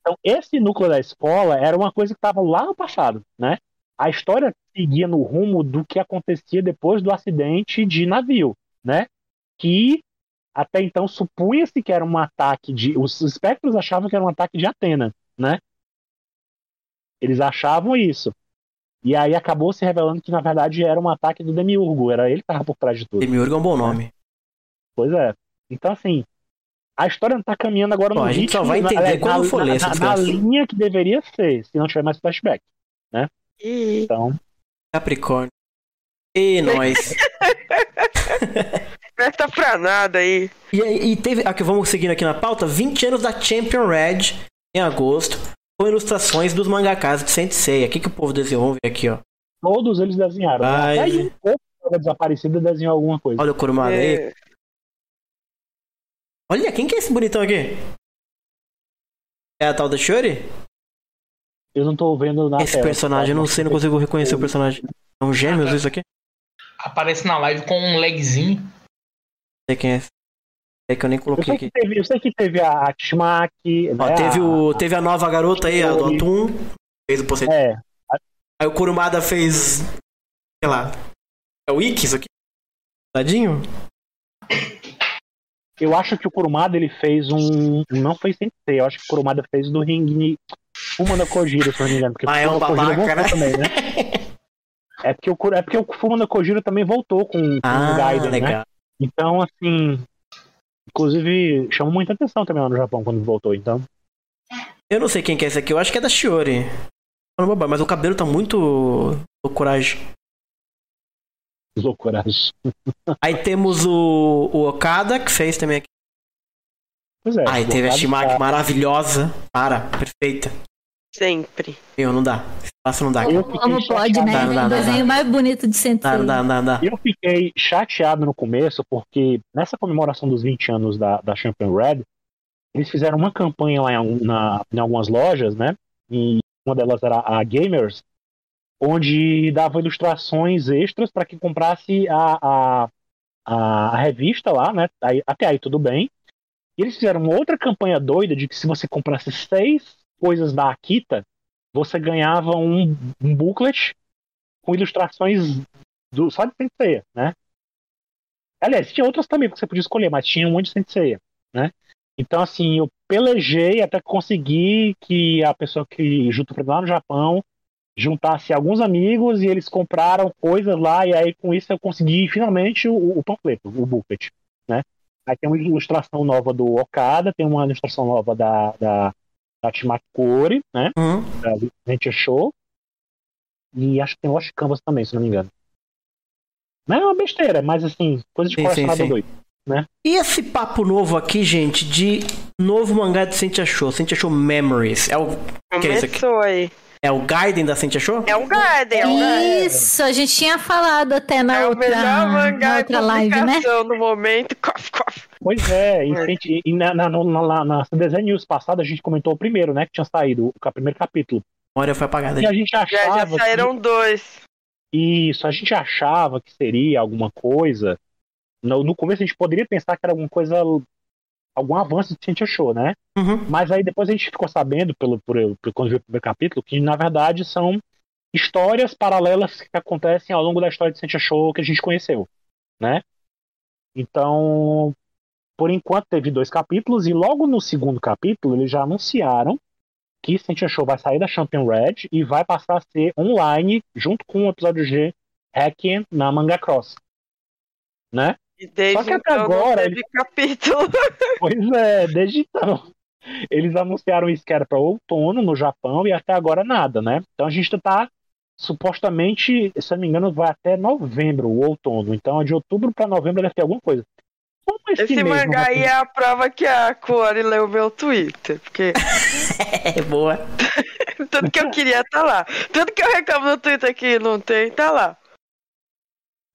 Então, esse núcleo da escola era uma coisa que estava lá no passado, né? A história seguia no rumo do que acontecia depois do acidente de navio, né? Que até então supunha-se que era um ataque de. Os espectros achavam que era um ataque de Atena, né? Eles achavam isso. E aí acabou se revelando que na verdade era um ataque do Demiurgo, era ele que estava por trás de tudo. Demiurgo é um bom nome. Pois é. Então, assim, a história não tá caminhando agora Bom, no a gente ritmo, só vai na- entender na, quando for na, ler essa na, na linha que deveria ser, se não tiver mais flashback. Ih, Então, Capricórnio. E nós. presta pra nada aí. E, aí- e teve. Aqui, vamos seguindo aqui na pauta: 20 anos da Champion Red em agosto. Com ilustrações dos mangakas de Sensei. O que, que o povo desenhou? Vamos ver aqui, ó. todos eles desenharam. Vai. Até um pouco estava desaparecido desenhou alguma coisa. Olha o Kurumada aí. É, Olha, quem que é esse bonitão aqui? É a tal da Shuri? Eu não tô vendo na Esse tela. personagem, eu não sei, não consigo reconhecer o personagem. É um gêmeos isso aqui? Não Aparece na live com um legzinho. sei quem é esse. É que eu nem Eu coloquei sei, aqui. teve, eu sei que teve a Tishmaki. Ó, né, teve, a- o, teve a nova garota aí, a do Atum. Fez o post É, Aí o Kurumada fez. Sei lá. É o Ikki isso aqui? Tadinho? eu acho que o Kurumada ele fez um. Não foi sem ser, eu acho que o Kurumada fez do Ring. Uma da Kojiro, se eu não me engano. Porque Ah, é um Fuma babaca, né? também, né? É porque, o, é porque o Fuma no Kojiro também voltou com, com Ah, o Gaiden, né? legal. Então, assim. Inclusive, chamou muita atenção também lá no Japão quando voltou, então. Eu não sei quem que é esse aqui, eu acho que é da Shiori. Mas o cabelo tá muito. Usou coragem. Aí temos o, o Okada, que fez também aqui. Pois é. Aí teve a Shimaki pra- maravilhosa. Para, perfeita. Sempre. Eu, não dá. Espaço não dá. Eu fiquei Como pode, chateado. né? Dá, dá, o desenho mais bonito de Sensei. Não dá, não dá, não dá. Eu fiquei chateado no começo, porque nessa comemoração dos 20 anos da, da Champion Red, eles fizeram uma campanha lá em, na- em algumas lojas, né? E uma delas era a Gamers, onde dava ilustrações extras para quem comprasse a, a, a, a revista lá, né? Aí- até aí tudo bem. E eles fizeram uma outra campanha doida de que se você comprasse seis coisas da Akita, você ganhava um, um booklet com ilustrações do só de Senseiya, né? Aliás, tinha outras também que você podia escolher, mas tinha um monte de Senseiya, né? Então, assim, eu pelejei até conseguir que a pessoa que junto mim lá no Japão juntasse alguns amigos e eles compraram coisas lá e aí com isso eu consegui finalmente o, o panfleto, o booklet, né? Aí tem uma ilustração nova do Okada, tem uma ilustração nova da, da, Timaki Kori, né? Uhum. Da Venture Show. E acho que tem Lost Canvas também, se não me engano. Não é uma besteira, mas assim, coisa de Sim, sim, colecionador sim. doido. E esse papo novo aqui, gente, de novo mangá de Sentia Show, Sentia Show Memories. É o, que é isso aqui? Começou aí. É o Gaiden da Sentia Show? É um Garden, é Garden. Isso, a gente tinha falado até na É o outra, na outra live, né? no momento. Cof, cof. Pois é, e, gente, e na, na, na, na, na Design News passada a gente comentou o primeiro, né? Que tinha saído, o primeiro capítulo. A memória foi apagada. E a gente Já, já achava. saíram dois. que, isso, a gente achava que seria alguma coisa. No, no começo a gente poderia pensar que era alguma coisa. Algum avanço que a gente achou, né? Uhum. Mas aí depois a gente ficou sabendo, pelo, por, por- quando viu o primeiro capítulo, que na verdade são histórias paralelas que acontecem ao longo da história de Sentia Show que a gente conheceu, né? Então, por enquanto teve dois capítulos e logo no segundo capítulo eles já anunciaram que Sentia Show vai sair da Champion Red e vai passar a ser online junto com o episódio G Hacken na Manga Cross, né? E desde Só que até então agora não teve capítulo. Pois é, desde então. Eles anunciaram isso que era para outono no Japão e até agora nada, né? Então a gente tá supostamente, se eu não me engano, vai até novembro, o outono. Então de outubro para novembro deve ter alguma coisa. Como esse, Esse mês não mangá aí é a prova que a Kuori leu meu Twitter. Porque É boa. tudo que eu queria tá lá. Tudo que eu reclamo no Twitter que não tem, tá lá.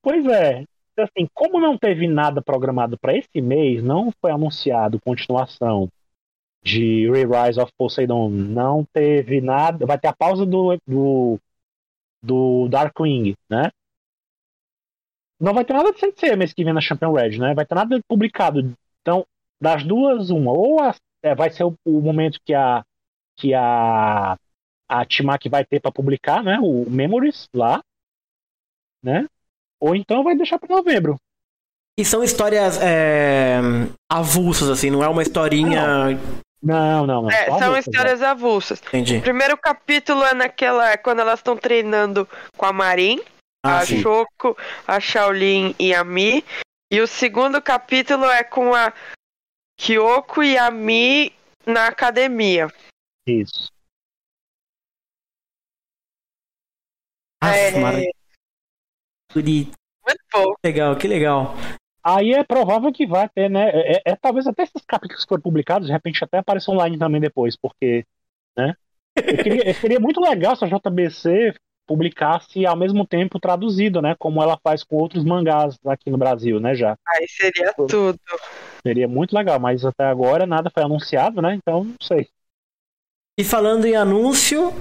Pois é. Então, Assim, como não teve nada programado para esse mês, não foi anunciado continuação de Re-Rise of Poseidon. Não teve nada. Vai ter a pausa do, do, do Darkwing, né? Não vai ter nada de Sensei mês que vem na Champion Red, né? Vai ter nada publicado. Então, das duas, uma. Ou a- é, vai ser o, o momento que a que a a Timac vai ter para publicar, né? O Memories lá, né? Ou então vai deixar para novembro. E são histórias é, avulsas, assim, não é uma historinha. Não, não, não. É, Só são isso, histórias avulsas. Entendi. O primeiro capítulo é naquela. é quando elas estão treinando com a Marin, Ah, a sim. Choco, a Shaolin e a Mi. E o segundo capítulo é com a Kyoko e a Mi na academia. Isso. Aff, É. Muito bom. Legal, que legal. Aí é provável que vai ter, né? É, é- talvez até esses capítulos que foram publicados, de repente até apareçam online também depois, porque, né? Eu queria, seria muito legal se a JBC publicasse ao mesmo tempo traduzido, né? Como ela faz com outros mangás aqui no Brasil, né? Já. Aí seria tudo. Seria muito legal, mas até agora nada foi anunciado, né? Então, não sei. E falando em anúncio,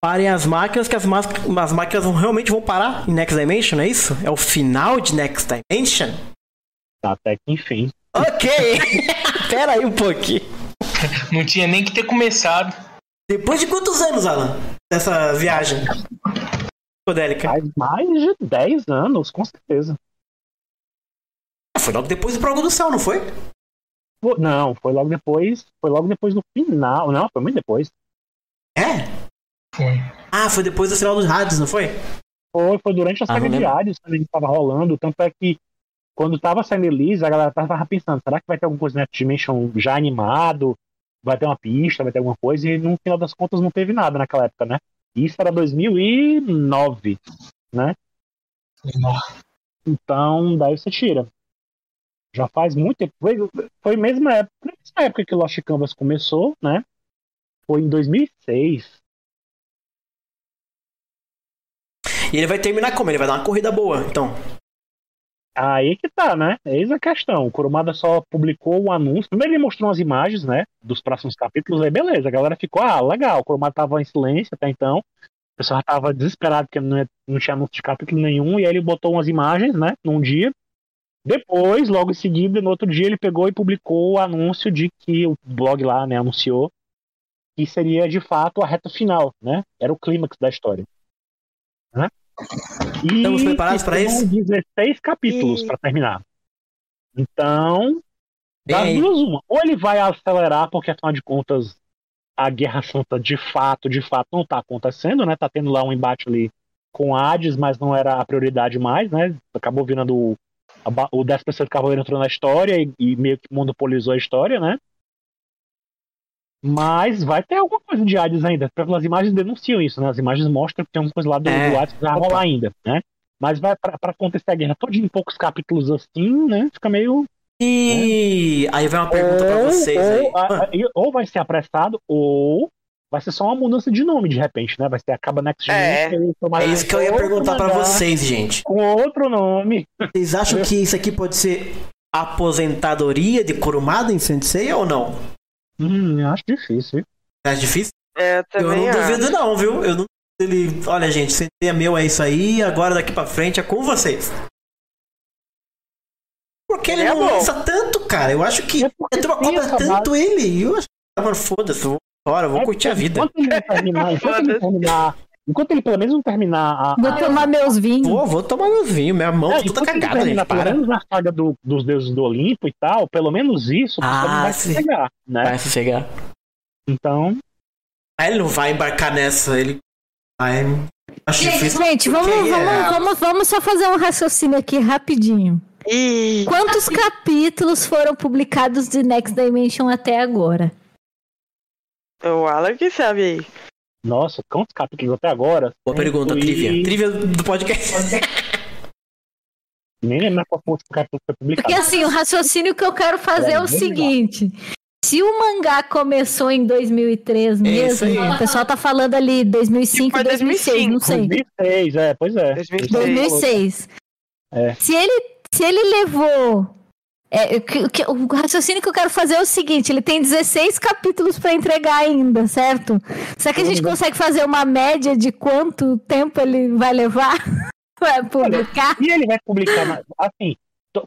parem as máquinas, que as, as máquinas vão- realmente vão parar em Next Dimension, é isso? É o final de Next Dimension? Até que enfim. Ok! Pera aí um pouquinho. Não tinha nem que ter começado. Depois de quantos anos, Alan? Dessa viagem? Psicodélica. Faz mais de 10 anos, com certeza. Foi logo depois do Prologo do Céu, não foi? Não, foi logo depois. Foi logo depois do final. Não, foi muito depois. É? Foi. Ah, foi depois do sinal dos rádios, não foi? Foi, foi durante a Ah, saga não de. Hades, a gente tava rolando. Tanto é que quando tava saindo Elise, a galera tava pensando, será que vai ter alguma coisa no Next Dimension já animado? Vai ter uma pista, vai ter alguma coisa? E no final das contas não teve nada naquela época, né? Isso era 2009, né? Então, daí você tira. Já faz muito tempo. Foi, foi a mesma época, mesma época que Lost Canvas começou, né? Foi em 2006. E ele vai terminar como? Ele vai dar uma corrida boa, então. Aí que tá, né? Eis a questão. O Kurumada só publicou o anúncio. Primeiro ele mostrou umas imagens, né? Dos próximos capítulos. Aí beleza, a galera ficou, ah, legal. O Kurumada tava em silêncio até então. O pessoal tava desesperado porque não, não tinha anúncio de capítulo nenhum. E aí ele botou umas imagens, né? Num dia. Depois, logo em seguida, no outro dia, ele pegou e publicou o anúncio de que o blog lá, né, anunciou que seria de fato a reta final, né? Era o clímax da história. E Estamos preparados pra são isso? 16 capítulos E- para terminar. Então, das duas, uma. Ou ele vai acelerar, porque afinal de contas, a Guerra Santa de fato, de fato, não tá acontecendo, né? Tá tendo lá um embate ali com Hades, mas não era a prioridade mais, né? Acabou virando o, a o 10 terceiro Cavaleiro entrou na história e, e meio que monopolizou a história, né? Mas vai ter alguma coisa de Hades ainda. Pelas imagens denunciam isso, né? As imagens mostram que tem alguma coisa lá do, É. do Hades que vai rolar ainda, né? Mas vai pra, pra acontecer a guerra toda em poucos capítulos assim, né? Fica meio. E aí vai uma pergunta pra vocês aí. ou, a- a- ou vai ser apressado, ou vai ser só uma mudança de nome de repente, né? Vai ser acaba Next É. Gen, É isso que eu ia perguntar pra mangá vocês, gente. Com outro nome. Vocês acham que isso aqui pode ser aposentadoria de Kurumada em Sensei ou não? Hum, eu acho difícil. É difícil? É, eu não acho. duvido não, viu? Eu não ele, olha gente, Sensei é meu, é isso aí, agora daqui pra frente é com vocês. Porque ele Ele é não bom. lança tanto, cara. Eu acho que É porque a cobra tanto ele. E eu acho que, mano, foda-se, eu vou embora, eu vou É, curtir a vida. Enquanto ele não enquanto ele Foda-se. Enquanto ele pelo menos não terminar a. Vou a- tomar meus vinhos. Vou, vou tomar meus vinhos, minha mão É, tá toda cagada, terminar, gente, pelo para. menos na saga do- dos deuses do Olimpo e tal, pelo menos isso, Ah, vai se pegar, né? Vai sossegar. Então, Aí ele não vai embarcar nessa, ele vai... Acho difícil. Gente, vamos, Porque, vamos, é, vamos, vamos só fazer um raciocínio aqui rapidinho. Ih, Quantos capítulos foram publicados de Next Dimension até agora? o Alan que sabe aí. Nossa, quantos capítulos até agora? Boa pergunta, Fui- trivia. Trivia do podcast. Nem lembro qual foi o capítulo que foi publicado. Porque assim, o raciocínio que eu quero fazer é o É, bem seguinte. Se o mangá começou em 2003 É mesmo, aí. o pessoal tá falando ali 2005, Foi 2006, não sei. 2006, é, pois é. 2006. 2006. É. Se ele, se ele levou É, o que- o que- o raciocínio que eu quero fazer é o seguinte: ele tem 16 capítulos pra entregar ainda, certo? Será que a gente consegue fazer uma média de quanto tempo ele vai levar pra publicar? E ele vai publicar, assim,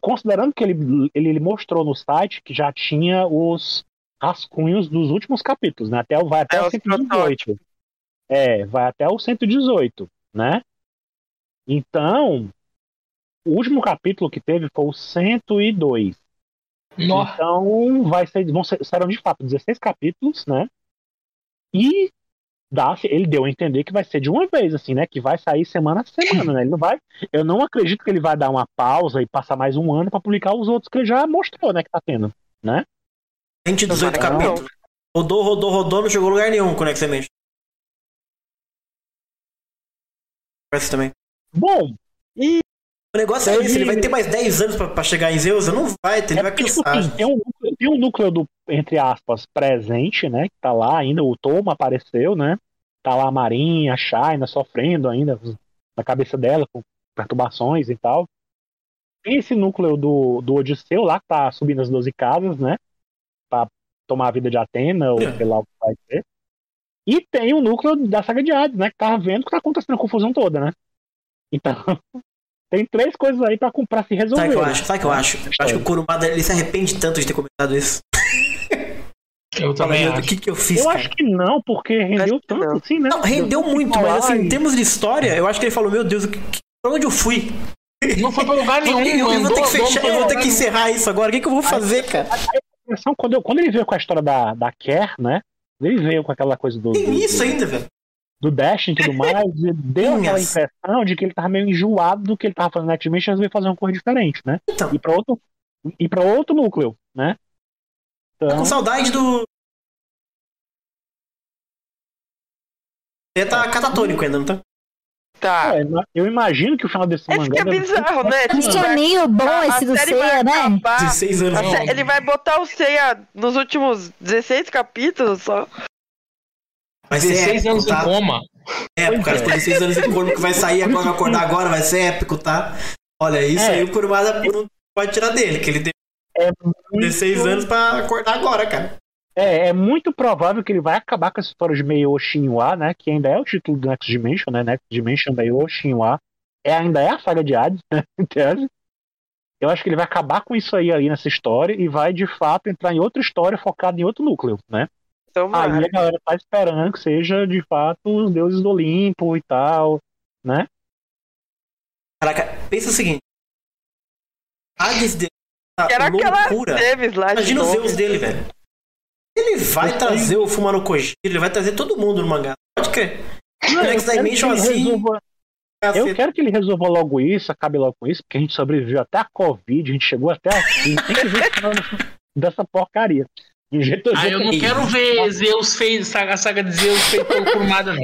considerando que ele, ele, ele mostrou no site que já tinha os rascunhos dos últimos capítulos, né? Até o- vai até É, o os 118. É, vai até o 118, né? Então, o último capítulo que teve foi o 102. Nossa. Então, vai ser, vão ser, serão de fato 16 capítulos, né? E dá, ele deu a entender que vai ser de uma vez, assim, né? Que vai sair semana a semana, né? Ele não vai. Eu não acredito que ele vai dar uma pausa e passar mais um ano pra publicar os outros que ele já mostrou, né? Que tá tendo, né? 118 Tomara que não. capítulos. Rodou, rodou, rodou, não chegou a lugar nenhum Next Dimension. Parece também. Bom, O negócio é Teve- esse, ele vai ter mais 10 anos pra, pra chegar em Zeus? Não vai ele é vai tipo cansar. assim, tem um, núcleo- tem um núcleo do, entre aspas, presente, né? Que tá lá ainda, o Toma apareceu, né? Tá lá a Marinha, a Shaina sofrendo ainda na cabeça dela, com perturbações e tal. Tem esse núcleo do, do Odisseu lá, que tá subindo as 12 casas, né? Pra tomar a vida de Atena, ou É. sei lá o que vai ser. E tem o núcleo da saga de Hades, né? Que tá vendo que tá acontecendo a confusão toda, né? Então, tem três coisas aí pra, pra se resolver. Sabe o que eu acho? Sabe o que eu acho? Eu acho que o Kurumada ele se arrepende tanto de ter comentado isso. Eu também acho. O que, que eu fiz? Eu cara? acho que não, porque rendeu tanto não. assim, né? Não, rendeu Eu muito, mas assim, em termos de história, eu acho que ele falou, meu Deus, que, que- pra onde eu fui? Não foi pra lugar nenhum, eu, eu vou ter que fechar, eu vou ter que encerrar isso agora. O que, que eu vou fazer, cara? quando, eu- quando ele veio com a história da, da Care, né? Ele veio com aquela coisa do, Tem isso do, ainda, velho. Do Dash e tudo mais, e deu aquela impressão de que ele tava meio enjoado do que ele tava fazendo na Activision e veio fazer uma coisa diferente, né? Então. E pra outro, e pra outro núcleo, né? Tá Então, com saudade do. Ele tá catatônico ainda, não tá? Tá. é, eu imagino que o final desse Esse mangá que é bizarro, né? Que Tipo, vai- soninho bom a- a esse do série vai Ceia, né? acabar- 16 anos. a sé- Ele vai botar o Seiya nos últimos 16 capítulos só. Vai ser 16 épico, anos em tá? coma. Épico, cara. 16 anos em corpo que vai sair agora, vai acordar agora, vai ser épico, tá? Olha, isso É. aí o Kurumada não pode tirar dele, que ele deu É 16 muito- anos pra acordar agora, cara. É, é muito provável que ele vai acabar com essa história de Meio Shinwa, né? Que ainda é o título do Next Dimension, né? Next Dimension Meio Shinwa. É, ainda é a saga de Hades, né? Em. Eu acho que ele vai acabar com isso aí ali nessa história e vai, de fato, entrar em outra história focada em outro núcleo, né? Tomara. Aí a galera tá esperando que seja, de fato, os deuses do Olimpo e tal, né? Caraca, pensa o seguinte. Hades de Que era aquela loucura. Imagina os. Zeus dele, velho. Ele vai trazer o Fumano Kojiro, ele vai trazer todo mundo no mangá. Pode crer. Não, O eu Next quero que assim. resolva- Eu quero que ele resolva logo isso, acabe logo com isso, porque a gente sobreviveu até a Covid, a gente chegou até aqui, tem que ver dessa porcaria. De jeito, Ah, eu não quero ver Zeus fez, saga, a saga de Zeus feita pelo Kurumada, não.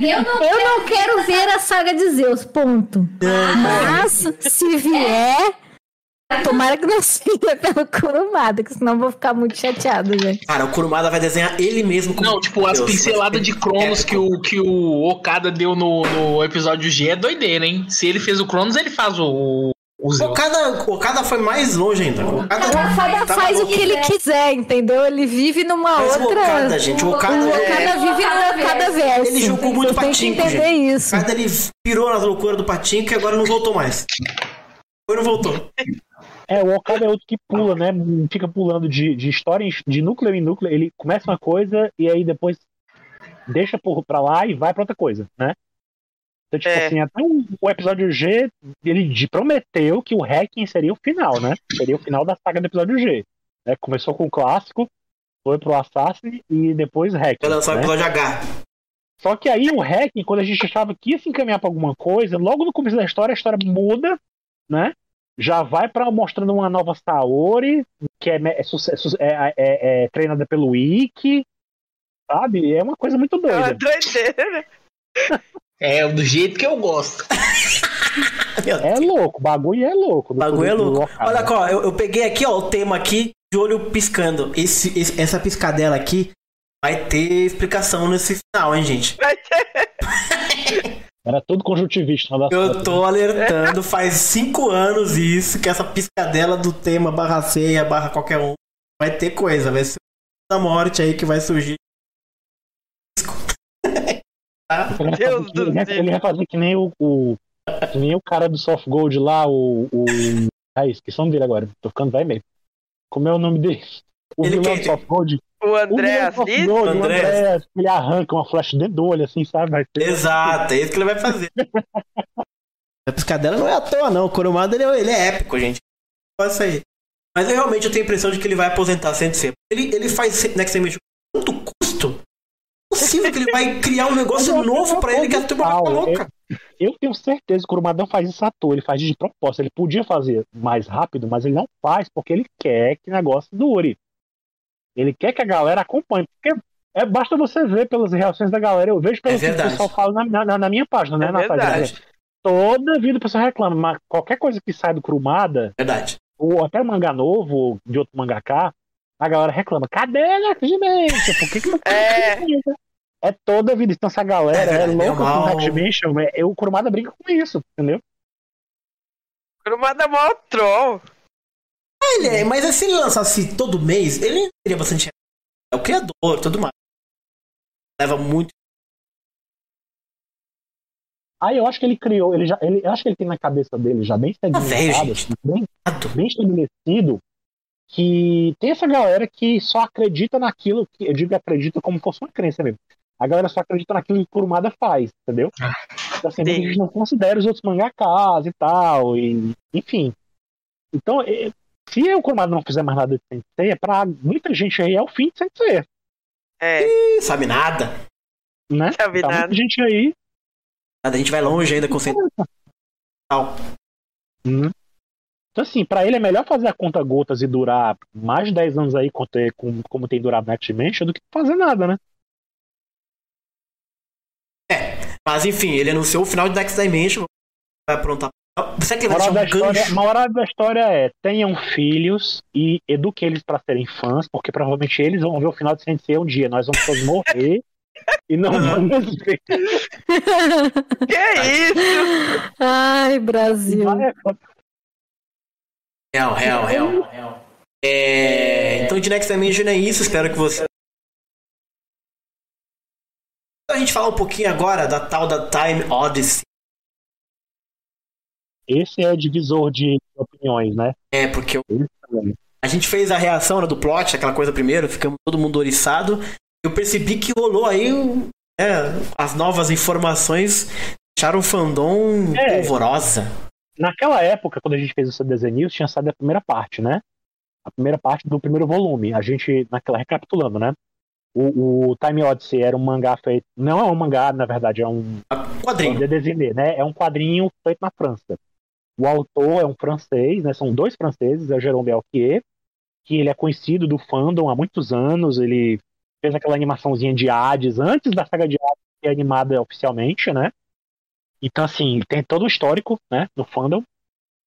Eu não quero ver a saga de Zeus, ponto. Mas, se vier, tomara que não seja pelo Kurumada, que senão eu vou ficar muito chateado, gente. Cara, o Kurumada vai desenhar ele mesmo Não, tipo, as Deus, pinceladas de Cronos que o, que o Okada deu no, no episódio G é doideira, hein? Se ele fez o Cronos, ele faz o, o O. Okada, o Okada foi mais longe ainda. O O Okada tá faz o que ele quiser, entendeu? Ele vive numa Mas o outra. Okada, gente, o Okada, O é- vive no Okada verso. Ele jogou muito Vocês têm que patinco, entender gente. isso. O Okada ele pirou nas loucuras do patinho que agora não voltou mais. Foi não voltou. É, o Okada é outro que pula, né? Fica pulando de, de história, em- de núcleo em núcleo. Ele começa uma coisa e aí depois deixa pra lá e vai pra outra coisa, né? Então, tipo É. assim, até o, o episódio G, ele de- prometeu que o Hacking seria o final, né? Seria o final da saga do episódio G. né? Começou com o clássico, foi pro Assassin e depois Hacking. Vai lançar o né? episódio H. Só que aí o Hacking, quando a gente achava que ia se encaminhar pra alguma coisa, logo no começo da história, a história muda, né? Já vai para mostrando uma nova Saori, que é, é, sucesso- é- é- é treinada pelo Ikki, sabe? É uma coisa muito É uma doida. doideira. É, do jeito que eu gosto. É louco, o bagulho é louco. O bagulho é louco. Okada. Olha só, eu, eu peguei aqui, ó, o tema aqui de olho piscando. Esse, esse- essa piscadela aqui vai ter explicação nesse final, hein, gente? Vai ter- Era tudo conjuntivista. dá Eu tô alertando faz cinco anos isso, que essa piscadela do tema barra ceia, barra qualquer um, vai ter coisa, vai ser da morte aí que vai surgir. Ele vai Deus fazer que- do ele vai- céu. Ele vai fazer que nem o, o- que nem o cara do Soft Gold lá, o. o ai, esqueci o nome dele agora. Tô ficando vai mesmo. Como é o nome dele? O Ele vilão do Soft Gold. O André o ele arranca uma flecha dentro do olho, assim, sabe? Vai ser- Exato, é isso que ele vai fazer. A piscadela não é à toa, não. O Kurumada ele, é- ele é épico, gente. Pode sair. Mas eu realmente eu tenho a impressão de que ele vai aposentar sem ser. Ele, ele faz Next Dimension com tanto custo. Não é possível que ele vai criar um negócio novo pra ele que a turma vai ficar louca. Eu tenho certeza que o Kurumada não faz isso à toa, ele faz de propósito. Ele podia fazer mais rápido, mas ele não faz porque ele quer que o negócio dure. Ele quer que a galera acompanhe. Porque é, basta você ver pelas reações da galera. Eu vejo pelo É que o pessoal fala na, na- na minha página, né, É Natália? verdade. Toda vida o pessoal reclama, mas qualquer coisa que sai do Kurumada, Verdade. ou até mangá novo, ou de outro mangaká, a galera reclama. Cadê Dimension? Por que, que não É. É toda a vida. Então, essa galera É é, louca é mal. com Dimension. é- é- O Kurumada brinca com isso, entendeu? Kurumada é mó troll. Ele é, mas se ele lançasse todo mês, ele teria bastante. É o criador, tudo mais. Leva muito. Aí eu acho que ele criou, ele já, ele, eu acho que ele tem na cabeça dele já bem sedimentado, gente. assim, bem, bem estabelecido, que tem essa galera que só acredita naquilo que eu digo acredita como fosse uma crença mesmo. A galera só acredita naquilo que o Kurumada faz, entendeu? Então, assim, a gente não considera os outros mangakas e tal, e, enfim. Então, se o Kurumada não fizer mais nada de Sensei, pra muita gente aí é o fim de Sensei, É, Ih, sabe nada. né? Sabe Tá nada. muita gente aí Nada, A gente vai longe ainda com o Tal. Uhum. Então, assim, pra ele é melhor fazer a conta gotas e durar mais de 10 anos aí, como tem, como, como tem durado Next Dimension, do que fazer nada, né? Mas enfim, ele anunciou o final de Next Dimension. Vai aprontar. Será que ele vai deixar da um história, gancho? moral da história é: tenham filhos e eduquem eles pra serem fãs, porque provavelmente eles vão ver o final de Sensei um dia. Nós vamos todos morrer e não vamos ver. que isso? Ai, Brasil. Real, real, real, real. É, então de Next Dimension é isso. Espero que você. A gente falar um pouquinho agora da tal da Time Odyssey. Esse é o divisor de opiniões, né? É, porque também. a gente fez a reação né, do plot, aquela coisa primeiro, ficamos todo mundo oriçado. Eu percebi que rolou aí um- é, as novas informações deixaram o fandom É. polvorosa. Naquela época, quando a gente fez o CDZ News, tinha saído a primeira parte, né? A primeira parte do primeiro volume. A gente, naquela, recapitulando, né? O, o Time Odyssey era um mangá feito. Não é um mangá, na verdade, é um Quadrinho. de desenho, né? É um quadrinho feito na França. O autor é um francês, né? São dois franceses, é o Jérôme Belquier, que ele é conhecido do fandom há muitos anos. Ele fez aquela animaçãozinha de Hades antes da saga de Hades ser animada oficialmente, né? Então, assim, tem todo o histórico, né? No fandom.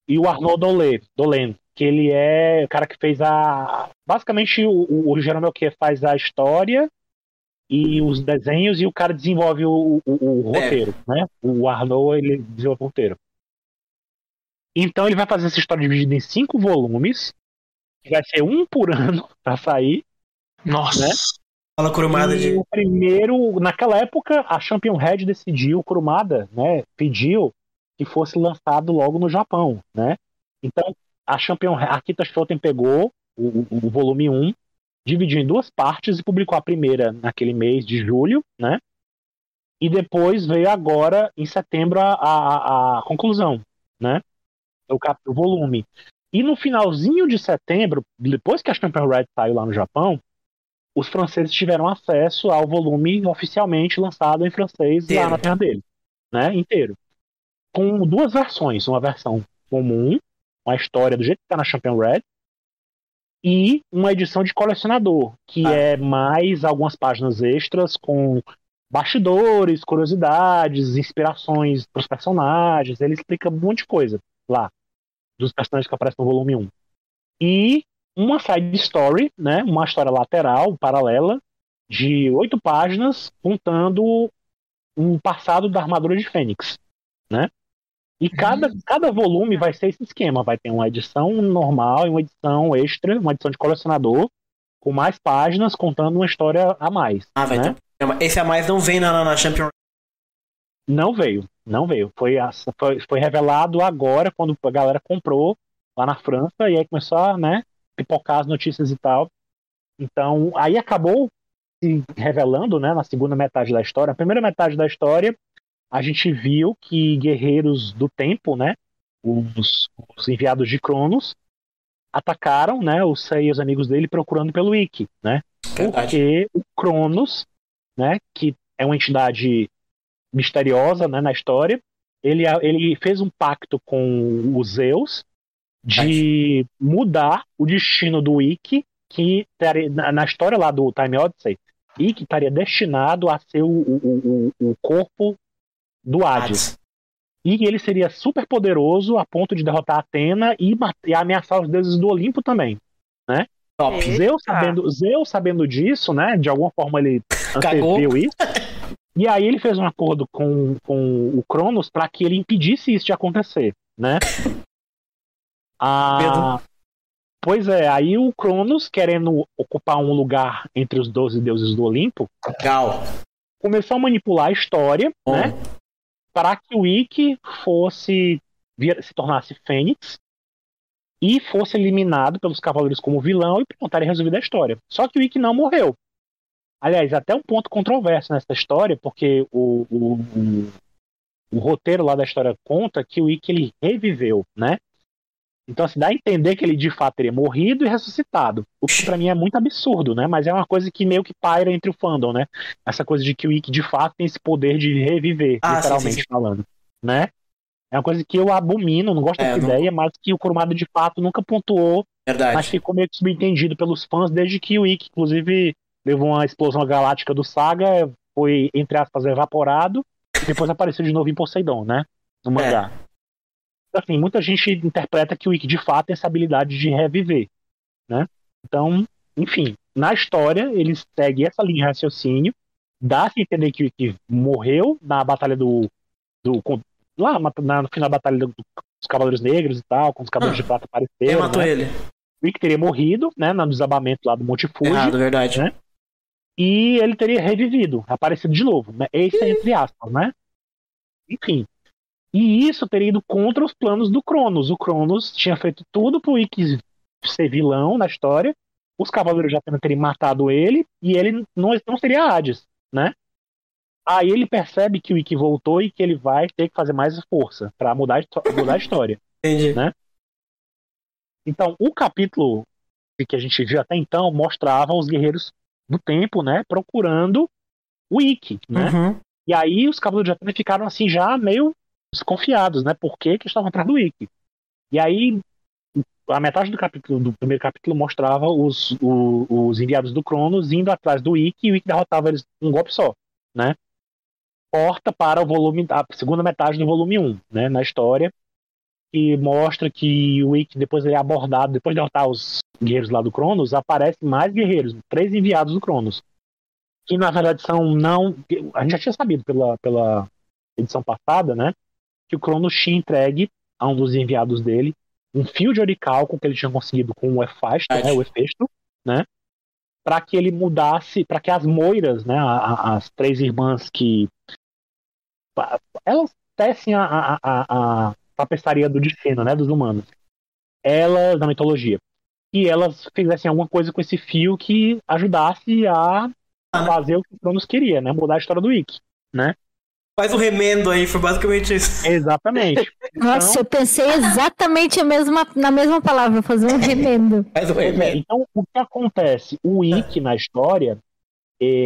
E o Arnaud Dolé, Dolen, que ele é o cara que fez a. Basicamente, o, o, o Jérôme Belquier faz a história e os desenhos, e o cara desenvolve o, o- o É. roteiro, né? O Arnaud, ele desenvolve o roteiro. Então ele vai fazer essa história dividida em cinco volumes, que vai ser um por ano pra sair. Nossa. Né? Fala Kurumada E de. o primeiro, naquela época, a Champion Red decidiu, Kurumada, né, pediu que fosse lançado logo no Japão, né? Então, a Champion a Akita Shoten pegou o, o- o volume 1, dividiu em duas partes e publicou a primeira naquele mês de julho, né? E depois veio agora, em setembro, a, a, a conclusão, né? O, cap, o volume. E no finalzinho de setembro, depois que a Champion Red saiu lá no Japão, os franceses tiveram acesso ao volume oficialmente lançado em francês Inteiro. lá na terra dele, né? Inteiro. Com duas versões, uma versão comum, uma história do jeito que está na Champion Red, e uma edição de colecionador, que Ah. é mais algumas páginas extras com bastidores, curiosidades, inspirações para os personagens. Ele explica um monte de coisa lá, dos personagens que aparecem no volume 1. E uma side story, né, uma história lateral, paralela, de oito páginas, contando um passado da armadura de Fênix, né? E cada, cada volume vai ser esse esquema. Vai ter uma edição normal e uma edição extra, uma edição de colecionador, com mais páginas, contando uma história a mais. Ah, vai né? ter. Esse a mais não vem na, na, Champion. Não veio, não veio. Foi, foi, foi revelado agora, quando a galera comprou lá na França, e aí começou a né, pipocar as notícias e tal. Então, aí acabou se revelando né, na segunda metade da história. A primeira metade da história, a gente viu que guerreiros do tempo, né, os, os enviados de Cronos, atacaram né, o Sei e os amigos dele procurando pelo Ikki, né? Porque o Cronos, né, que é uma entidade misteriosa né, na história, ele, ele fez um pacto com os Zeus de mudar o destino do Ikki, que na história lá do Time Odyssey, Ikki estaria destinado a ser o, o, o, o corpo do Hades. E ele seria super poderoso a ponto de derrotar Atena e, e ameaçar os deuses do Olimpo também, né? Top. Zeus sabendo, Zeus sabendo disso, né? De alguma forma ele anteviu isso. E aí ele fez um acordo com, com o Cronos para que ele impedisse isso de acontecer, né? Ah, pois é, aí o Cronos, querendo ocupar um lugar entre os 12 deuses do Olimpo, Legal. começou a manipular a história, Bom. né? Para que o Ikki fosse se tornasse Fênix e fosse eliminado pelos Cavaleiros como vilão e pronto, estaria resolvida a história. Só que o Ikki não morreu. Aliás, até um ponto controverso nessa história, porque o, o, o, o roteiro lá da história conta que o Ikki ele reviveu, né? Então, assim, dá a entender que ele de fato teria morrido e ressuscitado. O que pra mim é muito absurdo, né? Mas é uma coisa que meio que paira entre o fandom, né? Essa coisa de que o Ikki de fato tem esse poder de reviver, Ah, sim, literalmente sim, sim. falando, né? É uma coisa que eu abomino, não gosto É, dessa não- ideia, mas que o Kurumada de fato nunca pontuou, mas Verdade. ficou meio que subentendido pelos fãs desde que o Ikki, inclusive, levou uma explosão galáctica do Saga, foi, entre aspas, evaporado, e depois apareceu de novo em Poseidon, né? No mangá. Assim, muita gente interpreta que o Ikki de fato tem essa habilidade de reviver, né? Então, enfim, na história ele segue essa linha de raciocínio, dá-se a entender que o Ikki morreu na batalha do, do lá na- no final da batalha do- dos Cavaleiros Negros e tal, quando os Cavaleiros Ah. de Prata Quem apareceram, matou né? ele? O Ikki teria morrido, né, no desabamento lá do Monte Fuji, Errado, verdade. né? e ele teria revivido, aparecido de novo, né? Esse é entre aspas, né? Enfim. E isso teria ido contra os planos do Cronos. O Cronos tinha feito tudo pro Ikki ser vilão na história. Os Cavaleiros de Atena teriam matado ele e ele não, não seria Hades, né? Aí ele percebe que o Ikki voltou e que ele vai ter que fazer mais força pra mudar, mudar a história. Entendi. Né? Então, o capítulo que a gente viu até então mostrava os guerreiros do tempo, né, procurando o Ikki, né? Uhum. E aí os Cavaleiros de Atena ficaram assim já meio desconfiados, né? Por que, que estavam atrás do Ikki? E aí a metade do capítulo do primeiro capítulo mostrava os, o- os enviados do Cronos indo atrás do Ikki e o Ikki derrotava eles um golpe só, né? Porta para o volume a segunda metade do volume 1, né, na história, que mostra que o Ikki depois ele é abordado, depois de derrotar os guerreiros lá do Cronos, aparecem mais guerreiros, três enviados do Cronos que na verdade são não. A gente já tinha sabido pela, pela edição passada, né? Que o Cronos tinha entregue a um dos enviados dele um fio de oricalco que ele tinha conseguido com o Hefesto, né? O Hefesto, né? Para que ele mudasse, para que as moiras, né? as três irmãs que. Elas tecem a, a, a, a tapeçaria do destino, né? Dos humanos. Elas, da mitologia. E elas fizessem alguma coisa com esse fio que ajudasse a fazer o que o Cronos queria, né? Mudar a história do Ikki, né? Faz o remendo aí, foi basicamente isso. Exatamente. Nossa, eu pensei exatamente a mesma, na mesma palavra, fazer um remendo. Faz o remendo. Então, o que acontece? O Ikki na história,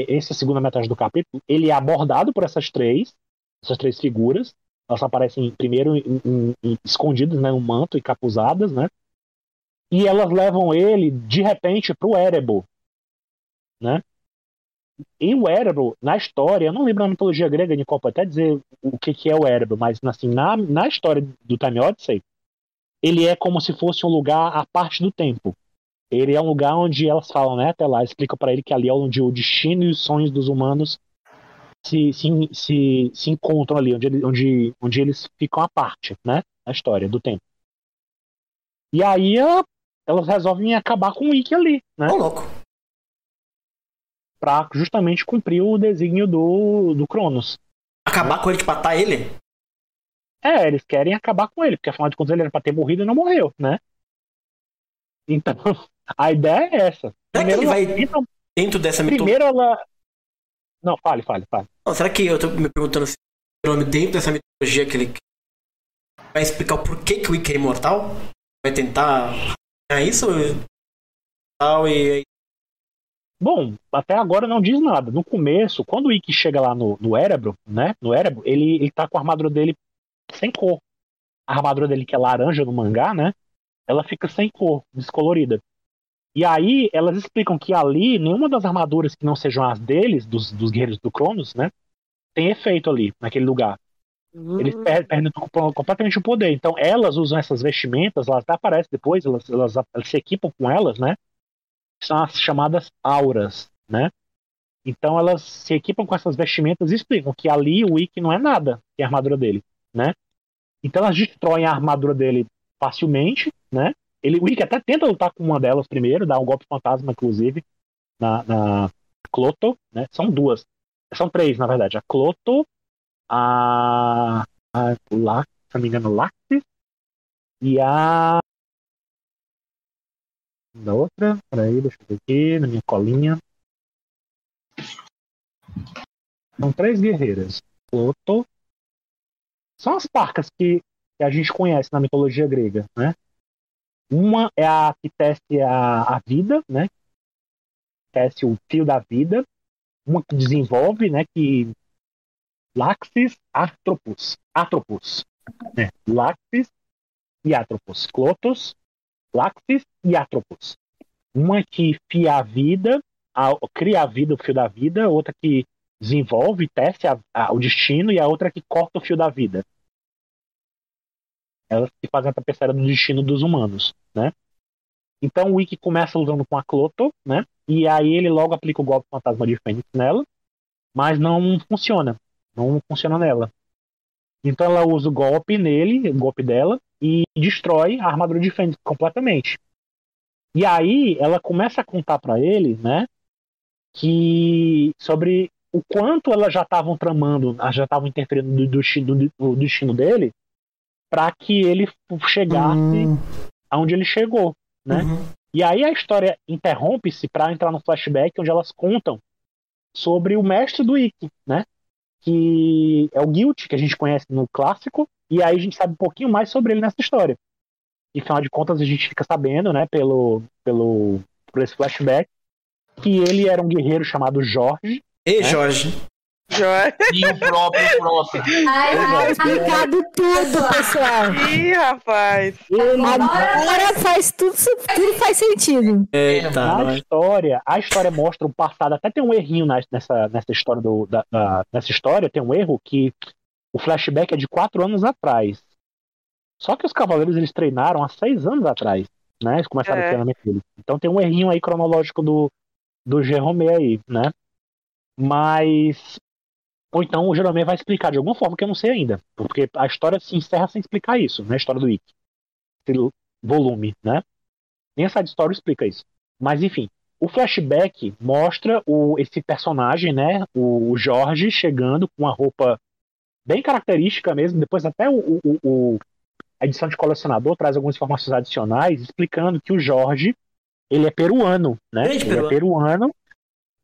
essa segunda metade do capítulo, ele é abordado por essas três, essas três figuras. Elas aparecem primeiro em- em- em- escondidas, né, no manto e capuzadas, né? E elas levam ele de repente pro Erebor, né? E o Erebor, na história, eu não lembro na mitologia grega, Nicole pode até dizer o que, que é o Erebor, mas assim, na, na história do Time Odyssey, ele é como se fosse um lugar à parte do tempo. Ele é um lugar onde elas falam, né, até lá, explicam pra ele que ali é onde o destino e os sonhos dos humanos se, se, se, se encontram ali, onde, onde, onde eles ficam à parte, né? Na história do tempo. E aí ela- elas resolvem acabar com o Ikki ali, né? Ô, louco. Pra justamente cumprir o desígnio do, do Cronos. Acabar com ele, tipo, matar ele? É, eles querem acabar com ele, porque afinal de contas ele era pra ter morrido e não morreu, né? Então, a ideia é essa. Será que ele vai tentam- dentro dessa mitologia? primeiro ela. Não, fale, fale, fale. Não, será que eu tô me perguntando se o nome dentro dessa mitologia que ele vai explicar o porquê que o Ikki é imortal? Vai tentar é isso? Tal, e Bom, até agora não diz nada. No começo, quando o Ikki chega lá no, no Erebro, né? No Erebro, ele, ele tá com a armadura dele sem cor. A armadura dele, que é laranja no mangá, né? Ela fica sem cor, descolorida. E aí, elas explicam que ali, nenhuma das armaduras que não sejam as deles, dos, dos guerreiros do Cronos, né? Tem efeito ali, naquele lugar. Eles per- perdem com- completamente o poder. Então, elas usam essas vestimentas, elas até aparecem depois, elas, elas, elas se equipam com elas, né? São as chamadas auras, né? Então, elas se equipam com essas vestimentas e explicam que ali o Ikki não é nada, que é a armadura dele, né? Então, elas destroem a armadura dele facilmente, né? Ele, o Ikki até tenta lutar com uma delas primeiro, dá um golpe fantasma, inclusive, na, na Cloto, né? São duas. São três, na verdade. A Cloto, a, a Lax, se não me engano, Laxis e a. Da outra, peraí, deixa eu ver aqui, na minha colinha. São três guerreiras. Cloto. São as parcas que, que a gente conhece na mitologia grega, né? Uma é a que tece a, a vida, né? Tece o fio da vida. Uma que desenvolve, né? Que Laxis Atropus. Atropus. Né? Laxis e Atropus. Clotos, Laxis e Atropus. Uma que fia a vida, a- cria a vida, o fio da vida. Outra que desenvolve, tece a- a- o destino. E a outra que corta o fio da vida. Elas que fazem a tapeçaria do destino dos humanos, né? Então o Ikki começa lutando com a Cloto, né? E aí ele logo aplica o golpe fantasma de Fênix nela, mas não funciona. Não funciona nela. Então ela usa o golpe nele, o golpe dela, e destrói a armadura de Fênix completamente. E aí ela começa a contar pra ele, né? Que sobre o quanto elas já estavam tramando, já estavam interferindo no destino, no destino dele, para que ele chegasse Hum, aonde ele chegou, né? Uhum. E aí a história interrompe-se para entrar no flashback onde elas contam sobre o mestre do Ikki, né? Que é o Guilt, que a gente conhece no clássico, e aí a gente sabe um pouquinho mais sobre ele nessa história. E afinal de contas a gente fica sabendo, né, pelo pelo por esse flashback, que ele era um guerreiro chamado Jorge, Ei, Jorge. Jorge. E o próprio próprio. Ai, tá explicado tudo, pessoal. Ih, rapaz. Agora faz tudo, tudo faz sentido. Eita, nós. história, a história mostra o passado. Até tem um errinho nessa, nessa história do, da, da- nessa história tem um erro que o flashback é de quatro anos atrás. Só que os cavaleiros eles treinaram há seis anos atrás, né? Eles começaram É. o treinamento deles. Então tem um errinho aí cronológico do do Jerome aí, né? Mas ou então o Jerome vai explicar de alguma forma que eu não sei ainda, porque a história se encerra sem explicar isso, né? A história do Ikki. Esse volume, né? Nem a side story explica isso. Mas enfim, o flashback mostra o, esse personagem, né? O, o Jorge chegando com uma roupa bem característica mesmo. Depois até o, o- o- a edição de colecionador traz algumas informações adicionais explicando que o Jorge ele é peruano, né? Ele é peruano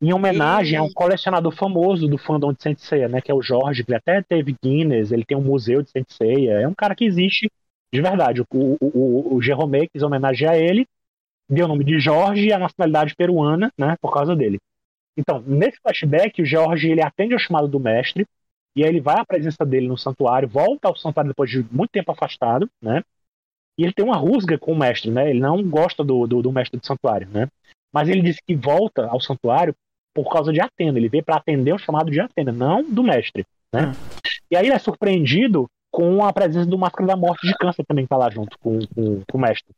em homenagem a um colecionador famoso do fandom de Saint Seiya, né? Que é o Jorge, que ele até teve Guinness, ele tem um museu de Saint Seiya. É um cara que existe de verdade. O, o, o, o Jerome quis homenagear ele, deu o nome de Jorge e a nacionalidade peruana, né? Por causa dele. Então, nesse flashback, o Jorge ele atende ao chamado do mestre, e aí ele vai à presença dele no santuário, volta ao santuário depois de muito tempo afastado, né? E ele tem uma rusga com o mestre, né? Ele não gosta do, do, do mestre do santuário, né? Mas ele disse que volta ao santuário por causa de Atena. Ele veio para atender o chamado de Atena, não do mestre, né? E aí ele é surpreendido com a presença do Máscara da Morte de Câncer também que tá lá junto com, com, com o mestre.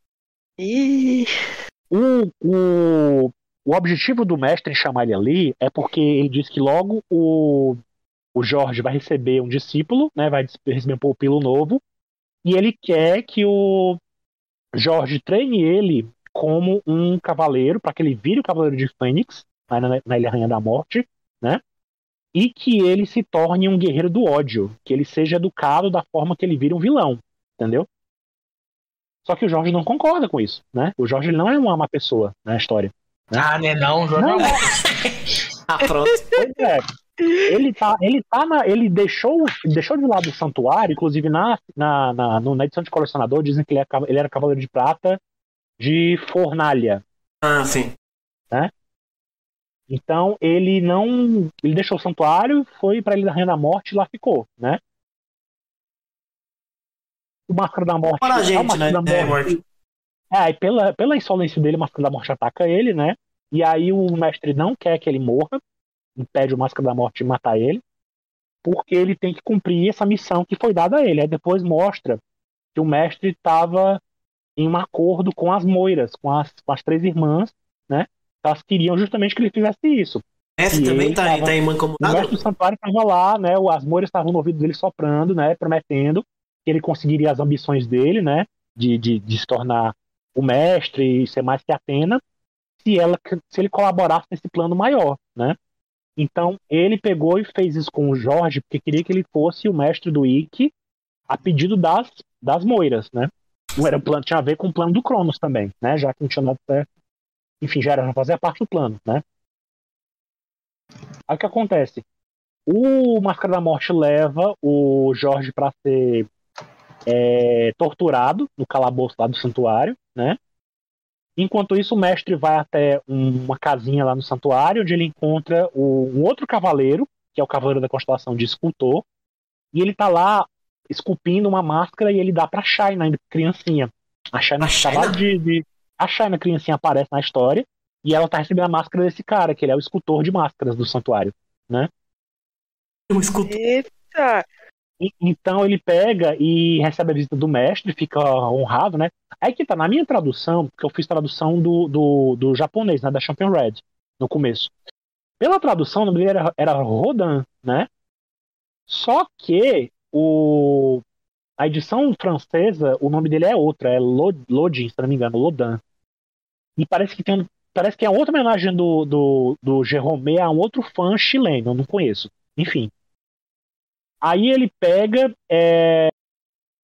Ih, O, o, o objetivo do mestre em chamar ele ali é porque ele diz que logo o, o Jorge vai receber um discípulo, né? Vai receber um pupilo novo. E ele quer que o Jorge treine ele como um cavaleiro, para que ele vire o cavaleiro de Fênix, na, na Ilha Rainha da Morte, né? E que ele se torne um guerreiro do ódio, que ele seja educado da forma que ele vira um vilão, entendeu? Só que o Jorge não concorda com isso, né? O Jorge não é uma má pessoa na história. Né? Ah, né não, Jorge Não, não. Ah, pronto. Pois é. Ele tá, ele tá na, ele deixou, deixou de lado o santuário, inclusive na, na, na, no- na edição de colecionador dizem que ele, é, ele era cavaleiro de prata de fornalha. Ah, sim. Então ele não, ele deixou o santuário, foi pra Ilha da Rainha da Morte e lá ficou, né? O Máscara da Morte. Para a é o gente, né? da É, Morte. É, e pela, pela insolência dele, o Máscara da Morte ataca ele, né? E aí o mestre não quer que ele morra, impede o Máscara da Morte de matar ele, porque ele tem que cumprir essa missão que foi dada a ele. Aí depois mostra que o mestre estava em um acordo com as moiras, com as, com as três irmãs, né? Elas queriam justamente que ele fizesse isso. Esse E também tá, tava- tá em O mestre do santuário estava lá, né? As moiras estavam no ouvido dele soprando, né? Prometendo que ele conseguiria as ambições dele, né? De, de, de se tornar o mestre e ser mais que Atena, se, ela, se ele colaborasse nesse plano maior, né? Então ele pegou e fez isso com o Jorge, porque queria que ele fosse o mestre do Ikki a pedido das, das moiras, né? Não era plano, tinha a ver com o plano do Cronos também, né? Já que não tinha nada. Enfim, já era já fazia parte do plano, né? Aí o que acontece? O Máscara da Morte leva o Jorge para ser é, torturado no calabouço lá do santuário, né? Enquanto isso, o mestre vai até um- uma casinha lá no santuário, onde ele encontra o- um outro cavaleiro, que é o cavaleiro da constelação de escultor, e ele tá lá esculpindo uma máscara e ele dá pra Shaina, ainda criancinha. A Shaina A Shaina? de, de. A Shaina, criancinha, aparece na história e ela tá recebendo a máscara desse cara, que ele é o escultor de máscaras do santuário. Um escultor. Eita! Então ele pega e recebe a visita do mestre, fica honrado, né? Aí que tá, na minha tradução, porque eu fiz tradução do, do, do japonês, né? Da Champion Red, no começo. Pela tradução, o nome dele era, era Rodan, né? Só que o, a edição francesa, o nome dele é outra, é Lo- Lodin, se não me engano, Lodan. E parece que tem parece que é outra homenagem do, do, do Jerome a um outro fã chileno, eu não conheço. Enfim. Aí ele pega, é,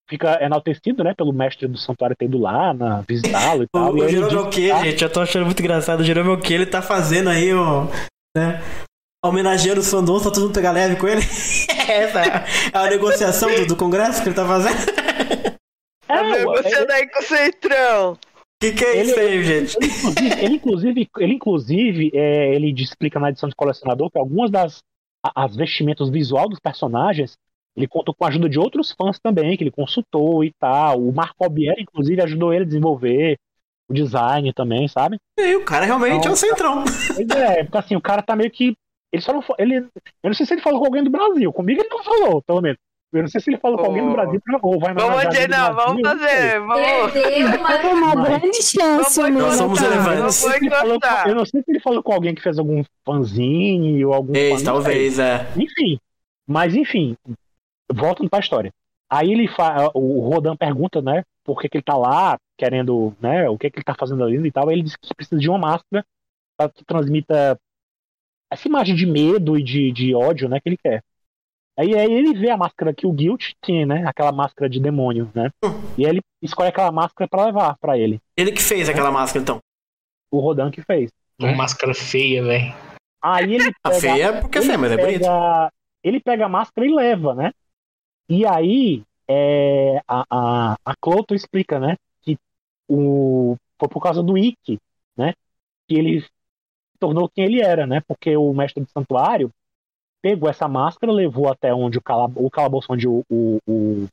fica enaltecido, né, pelo mestre do santuário ter ido lá, na- visitá-lo e O, tal. e o ele Jerome é diz o que quê, tá- gente? Eu tô achando muito engraçado. O Jerome é o quê? Ele tá fazendo aí, ó. Né? Homenageando os fandons pra todo mundo pegar leve com ele. Essa é a negociação do, do congresso que ele tá fazendo. É, Tá o- negociando aí com o Centrão. Que que é Ele- isso aí, gente? Ele, inclusive, ele, inclusive, ele, inclusive é, ele explica na edição de colecionador que algumas das as vestimentas visual dos personagens ele contou com a ajuda de outros fãs também, que ele consultou e tal. O Marco Albieri, inclusive, ajudou ele a desenvolver o design também, sabe? E o cara realmente é o centrão. Pois é, porque assim, o cara tá meio que. Ele só não ele Eu não sei se ele falou com alguém do Brasil. Comigo ele não falou, pelo menos. Eu não sei se ele falou com alguém Pô. Brasil pra, ou vai Vamos não, vamos Brasil, não sei. fazer. Vamos. Perdeu uma, grande chance, Vamos mano. Nós somos. Vamos boicotar. eu não sei se ele falou com alguém que fez algum fanzine ou algum. Talvez, não é. Enfim. Mas enfim, voltando pra história. Aí ele fa... o Rodan pergunta, né, por que, que ele tá lá, querendo, né, o que, que ele tá fazendo ali e tal. Aí ele diz que precisa de uma máscara pra que transmita essa imagem de medo e de, de ódio, né, que ele quer. Aí, aí ele vê a máscara que o Guilt tinha, né, aquela máscara de demônio, né. E aí ele escolhe aquela máscara pra levar pra ele. Ele que fez aquela máscara, então. O Rodan que fez. Uma máscara feia, velho. Aí ele A pega, feia é porque é ele feia, mas é bonito. pega- Ele pega a máscara e leva, né? E aí é, a, a, a Cloto explica, né? Que o, foi por causa do Ikki, né? Que ele se tornou quem ele era, né? Porque o mestre do santuário pegou essa máscara, levou até onde o, cala, o calabouço onde o, o, o,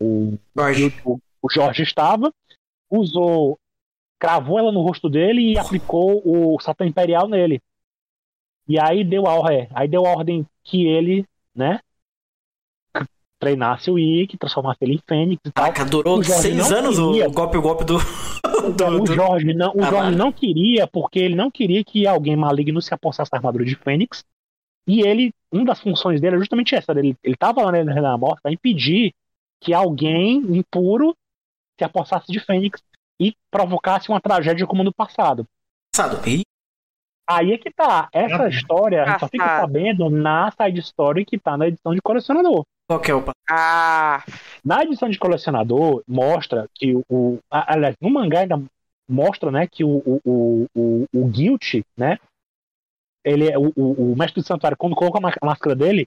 o, Jorge. o, o Jorge estava, usou, cravou ela no rosto dele e aplicou o Satã Imperial nele. E aí deu a ordem, aí deu a ordem que ele, né, treinasse o Ikki, transformasse ele em Fênix e tal. Caraca, durou seis anos o, queria. o golpe, o golpe do. Então, do- o do- Jorge não, o Ah, Jorge não queria, porque ele não queria que alguém maligno se apossasse da armadura de Fênix. E ele uma das funções dele é justamente essa. Ele, ele tava lá na Ilha da Morte pra impedir que alguém impuro se apossasse de Fênix e provocasse uma tragédia como no passado. Passado. Ih, Aí é que tá. Essa Ah, história a gente só fica sabendo na side story que tá na edição de colecionador. Qual que é o passado? Ah, Na edição de colecionador, mostra que o. Aliás, no mangá ainda mostra, né, que o, o, o, o, o Guilt, né? Ele é o, o, o mestre do santuário, quando colocou a máscara dele,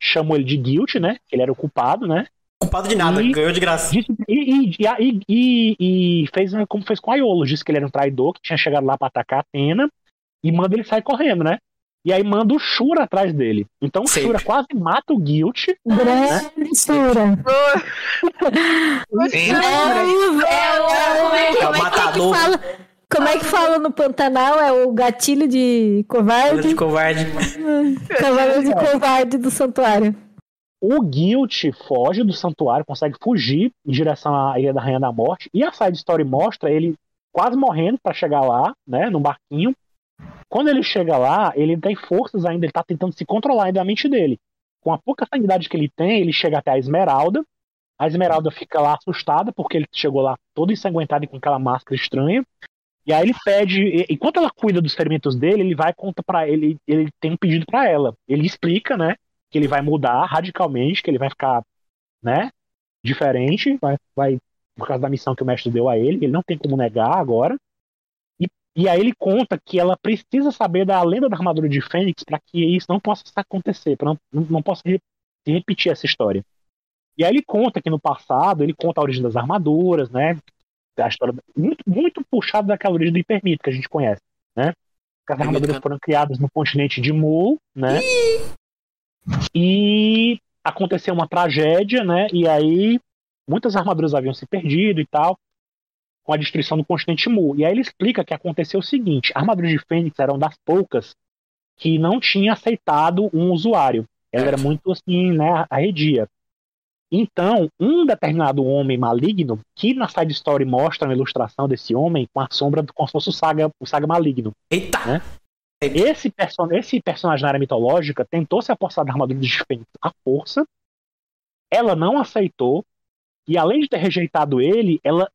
chamou ele de Guilt, né? Que ele era o culpado, né? Culpado de nada, E- ganhou de graça. Disse- e, e, e, e, e fez né, como fez com a Iolo, disse que ele era um traidor, que tinha chegado lá pra atacar a Atena, e manda ele sair correndo, né? E aí manda o Shura atrás dele. Então o. Shura quase mata o Guilt. Grande. Sim. É o matador. Como é que fala no Pantanal? É o gatilho de covarde? de covarde. Cavaleiro de covarde do santuário. O Guilt foge do santuário, consegue fugir em direção à Ilha da Rainha da Morte. E a side story mostra ele quase morrendo pra chegar lá, né? No barquinho. Quando ele chega lá, ele tem forças ainda, ele tá tentando se controlar ainda a mente dele. Com a pouca sanidade que ele tem, ele chega até a Esmeralda. A Esmeralda fica lá assustada, porque ele chegou lá todo ensanguentado e com aquela máscara estranha. E aí ele pede, enquanto ela cuida dos ferimentos dele, ele vai conta para ele, ele tem um pedido pra ela. Ele explica, né, que ele vai mudar radicalmente, que ele vai ficar, né, diferente, vai, vai por causa da missão que o mestre deu a ele, ele não tem como negar agora. E, e aí ele conta que ela precisa saber da lenda da armadura de Fênix para que isso não possa acontecer, para não, não, possa re- repetir essa história. E aí ele conta que no passado, ele conta a origem das armaduras, né? A história muito, muito puxada daquela origem do hipermito que a gente conhece, né? As armaduras foram criadas no continente de Mu, né? E aconteceu uma tragédia, né? E aí muitas armaduras haviam se perdido e tal, com a destruição do continente Mu. E aí ele explica que aconteceu o seguinte: a armadura de Fênix era uma das poucas que não tinha aceitado um usuário. Ela era muito assim, né, arredia. Então, um determinado homem maligno, que na side story mostra uma ilustração desse homem com a sombra do como se fosse o saga, o saga maligno. Eita! Né? Esse, perso esse personagem na área mitológica tentou se apossar da armadura de Fênix à força. Ela não aceitou. E além de ter rejeitado ele, ela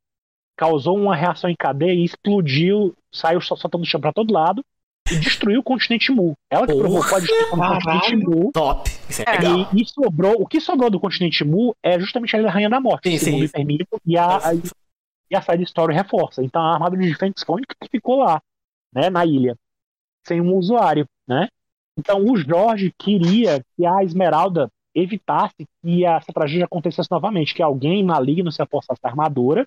causou uma reação em cadeia e explodiu, saiu sol- soltando chão pra todo lado e destruiu o continente Mu. Ela que Porra! provocou a destruição do continente Mu. Top! Isso é legal. E, e sobrou, o que sobrou do continente Mu é justamente a Rainha da Morte, Sim, sim. o e a, a, e a side story reforça. Então a armadura de Fênix foi a única que ficou lá, né, na ilha, sem um usuário, né? Então o Jorge queria que a Esmeralda evitasse que essa tragédia acontecesse novamente, que alguém maligno se apossasse da armadura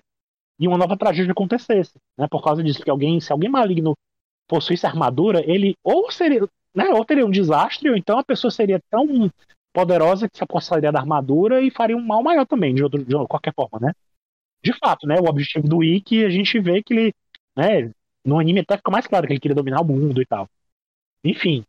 e uma nova tragédia acontecesse, né? Por causa disso, que alguém, se alguém maligno possuísse armadura, ele ou seria, né, ou teria um desastre, ou então a pessoa seria tão poderosa que se apossaria da armadura e faria um mal maior também, de, outro, de qualquer forma, né? De fato, né? O objetivo do Ikki, a gente vê que ele, né? No anime até fica mais claro que ele queria dominar o mundo e tal. Enfim.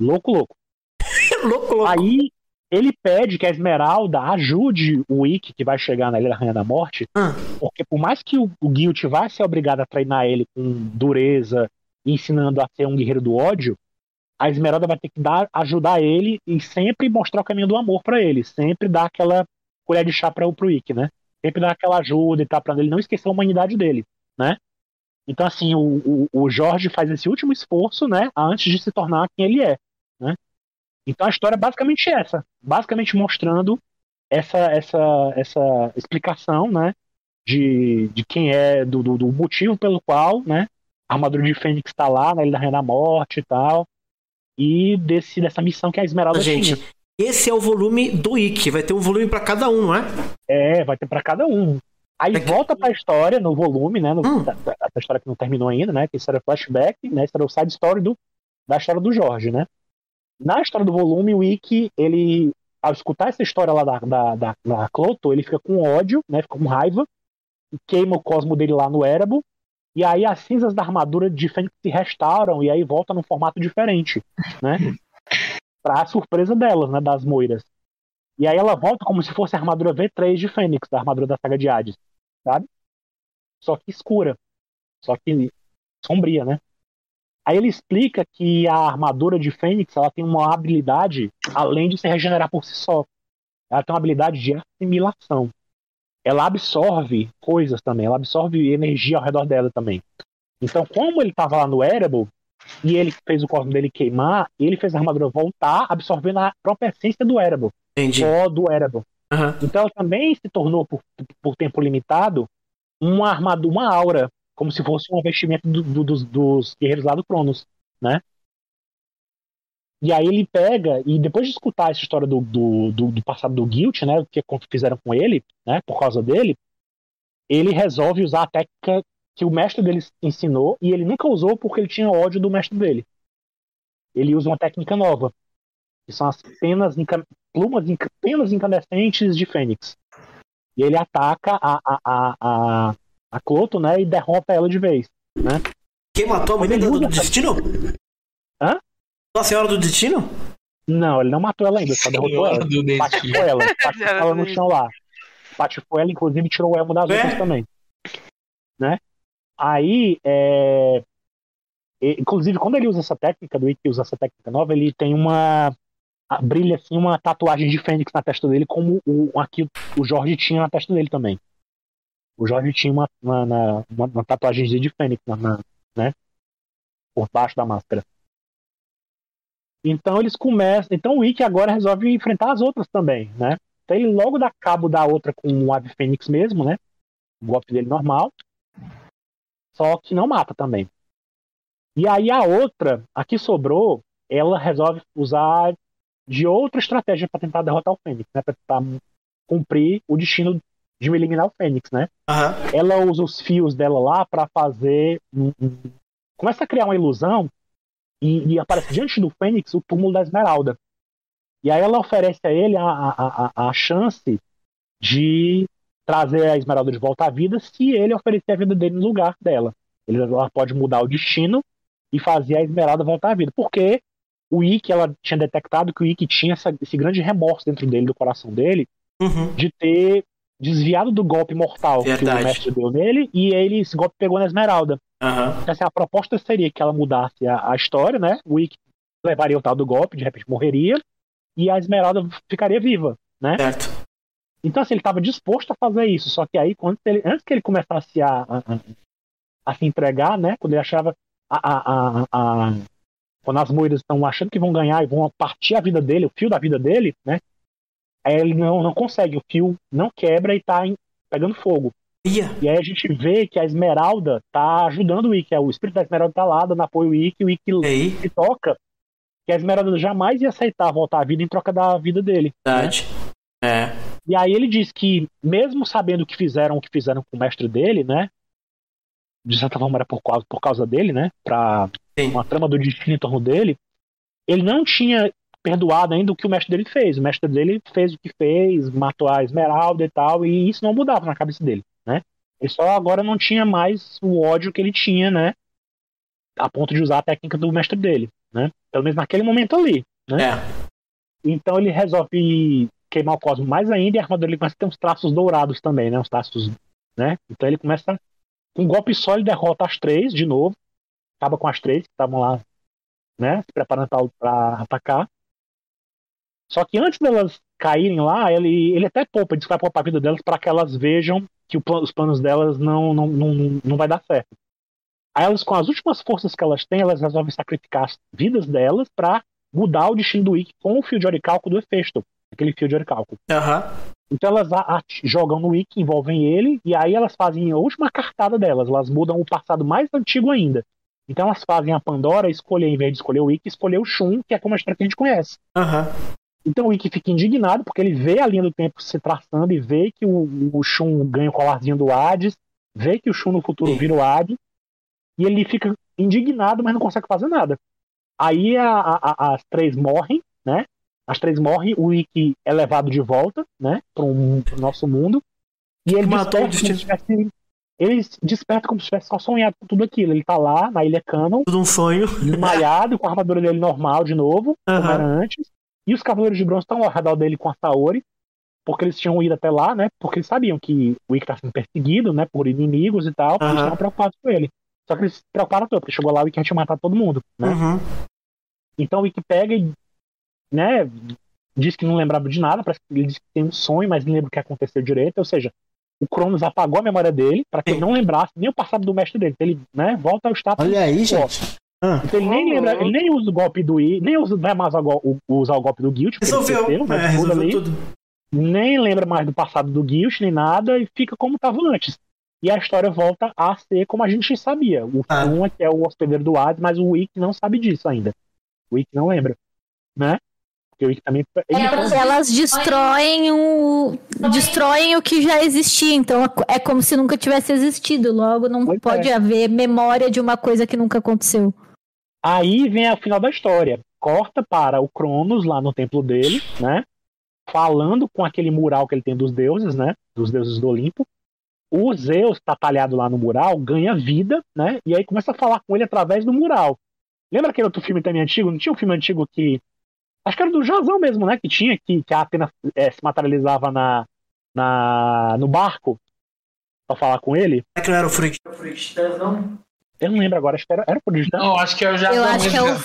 Louco, louco. louco, louco. Aí ele pede que a Esmeralda ajude o Ikki, que vai chegar na Ilha da Rainha da Morte, Ah. porque por mais que o, o Guilt vai ser obrigado a treinar ele com dureza, ensinando a ser um guerreiro do ódio, a Esmeralda vai ter que dar, ajudar ele e sempre mostrar o caminho do amor pra ele, sempre dar aquela colher de chá para pro Ikki, né? Sempre dar aquela ajuda e tal, pra ele não esquecer a humanidade dele, né? Então, assim, o, o, o Jorge faz esse último esforço, né, antes de se tornar quem ele é, né? Então a história é basicamente essa, basicamente mostrando essa essa essa explicação, né, de, de quem é, do, do, do motivo pelo qual, né, a armadura de Fênix está lá na Ilha da Rainha da Morte e tal, e desse dessa missão que a Esmeralda Gente, tinha. esse é o volume do Ikki. Vai ter um volume pra cada um, não é? É, vai ter para cada um. Aí É que- volta pra história no volume, né? No, Hum. história que não terminou ainda, né? Que isso era flashback, né? Isso era o side story do, da história do Jorge, né? Na história do volume, o Ikki, ele, ao escutar essa história lá da, da, da, da Cloto, ele fica com ódio, né? Fica com raiva, e queima o cosmo dele lá no Erebo, e aí as cinzas da armadura de Fênix se restauram, e aí volta num formato diferente, né? Pra surpresa delas, né? Das moiras. E aí ela volta como se fosse a armadura V3 de Fênix, da armadura da saga de Hades, sabe? Só que escura. Só que sombria, né? Aí ele explica que a armadura de Fênix ela tem uma habilidade, além de se regenerar por si só. Ela tem uma habilidade de assimilação. Ela absorve coisas também, ela absorve energia ao redor dela também. Então, como ele estava lá no Erebor, e ele fez o corpo dele queimar, ele fez a armadura voltar, absorvendo a própria essência do Erebor. Entendi. Só do Erebor. Aham. Então ela também se tornou, por, por tempo limitado, uma armadura, uma aura, como se fosse um vestimento do- do- dos, dos guerreiros lá do Cronos, né? E aí ele pega, e depois de escutar essa história do, do, do, do passado do Guilt, né? O que fizeram com ele, né? Por causa dele, ele resolve usar a técnica que o mestre dele ensinou, e ele nunca usou porque ele tinha ódio do mestre dele. Ele usa uma técnica nova, que são as penas, plumas, penas incandescentes de Fênix. E ele ataca a, a, a, a, a Cloto, né? E derrota ela de vez. Né? Quem matou a usa do destino? Hã? Nossa Senhora do Destino? Não, ele não matou ela ainda, só derrotou ela. Patifou ela, patifou ela no chão lá. Patifou ela, inclusive tirou o elmo das É? outras também. Né? Aí, é... e- inclusive, quando ele usa essa técnica, do Ikki usa essa técnica nova, ele tem uma. Brilha assim uma tatuagem de Fênix na testa dele, como o, aqui o Jorge tinha na testa dele também. O Jorge tinha uma, uma, uma, uma tatuagem de Fênix, na, na- né? Por baixo da máscara. Então eles começam. Então o Ikki agora resolve enfrentar as outras também, né? Então ele logo dá cabo da outra com o Ave Fênix mesmo, né? O golpe dele normal. Só que não mata também. E aí a outra, a que sobrou, ela resolve usar de outra estratégia para tentar derrotar o Fênix, né? Pra tentar cumprir o destino de eliminar o Fênix, né? Aham. ela usa os fios dela lá para fazer. Começa a criar uma ilusão e, e aparece diante do Fênix o túmulo da Esmeralda. E aí ela oferece a ele a, a, a, a chance de trazer a Esmeralda de volta à vida se ele oferecer a vida dele no lugar dela. Ele, ela pode mudar o destino e fazer a Esmeralda voltar à vida. Porque o Ikki, ela tinha detectado que o Ikki tinha essa- esse grande remorso dentro dele, do coração dele, Uhum. de ter desviado do golpe mortal que Verdade. o mestre deu nele e ele esse golpe pegou na Esmeralda. Então, assim, a proposta seria que ela mudasse a, a história, né? O Ikki levaria o tal do golpe, de repente morreria e a Esmeralda ficaria viva, né? Certo. Então, assim, ele estava disposto a fazer isso, só que aí, quando ele, antes que ele começasse a, a, a- se entregar, né? Quando ele achava a, a- quando as moedas estão achando que vão ganhar e vão partir a vida dele, o fio da vida dele, né? Aí ele não, não consegue, o fio não quebra e tá em- pegando fogo. Ia. E aí a gente vê que a Esmeralda tá ajudando o Ikki, é, o espírito da Esmeralda tá lá, dando apoio ao Ikki, o Ikki E aí? se toca que a Esmeralda jamais ia aceitar voltar à vida em troca da vida dele. Verdade. É. E aí ele diz que, mesmo sabendo o que fizeram, o que fizeram com o mestre dele, né? De certa forma era por causa, por causa dele, né? Pra Sim. uma trama do destino em torno dele, ele não tinha perdoado ainda o que o mestre dele fez. O mestre dele fez o que fez, matou a Esmeralda e tal, e isso não mudava na cabeça dele, né? Ele só agora não tinha mais o ódio que ele tinha, né? A ponto de usar a técnica do mestre dele, né? Pelo menos naquele momento ali, né? É. Então ele resolve queimar o cosmo mais ainda e a armadura ele começa a ter uns traços dourados também, né? Uns traços, né? Então ele começa com um golpe só ele derrota as três de novo, acaba com as três que estavam lá, né? Se preparando pra atacar. Só que antes delas caírem lá, ele, ele até poupa, diz que vai poupar a vida delas para que elas vejam que plan- os planos delas não, não, não, não vai dar certo. Aí elas, com as últimas forças que elas têm, elas resolvem sacrificar as vidas delas para mudar o destino do Ikki com o fio de oricalco do Hefesto, aquele fio de oricalco. Aham. Então elas jogam no Ikki, envolvem ele, e aí elas fazem a última cartada delas, elas mudam o passado mais antigo ainda. Então elas fazem a Pandora escolher, em vez de escolher o Ikki, escolher o Shun, que é como a história que a gente conhece. Aham. Então o Ikki fica indignado porque ele vê a linha do tempo se traçando e vê que o, o Shun ganha o colarzinho do Hades, vê que o Shun no futuro vira o Hades, e ele fica indignado, mas não consegue fazer nada. Aí a- a- as três morrem, né? As três morrem, o Ikki é levado de volta, né? Para o nosso mundo. E ele Matou o como tivesse, ele desperta como se tivesse só sonhado com tudo aquilo. Ele tá lá na Ilha Canon, Tudo um sonho. desmaiado, com a armadura dele normal de novo, como Aham. era antes. E os Cavaleiros de Bronze estão ao redor dele com a Saori, porque eles tinham ido até lá, né? Porque eles sabiam que o Ikki tá sendo perseguido, né? Por inimigos e tal, porque eles estavam preocupados com ele. Só que eles se preocuparam todo, porque chegou lá o Ikki tinha matado todo mundo, né? Uhum. Então o Ikki pega e, né, diz que não lembrava de nada, parece que ele diz que tem um sonho, mas não lembra o que aconteceu direito, ou seja, o Cronos apagou a memória dele para que ele não lembrasse nem o passado do mestre dele. Então ele, né, volta ao status. Olha aí, gente. Ah, Então ele nem lembra, ele nem usa o golpe do I, nem usa, vai mais o- usar o golpe do Guild, Resolveu. esqueceu, né, É, resolveu ali. tudo. nem lembra mais do passado do Guild, nem nada, e fica como estava antes. E a história volta a ser como a gente sabia. O Ah. Fuma, que é o hospedeiro do Hades, mas o Wick não sabe disso ainda. O Wick não lembra. Né? Porque o Wick também. Ele- Elas destroem o destroem o que já existia, então é como se nunca tivesse existido. Logo, não Pois pode é. haver memória de uma coisa que nunca aconteceu. Aí vem a final da história. Corta para o Cronos lá no templo dele, né? Falando com aquele mural que ele tem dos deuses, né? Dos deuses do Olimpo. O Zeus, que tá talhado lá no mural, ganha vida, né? E aí começa a falar com ele através do mural. Lembra aquele outro filme também antigo? Não tinha um filme antigo que. Acho que era do Jazão mesmo, né? Que tinha, que, que a Atena eh, se materializava na, na, no barco pra falar com ele. É que não era o Fruit. Eu não lembro agora, acho que era, era o Prodigitano. Não, acho que eu já Eu acho que é o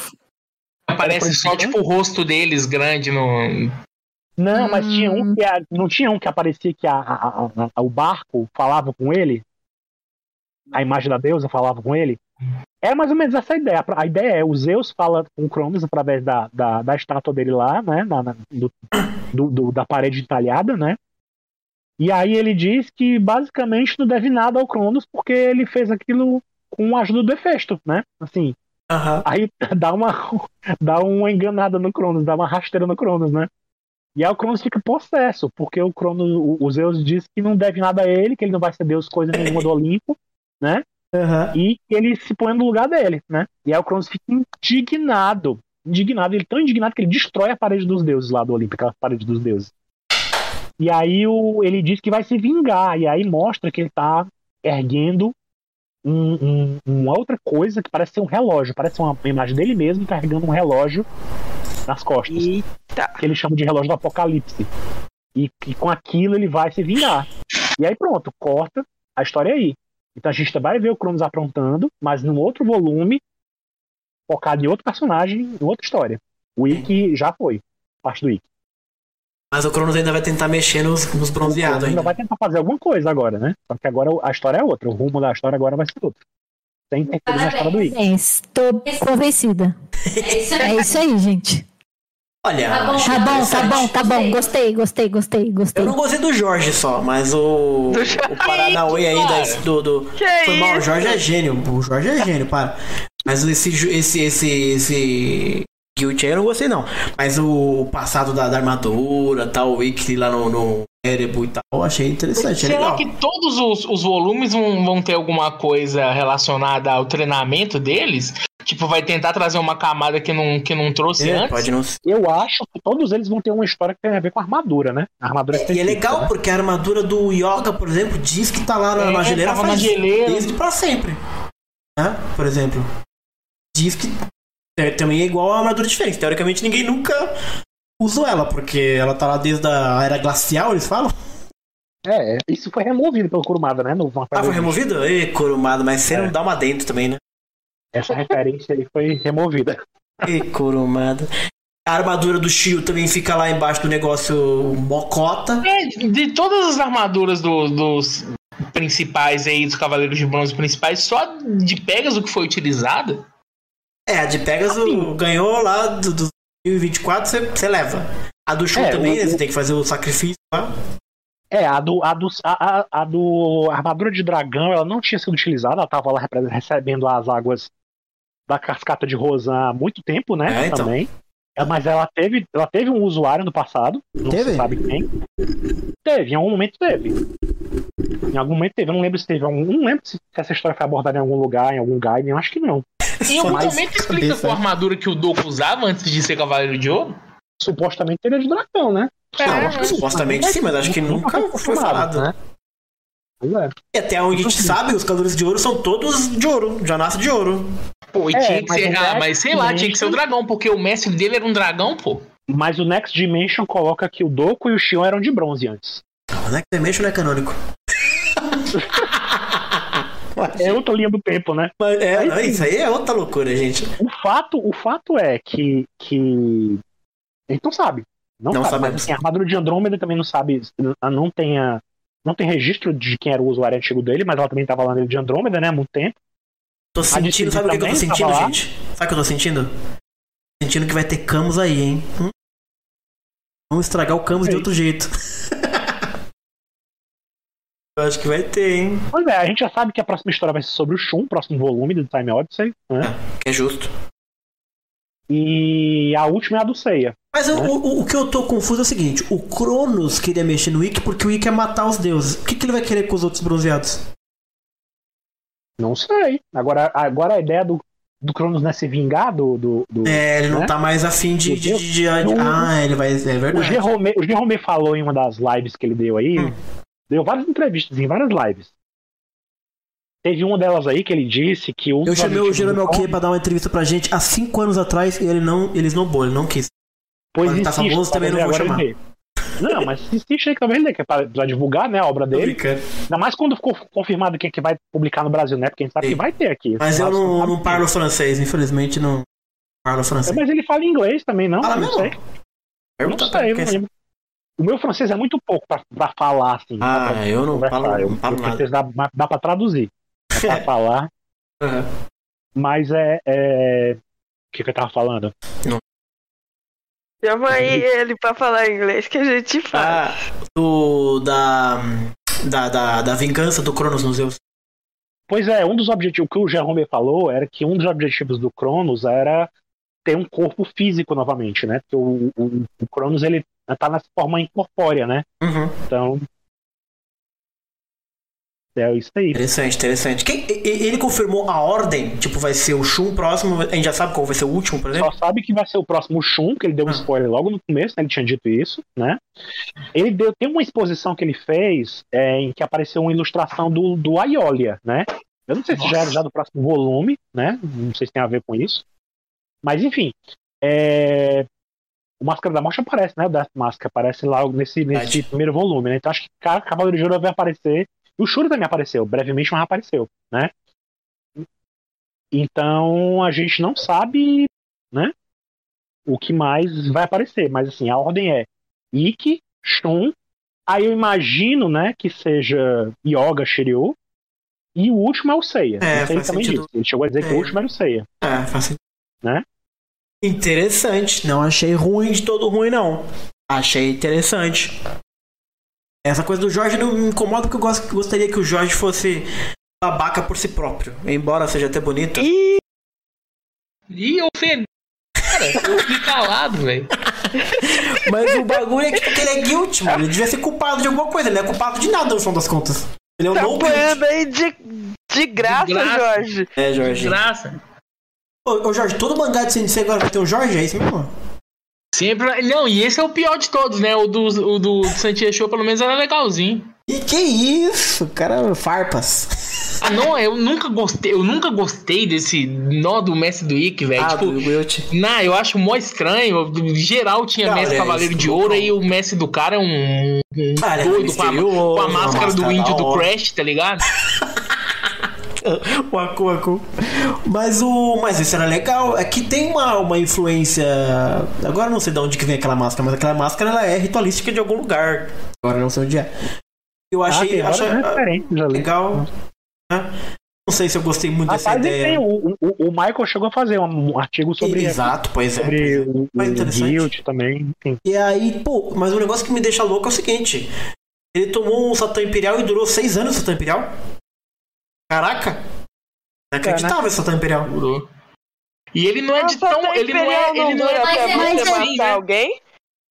Aparece só, tipo, o rosto deles grande no. Não, mas tinha um Hum. que a- não tinha um que aparecia que a, a- a- a- o barco falava com ele? A imagem da deusa falava com ele? É mais ou menos essa a ideia. A ideia é o Zeus fala com o Cronos através da, da, da estátua dele lá, né? na- na- do, do- do- da parede entalhada, né? E aí ele diz que basicamente não deve nada ao Cronos porque ele fez aquilo com a ajuda do Hefesto, né? Assim, Aham. Aí dá uma, dá uma enganada no Cronos, dá uma rasteira no Cronos, né? E aí o Cronos fica possesso, porque o Cronos, o, o Zeus diz que não deve nada a ele, que ele não vai ser Deus coisa nenhuma do Olimpo, né? aham. E ele se põe no lugar dele, né? E aí o Cronos fica indignado. Indignado, ele é tão indignado que ele destrói a parede dos deuses lá do Olimpo, aquela parede dos deuses. E aí o, ele diz que vai se vingar, e aí mostra que ele tá erguendo um- um- uma outra coisa que parece ser um relógio, parece uma imagem dele mesmo carregando um relógio nas costas, Eita. que ele chama de relógio do apocalipse. E, e com aquilo ele vai se vingar. E aí pronto, corta a história aí. Então a gente vai ver o Cronos aprontando, mas num outro volume, focado em outro personagem, em outra história. O Ikki já foi, parte do Ikki. Mas o Cronos ainda vai tentar mexer nos, nos bronzeados ainda ainda. vai tentar fazer alguma coisa agora, né? Só que agora a história é outra, o rumo da história agora vai ser outro. Sem interferir na história do. Bem, estou convencida. É isso aí, gente. Olha, Tá bom, tá interessante. bom, tá bom. Gostei, gostei, gostei, gostei. Eu não gostei do Jorge só, mas o. Do Jorge, o Paranauê aí da- do. do foi mal, o? Jorge é gênio. O Jorge é gênio, para. Mas esse. esse, esse, esse Guilt aí eu não gostei, não. Mas o passado da, da armadura, tal, o Wiki lá no, no Erebo e tal, eu achei interessante. É Será legal. que todos os, os volumes vão, vão ter alguma coisa relacionada ao treinamento deles? Tipo, vai tentar trazer uma camada que não, que não trouxe É, antes? pode não ser. Eu acho que todos eles vão ter uma história que tem a ver com a armadura, né? A armadura E é legal né? porque a armadura do Yoga, por exemplo, diz que tá lá na, na É, geleira tava na faz geleira. desde pra sempre. Né? Por exemplo. Diz que é, também é igual a armadura diferente. Teoricamente ninguém nunca usou ela, porque ela tá lá desde a era glacial, eles falam. É, isso foi removido pelo Kurumada, né? No Ah, foi removida? Ê, Kurumada, mas você É. não dá uma dentro também, né? Essa referência aí foi removida. Ê, Kurumada. A armadura do Shio também fica lá embaixo do negócio mocota. É, de todas as armaduras do- dos principais aí, dos Cavaleiros de Bronze principais, só de Pegasus que foi utilizada? É, a de Pegasus ganhou lá do, do 2024, você, leva. A do Shun É, também, o- né? Você tem que fazer o sacrifício lá. É, a do, a do, a, a- do armadura de dragão, ela não tinha sido utilizada, ela tava lá recebendo as águas da cascata de Rosan há muito tempo, né? É, então. Também. É, mas ela teve, ela teve um usuário no passado, não Teve? se sabe quem. Teve, em algum momento teve. Em algum momento teve, eu não lembro se teve algum. Não lembro se essa história foi abordada em algum lugar, em algum guide, eu acho que não. Em algum Mas- momento explica cabeça, qual né? armadura que o Doku usava antes de ser Cavaleiro de Ouro? Supostamente ele é de dragão, né? Não, supostamente sim, mas acho que nunca foi falado. né? Pois é. E até onde a gente sabe, os Cavaleiros de Ouro são todos de ouro, já nasce de ouro. Pô, e É, tinha que mas ser. Ah, Next mas sei lá, tinha que ser o Dimension- dragão, porque o mestre dele era um dragão, pô. Mas o Next Dimension coloca que o Doku e o Shion eram de bronze antes. Não, o Next Dimension não é canônico. É outra linha do tempo, né? É, Aí isso aí é outra loucura, gente. O fato, o fato é que, que. A gente não sabe. Não, Não sabe. Mas assim, a armadura de Andrômeda também não sabe. Não tem, a- não tem registro de quem era o usuário antigo dele, mas ela também tava lá de Andrômeda, né? Há muito tempo. Tô sentindo, sabe o que, que eu tô sentindo, lá. gente? Sabe o que eu tô sentindo? Sentindo que vai ter Camus aí, hein? Hum? Vamos estragar o Camus de outro jeito. Eu acho que vai ter, hein? Pois é, a gente já sabe que a próxima história vai ser sobre o Shun, próximo volume do Time Odyssey, né? Que é justo. E a última é a do Seiya. Mas Né? o, o- o que eu tô confuso é o seguinte: o Cronos queria mexer no Ikki porque o Ikki quer matar os deuses. O que, que ele vai querer com os outros bronzeados? Não sei. Agora, agora a ideia do, do Cronos não é se vingar do. do, do- É, ele não né? tá mais afim de. De, de- de- Não- ah, ele vai. É O verdade. Jerome, o Jerome falou em uma das lives que ele deu aí, Hum. Deu várias entrevistas em várias lives. Teve uma delas aí que ele disse que um Eu chamei o objetivos Jerome do Alquê Cronos- pra dar uma entrevista pra gente há cinco anos atrás e ele não, eles não bom, ele não quis. Pois Quando tá famoso, também não vou ele dê. Não, mas insiste aí que talvez ele dê, que é pra, pra divulgar né, a obra dele. Ainda mais quando ficou confirmado quem é que vai publicar no Brasil, né? Porque a gente sabe Sim. que vai ter aqui. Mas eu não, não parlo francês, infelizmente não parlo É, francês. Mas ele fala inglês também, não? Fala não mesmo? sei. Eu não sei, não lembro. O meu francês é muito pouco pra, pra falar, assim. Ah, pra eu não conversar. falo- Eu- não falo francês dá, dá pra traduzir. Dá pra falar. Aham. Mas é. é... O que, que eu tava falando? Chama aí ele pra falar inglês que a gente faz. Ah, do. Da, da, da. Da vingança do Cronos nos Zeus. Pois é, um dos objetivos o que o Jerome falou era que um dos objetivos do Cronos era ter um corpo físico novamente, né? Porque o, o, o Cronos ele tá nessa forma incorpórea, né? Uhum. Então. É isso aí. Interessante, interessante. Quem, ele confirmou a ordem? Tipo, vai ser o Shun próximo. A gente já sabe qual vai ser o último, por exemplo? Só sabe que vai ser o próximo Shun, que ele deu um Ah. spoiler logo no começo, né? Ele tinha dito isso, né? Ele deu, tem uma exposição que ele fez é, em que apareceu uma ilustração do, do Aiolia, né? Eu não sei se já era já do próximo volume, né? Não sei se tem a ver com isso. Mas enfim. É... O Máscara da Morte aparece, né? O Death Mask aparece lá nesse, nesse primeiro volume, né? Então acho que Ca- Cavaleiro de Ouro vai aparecer. E o Shuri também apareceu, brevemente, mas apareceu, né? Então a gente não sabe, né? O que mais vai aparecer, mas assim, a ordem é Ikki, Shun, aí eu imagino, né, que seja Yoga, Shiryu, e o último é o Seiya. É, ele faz também sentido. disse. Ele chegou a dizer que É. o último era o Seiya. É, faz sentido. Né? Interessante. Não achei ruim de todo ruim, não. Achei interessante. Essa coisa do Jorge não me incomoda porque eu gosto- gostaria que o Jorge fosse babaca por si próprio. Embora seja até bonito. Ih, Ih, ofendeu. Cara, eu fiquei calado, velho. Mas o bagulho é que, ele é guilty, mano. Ele devia ser culpado de alguma coisa. Ele não é culpado de nada, no final das contas. Ele é um tá no aí de, de graça, De graça. Jorge. É, Jorge. Graça. Ô, ô, Jorge, todo mangá de CNC agora vai ter um Jorge? É isso mesmo? Sempre. Não, e esse é o pior de todos, né? O do, o do Santia Show, pelo menos, era legalzinho. E que isso? Cara, farpas. Ah, não, eu nunca gostei, eu nunca gostei desse nó do mestre do Ikki, velho. Ah, tipo, do Wilt. Não, eu acho mó estranho. Geral tinha Não, mestre é, Cavaleiro isso de Ouro e o mestre do cara é um, um Ah, é doido com a, com a uma máscara do máscara índio do. Crash, tá ligado? o Aku Aku. Mas o. Mas isso era legal. É que tem uma, uma influência. Agora eu não sei de onde que vem aquela máscara, mas aquela máscara ela é ritualística de algum lugar. Agora eu não sei onde é. Eu ah, achei. várias achei- ali. legal. né? Não sei se eu gostei muito dessa Rapaz, e ideia. tem, o, o, o Michael chegou a fazer um, artigo sobre, Exato, pois é. sobre o, Mas o interessante. Guild também. Enfim. E aí, pô, mas o negócio que me deixa louco é o seguinte: ele tomou um Satã Imperial e durou seis anos o Satã Imperial? Caraca! Inacreditável esse Satã Imperial. Durou. E ele não é de tão. Ele não é, ele não é pra é- você assim, matar né? alguém?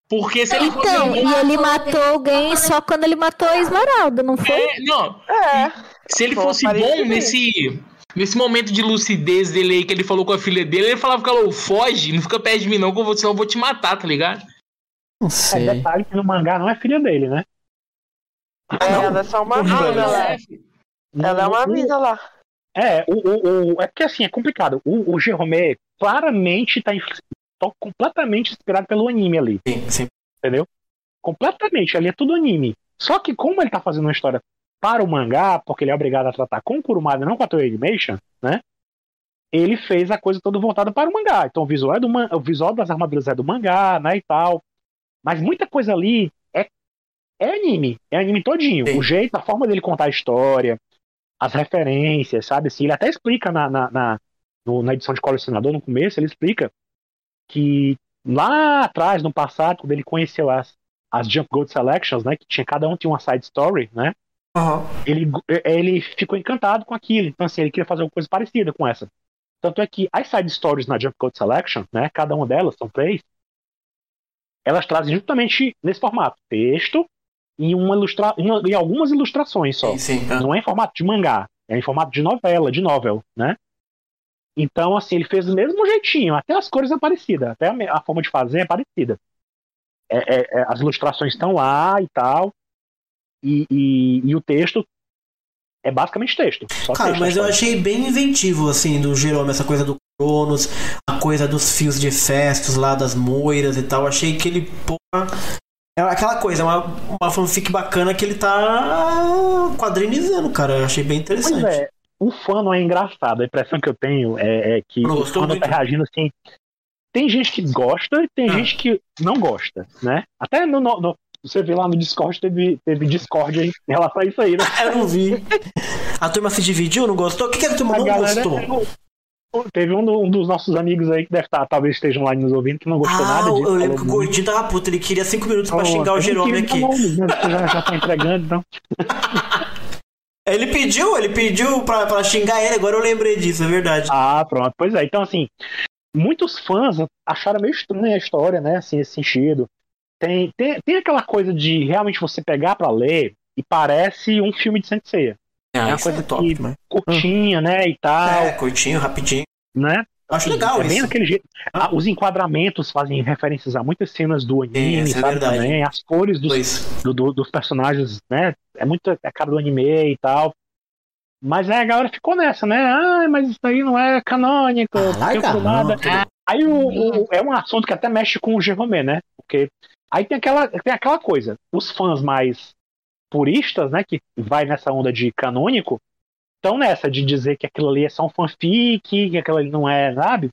Porque se ele fosse. Então, e ele matou alguém só quando ele matou a Esmeralda, não foi? É, não, É. se ele Pô, fosse bom nesse. Nesse momento de lucidez dele aí que ele falou com a filha dele, ele falava "Ô, foge, não fica perto de mim não, que eu vou, senão eu vou te matar, tá ligado? Não É, sei. detalhe que no mangá não é filha dele, né? É, ela é só uma mina lá. Ela é uma mina lá. É, o, o, o- é porque assim, é complicado. O, o Jerome claramente tá, inf- tá completamente inspirado pelo anime ali, Sim, sim. entendeu? Completamente, ali é tudo anime. Só que como ele tá fazendo uma história para o mangá, porque ele é obrigado a tratar com o Kurumada, não com a Toei Animation, né? Ele fez a coisa toda voltada para o mangá. Então o visual, é do man- o visual das armaduras é do mangá, né, e tal. Mas muita coisa ali é, é anime, é anime todinho. Sim. O jeito, a forma dele contar a história, as referências, sabe? Assim, ele até explica na, na, na, no- na edição de colecionador, no começo, ele explica que lá atrás, no passado, quando ele conheceu as, as Jump Gold Selections, né? Que tinha, cada um tinha uma side story, né? Aham. Ele, ele ficou encantado com aquilo. Então, assim, ele queria fazer alguma coisa parecida com essa. Tanto é que as side stories na Jump Code Selection, né? Cada uma delas, são três, elas trazem justamente nesse formato. Texto e, uma ilustra uma- e algumas ilustrações só. Sim, sim. tá. Não é em formato de mangá, é em formato de novela, de novel, né? Então, assim, ele fez do mesmo jeitinho, até as cores são parecidas, até a, forma de fazer é parecida. É, é- é, as ilustrações estão lá e tal, e, e- e o texto é basicamente texto. Cara, texto, mas eu só. achei bem inventivo, assim, do Jerome, essa coisa do Cronos, a coisa dos fios de festos lá, das moiras e tal. Achei que ele, porra. É aquela coisa, uma, uma fanfic bacana que ele tá quadrinizando, cara. Eu achei bem interessante. Pois é, o fã não é engraçado. A impressão que eu tenho é, é que Não o fã tá reagindo assim. Tem gente que gosta e tem Ah. gente que não gosta, né? Até no, no- no- você vê lá no Discord, teve, teve Discord em relação a isso aí, né? Eu não vi. A turma se dividiu, não gostou? O que, que a turma A não galera- gostou? Teve um, um dos nossos amigos aí que deve estar, talvez estejam lá nos ouvindo, que não gostou Ah, nada disso. eu lembro que o gordinho tava puto, ele queria cinco minutos pra Oh, xingar o Jerome aqui. nome, né? Já, já tá entregando, então. Ele pediu, ele pediu pra, pra xingar ele, agora eu lembrei disso, é verdade. Ah, pronto. Pois é, então assim, muitos fãs acharam meio estranha a história, né? Assim, esse sentido. Tem, tem, tem aquela coisa de realmente você pegar pra ler e parece um filme de Sensei. Ah, uma coisa é top, que- né? Curtinha, né? E tal, É, curtinho, rapidinho. né? Eu acho legal é bem isso. daquele jeito. Ah, os enquadramentos fazem referências a muitas cenas do anime, isso é sabe? verdade. Também. As cores dos, do- do- dos personagens, né? É muito a cara do anime e tal. Mas aí a galera ficou nessa, né? Ah, mas isso aí não é canônico, Ah, larga não, tudo- Aí o, o- é um assunto que até mexe com o Jerome, né? Porque aí tem aquela, tem aquela coisa, os fãs mais puristas, né, que vai nessa onda de canônico, estão nessa de dizer que aquilo ali é só um fanfic, que aquilo ali não é, sabe?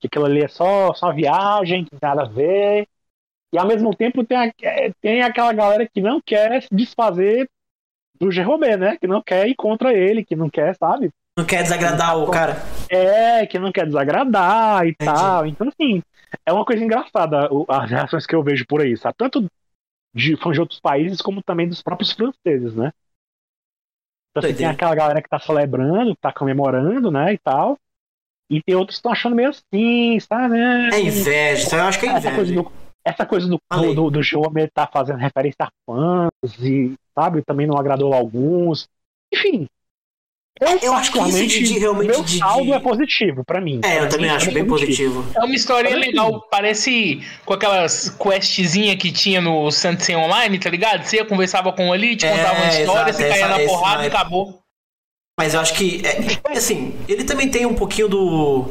Que aquilo ali é só, só uma viagem, que nada a ver. E ao mesmo tempo tem, a- é, tem aquela galera que não quer se desfazer do Jerome, né? Que não quer ir contra ele, que não quer, sabe? Não quer desagradar o cara. É, que não quer desagradar e Entendi. tal. Então, assim, é uma coisa engraçada as reações que eu vejo por aí, sabe? Tanto de fãs de outros países, como também dos próprios franceses, né? Então, assim, tem aquela galera que tá celebrando, que tá comemorando, né, e tal. E tem outros que estão achando meio assim, sabe? É inveja, eu acho que é essa coisa inveja. do, essa coisa do, Falei. do, do tá fazendo referência a fãs e, sabe, também não agradou alguns. Enfim. Eu, Eu acho que isso de- realmente meu de- saldo de- é positivo pra mim. É, eu Pra também mim, acho é bem positivo. É uma Parece- legal, parece com aquelas questzinha que tinha no Sensei Online, tá ligado? Você conversava com um ali, te É, contava uma história, exato, você caía essa- na porrada e acabou. Mas eu acho que, é, assim, ele também tem um pouquinho do.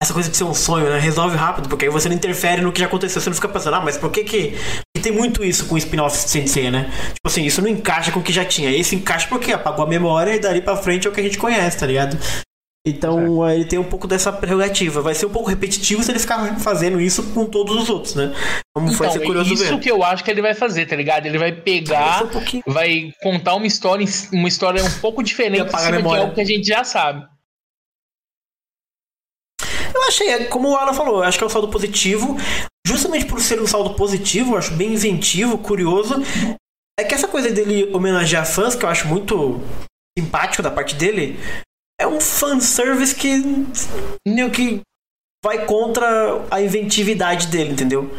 Essa coisa de ser um sonho, né? Resolve rápido, porque aí você não interfere no que já aconteceu. Você não fica pensando, ah, mas por que que. E tem muito isso com o spin-off Sensei, né? Tipo assim, isso não encaixa com o que já tinha. Esse encaixa porque apagou a memória e dali pra frente é o que a gente conhece, tá ligado? Então eh, ele tem um pouco dessa prerrogativa. Vai ser um pouco repetitivo se ele ficar fazendo isso com todos os outros, né? Como vai ser Então, curioso isso ver. que eu acho que ele vai fazer, tá ligado? Ele vai pegar, ser um vai contar uma história, uma história um pouco diferente E cima de memória. algo que a gente já sabe. Eu achei, é como o Alan falou, eu acho que é um saldo positivo. Justamente por ser um saldo positivo, eu acho bem inventivo, curioso. É que essa coisa dele homenagear fãs, que eu acho muito simpático da parte dele, é um fanservice que, meio que vai contra a inventividade dele, entendeu?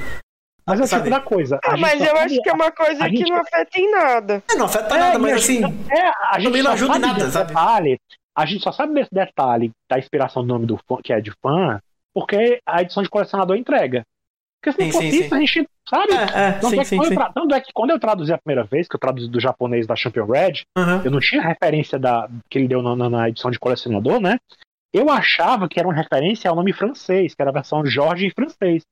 Mas eu Sabe? tipo da coisa. Ah, mas eu acho que é uma coisa que gente- não afeta em nada. É, não afeta É, nada, mas assim. é, a gente também não ajuda em nada, desse sabe? detalhe. A gente só sabe desse detalhe da inspiração do nome do fã, que é de fã, porque a edição de colecionador entrega. Porque se não fosse isso, a gente sabe. É, é, sim, é sim, sim. tra- tanto é que quando eu traduzi a primeira vez, que eu traduzi do japonês da Champion Red, eu não tinha referência da, que ele deu na, na- na edição de colecionador, né? Eu achava que era uma referência ao nome francês, que era a versão Jorge em francês.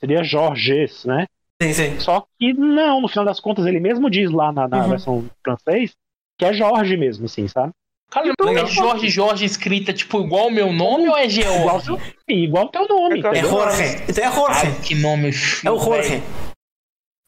Seria Georges, né? Sim, sim. Só que não, no final das contas, ele mesmo diz lá na, na Uhum. versão francês que é Jorge mesmo, assim, sabe? Cara, é Jorge Jorge escrita tipo igual o meu nome ou é Igual, George? teu- igual teu nome, É É? Jorge. Então é Jorge. Ai, que nome É o Jorge. velho.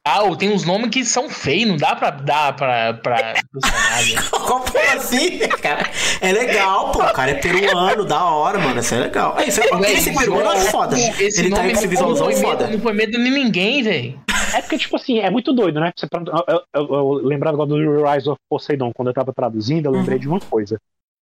Ah, tem uns nomes que são feios, não dá pra dar pra, pra personagem. Como assim, cara? É legal, pô. O cara é peruano, da hora, mano. Isso é legal. É, isso é, esse peruano é foda. Esse Ele tá com esse não visualzão foi foda. medo, não foi medo de ninguém, velho. É porque, tipo assim, é muito doido, né? Você, eu, eu, eu lembrava agora do Rise of Poseidon, quando eu tava traduzindo, eu lembrei de uma coisa.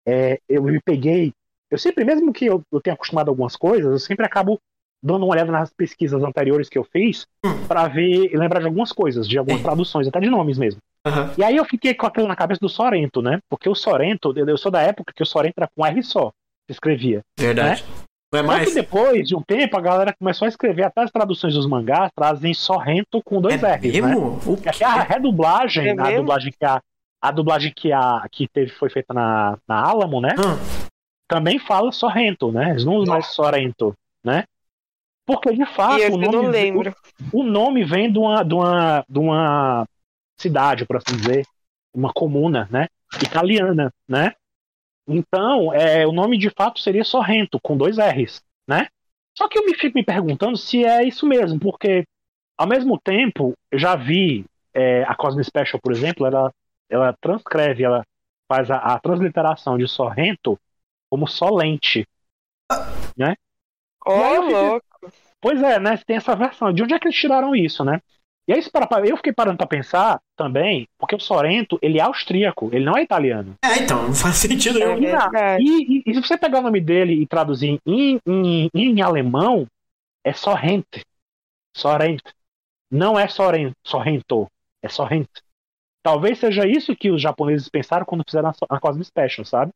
É, eu me peguei. Eu sempre, mesmo que eu, eu tenha acostumado a algumas coisas, eu sempre acabo dando uma olhada nas pesquisas anteriores que eu fiz pra ver e lembrar de algumas coisas, de algumas traduções, até de nomes mesmo. Aham. E aí eu fiquei com aquilo na cabeça do Sorrento, né? Porque o Sorrento, eu sou da época que o Sorrento era com R só, que escrevia. Verdade. Não é Só que mais? depois de um tempo, a galera começou a escrever até as traduções dos mangás, trazem Sorrento com dois É R's, né? mesmo? E até a redublagem, É a mesmo? dublagem que a, a dublagem que a que teve foi feita na, na Alamo, né? Hum. Também fala Sorrento, né? Eles não usam mais Sorrento, né? Porque de fato E eu o nome, lembro. o, o nome vem de uma, de uma de uma cidade, por assim dizer, uma comuna, né? Italiana, né? Então, é, o nome de fato seria Sorrento, com dois R's, né? Só que eu me fico me perguntando se é isso mesmo, porque ao mesmo tempo, eu já vi é, a Cosmic Special, por exemplo, ela, ela transcreve, ela faz a, a transliteração de Sorrento como Solente. Ô, aí eu fiquei- louco. Pois é, né? Tem essa versão. De onde é que eles tiraram isso, né? E aí, eu fiquei parando pra pensar também, porque o Sorrento, ele é austríaco, ele não é italiano. É, então, não faz sentido É nenhum. verdade. E, e- e se você pegar o nome dele e traduzir em, em, em alemão, é Sorrente. Sorrente. Não é Sorrento, Sorrento. É Sorrente. Talvez seja isso que os japoneses pensaram quando fizeram a, a Cosmic Special, sabe?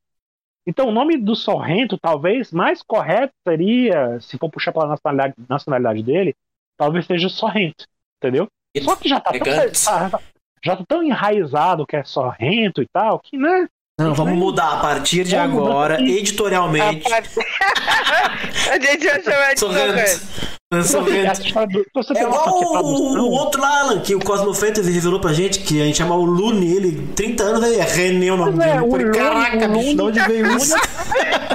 Então, o nome do Sorrento, talvez mais correto seria, se for puxar pela nacionalidade, nacionalidade dele, talvez seja Sorrento, entendeu? Só que já tá tão, Elegante. tá- já tá tão enraizado que é Sorrento e tal, que, né? Não, vamos mudar a partir de Vamos mudar agora, editorialmente. A gente vai chamar de Sorrento. Sorrento. É igual que o, o outro lá, Alan, que o Cosmo Fantasy revelou pra gente, que a gente chama o Lune, ele, 30 anos, aí é René o nome Pois é, dele. o Lune- Caraca, o bicho, Lune- de onde veio isso?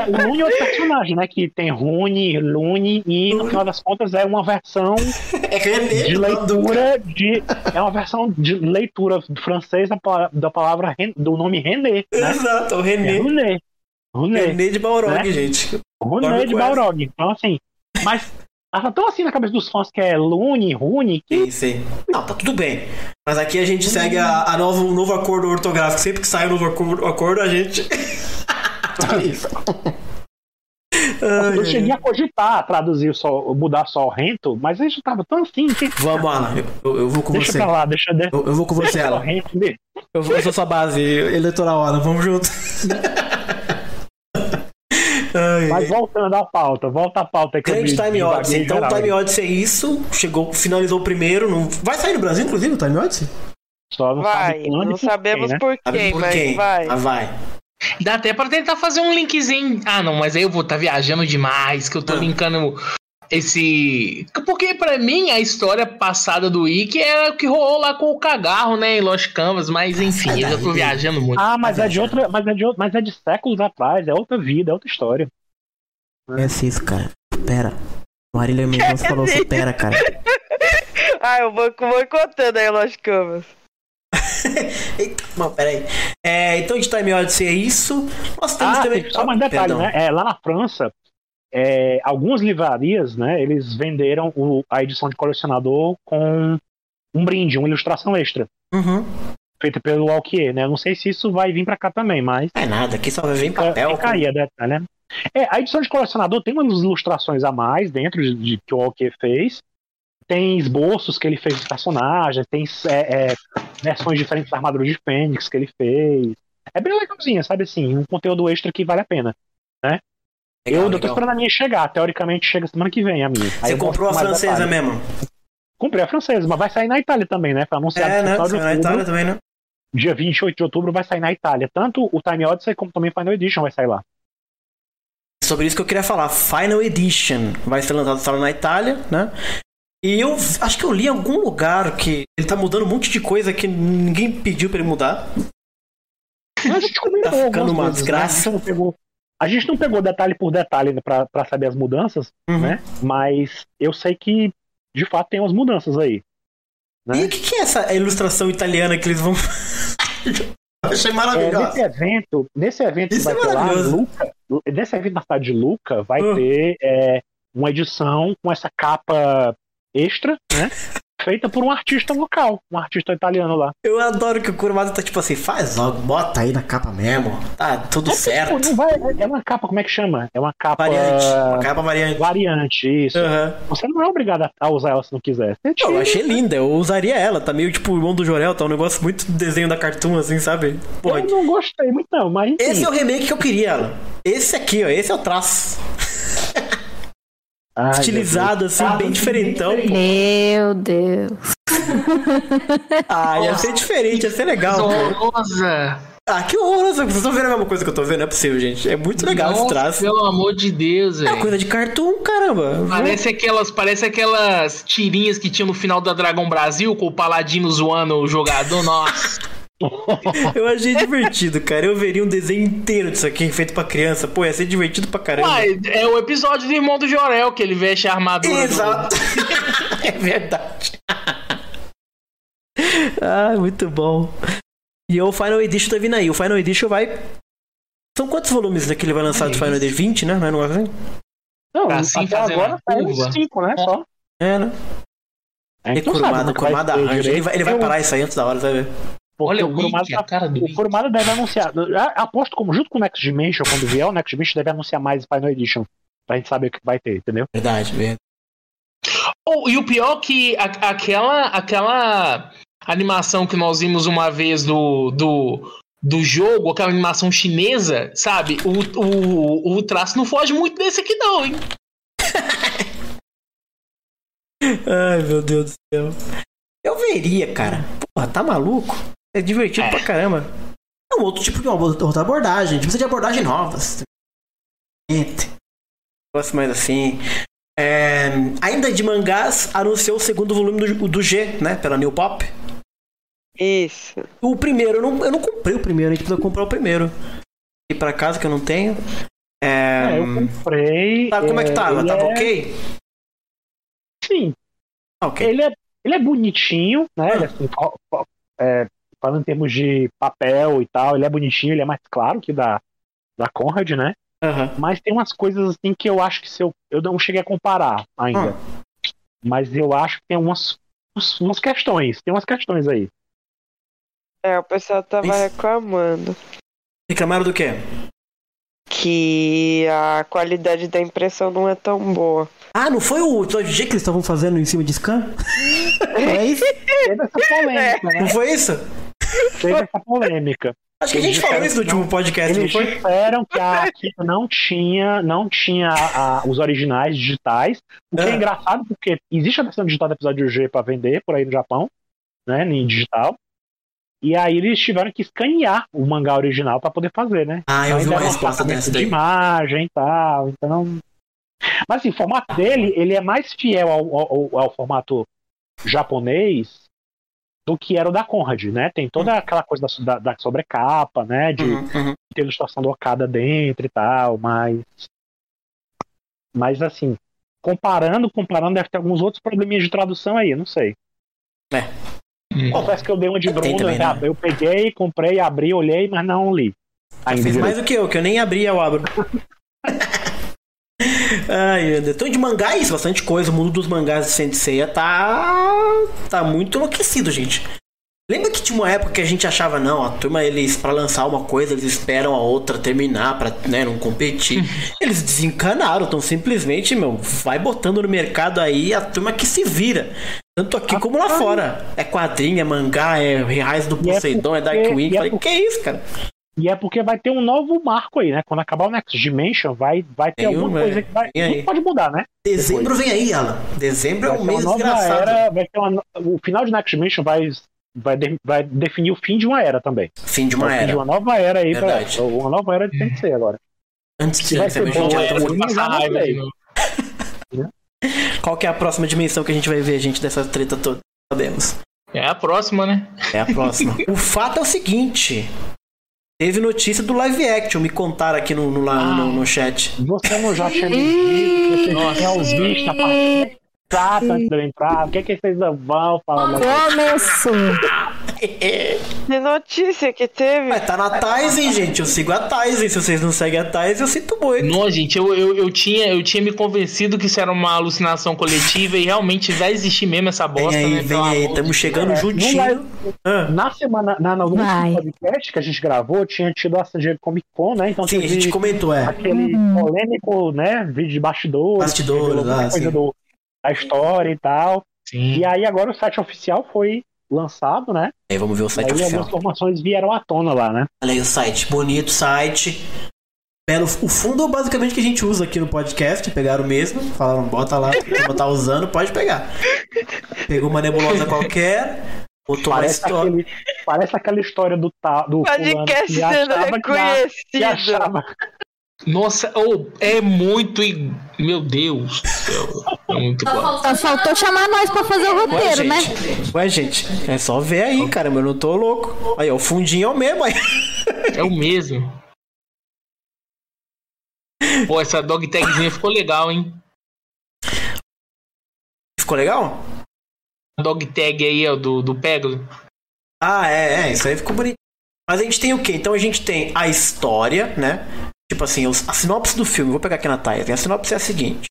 O Lune é outro personagem, né? Que tem Rune, Lune, e no final das contas é uma versão É René. de leitura de. É uma versão de leitura do francês da, pa- da palavra do nome René, né? Exato, o É René. Runé. René de Balrog, Né? gente. Dorme de. Balrog. Então, assim. Mas ela tá tão assim na cabeça dos fãs que é Lune, Rune, que. Sim, sim. Não, tá tudo bem. Mas aqui a gente segue a, a novo, o novo acordo ortográfico. Sempre que sai o novo acordo, acordo a gente. Isso. Ai, Eu cheguei a cogitar traduzir só, mudar só o rento, mas já tava tão assim que. Vamos, Alan. Eu, eu vou com Deixa você. pra lá, deixa. deixa Eu, eu vou com você, deixa Alan. mesmo. Eu, vou- eu sou sua base eleitoral, Alan. Vamos junto. Ai, Mas voltando à pauta, volta à pauta que Grande me- Time Odyssey. Então, geral o Time. Odyssey é isso. Chegou, finalizou o primeiro. Não... Vai sair no Brasil, inclusive, o Time Odyssey? Só não Vai, não sabemos quem, né? por quê, por mas quem? vai. Ah, vai. Dá até pra tentar fazer um linkzinho. Ah, não, mas aí eu vou estar viajando demais, que eu tô Ah. linkando esse. Porque pra mim a história passada do Ikki era o que rolou lá com o Cagarro, né, em Lost Canvas, mas enfim, eu já tô viajando muito. Ah, mas é de outra, mas é de mas é de séculos atrás, é outra vida, é outra história. É isso, cara. Pera. Marília Mendonça falou assim, pera, cara. Ah, eu vou, vou contando aí, Lost Canvas. Eita, não, peraí. É, então, de Time Odyssey é isso. Nós temos Ah, também. só mais detalhe, Perdão. né? É, lá na França, é, algumas livrarias, né, eles venderam o- a edição de colecionador com um brinde, uma ilustração extra, Uhum. feita pelo Alquier, né? Eu não sei se isso vai vir pra cá também, mas É nada, aqui só vai vir fica, papel. fica aí a detalhe, né? É, a edição de colecionador tem umas ilustrações a mais dentro de, de que o Alquier fez. Tem esboços que ele fez dos personagens, tem é, é, versões diferentes da armadura de Fênix que ele fez. É bem legalzinha, sabe assim? Um conteúdo extra que vale a pena. Legal, eu, eu tô esperando a minha chegar. Teoricamente chega semana que vem a minha. Aí Você comprou a francesa mesmo? Comprei a francesa, mas vai sair na Itália também, né? Foi anunciado É, né? Saiu na. Itália também, né? Dia 28 de outubro vai sair na Itália. Tanto o Time Odyssey como também o Final Edition vai sair lá. Sobre isso que eu queria falar. Final Edition vai ser lançado só na Itália, né? E eu acho que eu li em algum lugar que ele tá mudando um monte de coisa que ninguém pediu pra ele mudar. A gente comentou Tá ficando uma coisas, né? desgraça. A gente não pegou, a gente não pegou detalhe por detalhe pra saber as mudanças, Uhum. né? Mas eu sei que, de fato, tem umas mudanças aí. E Né? o que, que é essa ilustração italiana que eles vão. Achei É, maravilhosa. nesse evento, nesse evento que Isso vai é ter lá, maravilhoso. Luca, nesse evento na cidade de Luca, vai Ah. ter é, uma edição com essa capa extra, né? Feita por um artista local, um artista italiano lá. Eu adoro que o Kurumada tá tipo assim, faz logo, bota aí na capa mesmo. Tá tudo É, certo. tipo, vai, é uma capa, como é que chama? É uma capa Variante. Uma capa variante. variante, isso. Aham. Você não é obrigado a usar ela se não quiser. Eu achei linda, eu usaria ela. Tá meio tipo o irmão do Jorel, tá um negócio muito desenho da Cartoon, assim, sabe? Porra, Eu não gostei muito, não, mas. enfim. esse é o remake que eu queria, Alan. Esse aqui, ó, esse é o traço. Ai, Estilizado, assim, bem diferentão. Meu Deus. Ah, ia ser diferente, ia ser legal. Horrorosa. Ah, que horroroso. Vocês estão vendo a mesma coisa que eu tô vendo? Não é possível, gente. É muito legal esse Nossa, traço. Pelo amor de Deus, É velho. coisa de cartoon, caramba. Parece aquelas, parece aquelas tirinhas que tinha no final da Dragon Brasil com o Paladino zoando o jogador. Nossa. Eu achei divertido, cara. Eu veria um desenho inteiro disso aqui feito pra criança. Pô, ia ser divertido pra caramba. Uai, é o episódio do irmão do Jorel que ele veste a armadura. do- Exato. é verdade. ah, muito bom. E o Final Edition tá vindo aí. O Final Edition vai. São quantos volumes que ele vai lançar do Final Edition? 20, né? Não é um negócio assim? Não, Assim, até agora tá curva. uns cinco, né? Só. É, né? E não sabe Kurumada, Kurumada arranja. Ele vai, ele vai parar isso aí antes da hora, você vai ver. Olha o o a cara do o Wiki. Kurumada deve anunciar. Aposto como junto com o Next Dimension, quando vier, o Next Dimension deve anunciar mais Final Edition. Pra gente saber o que vai ter, entendeu? Verdade, verdade. Oh, e o pior que a- aquela, aquela animação que nós vimos uma vez do, do, do jogo, aquela animação chinesa, sabe? O, o, o traço não foge muito desse aqui, não, hein? Ai, meu Deus do céu. Eu veria, cara. Porra, tá maluco? É divertido É. pra caramba. É um outro tipo de uma outra abordagem. A gente precisa de abordagens novas. Gosto mais assim. É, ainda de mangás, anunciou o segundo volume do, do G, né? Pela New Pop. Isso. O primeiro, eu não, eu não comprei o primeiro, a gente precisa comprar o primeiro. E pra casa que eu não tenho. É, É, eu comprei. sabe como é que tava? Tava é- ok? Sim, Ok. ele é, ele é bonitinho, né? Ah. Ele, assim, fa- fa- é, falando em termos de papel e tal, ele é bonitinho, ele é mais claro que da, da Conrad, né? Aham. Mas tem umas coisas assim que eu acho que se eu, eu não cheguei a comparar ainda. Mas eu acho que tem umas, umas, questões. Tem umas questões aí. É, o pessoal tava Isso. reclamando Reclamaram do quê? que a qualidade da impressão não é tão boa. Ah, não foi o de G que eles estavam fazendo em cima de scan? é isso? Teve essa polêmica, né? Não foi isso? Teve essa polêmica. Acho que a gente falou isso no último podcast, não Eles foi? disseram que a Akita não tinha, não tinha a- os originais digitais. O que é Ah. engraçado porque existe a versão digital do episódio G para vender por aí no Japão, né, em digital. E aí eles tiveram que escanear o mangá original para poder fazer, né? Ah, eu vi Ainda uma é resposta dessa de daí. imagem e tal, então. Mas assim, o formato dele, ele é mais fiel ao, ao- ao formato japonês do que era o da Conrad, né? Tem toda aquela coisa da, da, da sobrecapa, né? De Uhum, uhum. ter ilustração do Okada dentro e tal, mas. Mas assim, comparando, comparando, deve ter alguns outros probleminhas de tradução aí, eu não sei. Confesso que eu dei uma de Bruno, também, já, né? eu peguei, comprei, abri, olhei, mas não li. Ainda Fez direito. mais do que eu, que eu nem abri eu abro. Ai, então de mangá é isso, bastante coisa. O mundo dos mangás de Senseiya tá. tá muito enlouquecido, gente. Lembra que tinha uma época que a gente achava, não, a turma, eles, pra lançar uma coisa, eles esperam a outra terminar pra né, não competir. Eles desencanaram, então simplesmente, meu, vai botando no mercado aí a turma que se vira. Tanto aqui como lá fora. É quadrinho, é mangá, é Reais do é Poseidon, é, porque- Darkwing. e é Falei, porque- que isso, cara? E é porque vai ter um novo marco aí, né? Quando acabar o Next Dimension, vai, vai ter Tem alguma um, coisa é. que vai. Tudo pode mudar, né? Dezembro vem aí, Alan. Dezembro é Vai um ter uma mês nova desgraçado. era. Vai ter uma, o final de Next Dimension vai, vai, de- vai definir o fim de uma era também. Fim de uma É o fim de era. uma nova era aí. Pra, Verdade. uma nova era de Sensei agora. Antes que de vai ser a gente bom, já é, o- Passar raiva de novo. Qual que é a próxima dimensão que a gente vai ver, gente, dessa treta toda? Sabemos. É a próxima, né? É a próxima. o fato é o seguinte. Teve notícia do live action, me contaram aqui no, no, no, no chat. Você não já tinha me dito que você tinha visto a exata antes de eu entrar? O que, que vocês vão falar? Começou. Que notícia que teve? Mas tá na Tyson, gente. Eu sigo a Tyson. Se vocês não seguem a Tyson, eu sinto muito. Não, gente, eu, eu, eu, tinha, eu tinha me convencido que isso era uma alucinação coletiva e realmente vai existir mesmo essa Vem bosta, aí, né? vem aí. Estamos chegando É, juntinho. Ah, Na semana, na, no último Vai. podcast que a gente gravou, tinha tido a San Diego Comic Con, né? Então sim, a gente comentou, é. aquele polêmico, né? Vídeo de bastidores. Bastidores, ah, coisa sim. do, da história e tal. Sim. E aí agora o site oficial foi lançado, né? Aí vamos ver o E site aí oficial. algumas informações vieram à tona lá, né? Olha aí o site. Bonito site. Belo. O fundo é basicamente que a gente usa aqui no podcast. Pegaram o mesmo. Falaram, bota lá. Não tá usando, pode pegar. Pegou uma nebulosa qualquer. Botou uma Parece, história. aquele, parece aquela história do, ta, do fulano Podcast que achava que, que achava Nossa, oh, é muito. Meu Deus do céu. É muito. Só faltou chamar nós pra fazer o Ué, roteiro, né? gente. Ué, gente. É só ver aí, cara. Eu não tô louco. Aí, ó, o fundinho é o mesmo aí. É o mesmo. Pô, essa dog tagzinha ficou legal, hein? Ficou legal? A dog tag aí, ó, do, do Peglo. Ah, é, é. Isso aí ficou bonito. Mas a gente tem o quê? Então a gente tem a história, né? Tipo assim, a sinopse do filme. Vou pegar aqui na Tyson. A sinopse é a seguinte.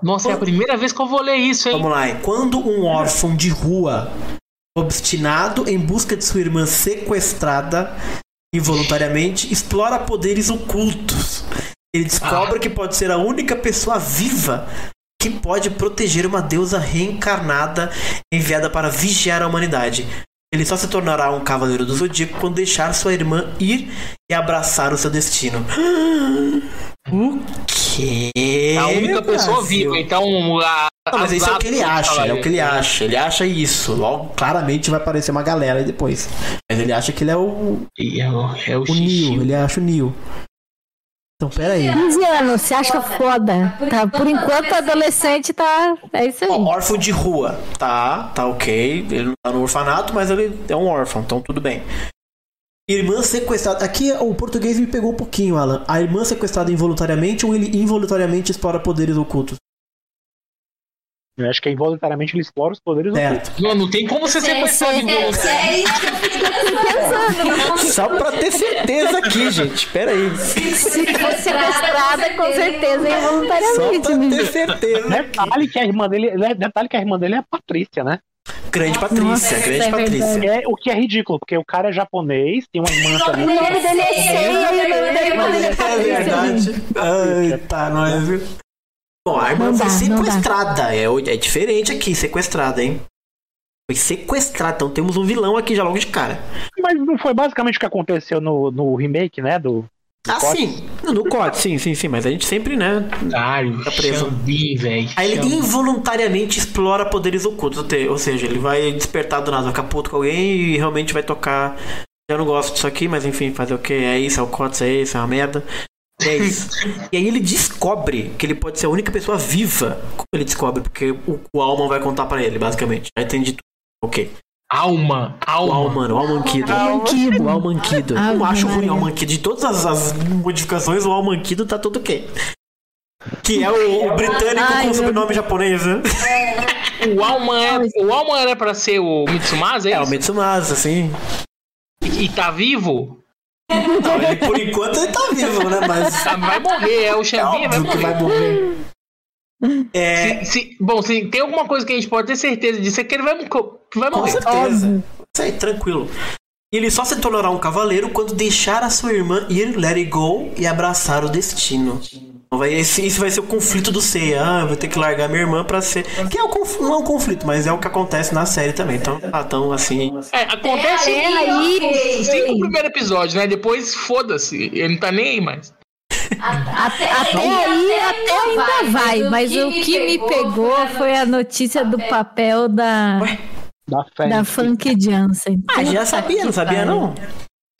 Nossa, é a primeira vez que eu vou ler isso, hein? Vamos lá. Quando um órfão de rua, obstinado em busca de sua irmã sequestrada involuntariamente, explora poderes ocultos. Ele descobre que pode ser a única pessoa viva que pode proteger uma deusa reencarnada enviada para vigiar a humanidade. Ele só se tornará um cavaleiro do zodíaco quando deixar sua irmã ir e abraçar o seu destino. O quê? A única pessoa Brasil? viva, então a. Não, mas as isso é o que ele acha, é o que ele acha. Ele acha isso. Logo, claramente vai aparecer uma galera aí depois. Mas ele acha que ele é o, É o, é o, o. Neo, ele acha o Neo. Então, pera aí. 15 anos, você acha foda. Tá, por enquanto, adolescente tá. É isso aí. Ó, órfão de rua. Tá, tá ok. Ele não tá no orfanato, mas ele é um órfão, então tudo bem. Irmã sequestrada. Aqui o português me pegou um pouquinho, Alan. A irmã sequestrada involuntariamente ou ele involuntariamente explora poderes ocultos? Eu acho que involuntariamente ele explora os poderes. Certo. Não, não tem como você sequestrar de voluntário. Só pra ter certeza aqui, gente. Pera aí. Se for sequestrada, com certeza, é Só involuntariamente. pra né? ter certeza. Detalhe que a irmã dele, né, detalhe que a irmã dele é a Patrícia, né? Grande Patrícia, Nossa, grande é Patrícia. É, o que é ridículo, porque o cara é japonês, tem uma irmã O também. nome dele é e o nome dele é É Patrícia. verdade. Ai, tá, nós, viu? Bom, a irmã Não foi sequestrada. É, é diferente aqui, sequestrada, hein? Foi sequestrada, então temos um vilão aqui já logo de cara. Mas não foi basicamente o que aconteceu no, no remake, né? Do, Ah, corte? sim. No corte, sim, sim, sim. Mas a gente sempre, né? Otário, Tá preso. Xambi, velho. Aí ele Xambi. involuntariamente explora poderes ocultos. ou seja, ele vai despertar do nada, vai ficar puto com alguém e realmente vai tocar. Eu não gosto disso aqui, mas enfim, fazer o que? É isso, é o Cots, é isso, é uma merda. É isso. e aí ele descobre que ele pode ser a única pessoa viva. Como ele descobre? Porque o, o Alman vai contar pra ele, basicamente. Já entendi tudo. Ok. Alma, O alma. Alman, o Almanquido. Almanquido. O Almanquido. Eu não acho ruim o Almanquido. De todas as, as modificações, o Almanquido tá tudo ok. Que é o, o britânico Ai, com meu sobrenome japonês, né? O Alma é, o Alma era pra ser o Mitsumasa, é, É, o? Mitsumasa, assim. E, e tá vivo? Não, ele, por enquanto ele tá vivo, né? Mas Tá, vai morrer, é o é Xambi, vai morrer. vai morrer. É, Se- se- bom, se tem alguma coisa que a gente pode ter certeza disso, é que ele vai, vai com morrer. certeza. Isso aí, tranquilo. E ele só se tornará um cavaleiro quando deixar a sua irmã ir, let it go e abraçar o destino. Então vai, esse, esse vai ser o conflito do Seiya. Ah, eu vou ter que largar minha irmã pra ser. Que é o conf- não é um conflito, mas é o que acontece na série também. Então, tá tão assim. É, acontece É aí. nos cinco primeiros episódios, né? Depois, foda-se, ele não tá nem aí mais. Até, até aí, até ainda vai. Mas o que me pegou foi a notícia do papel da, da fé. da Funk Jansen. Ah, já sabia, não sabia não?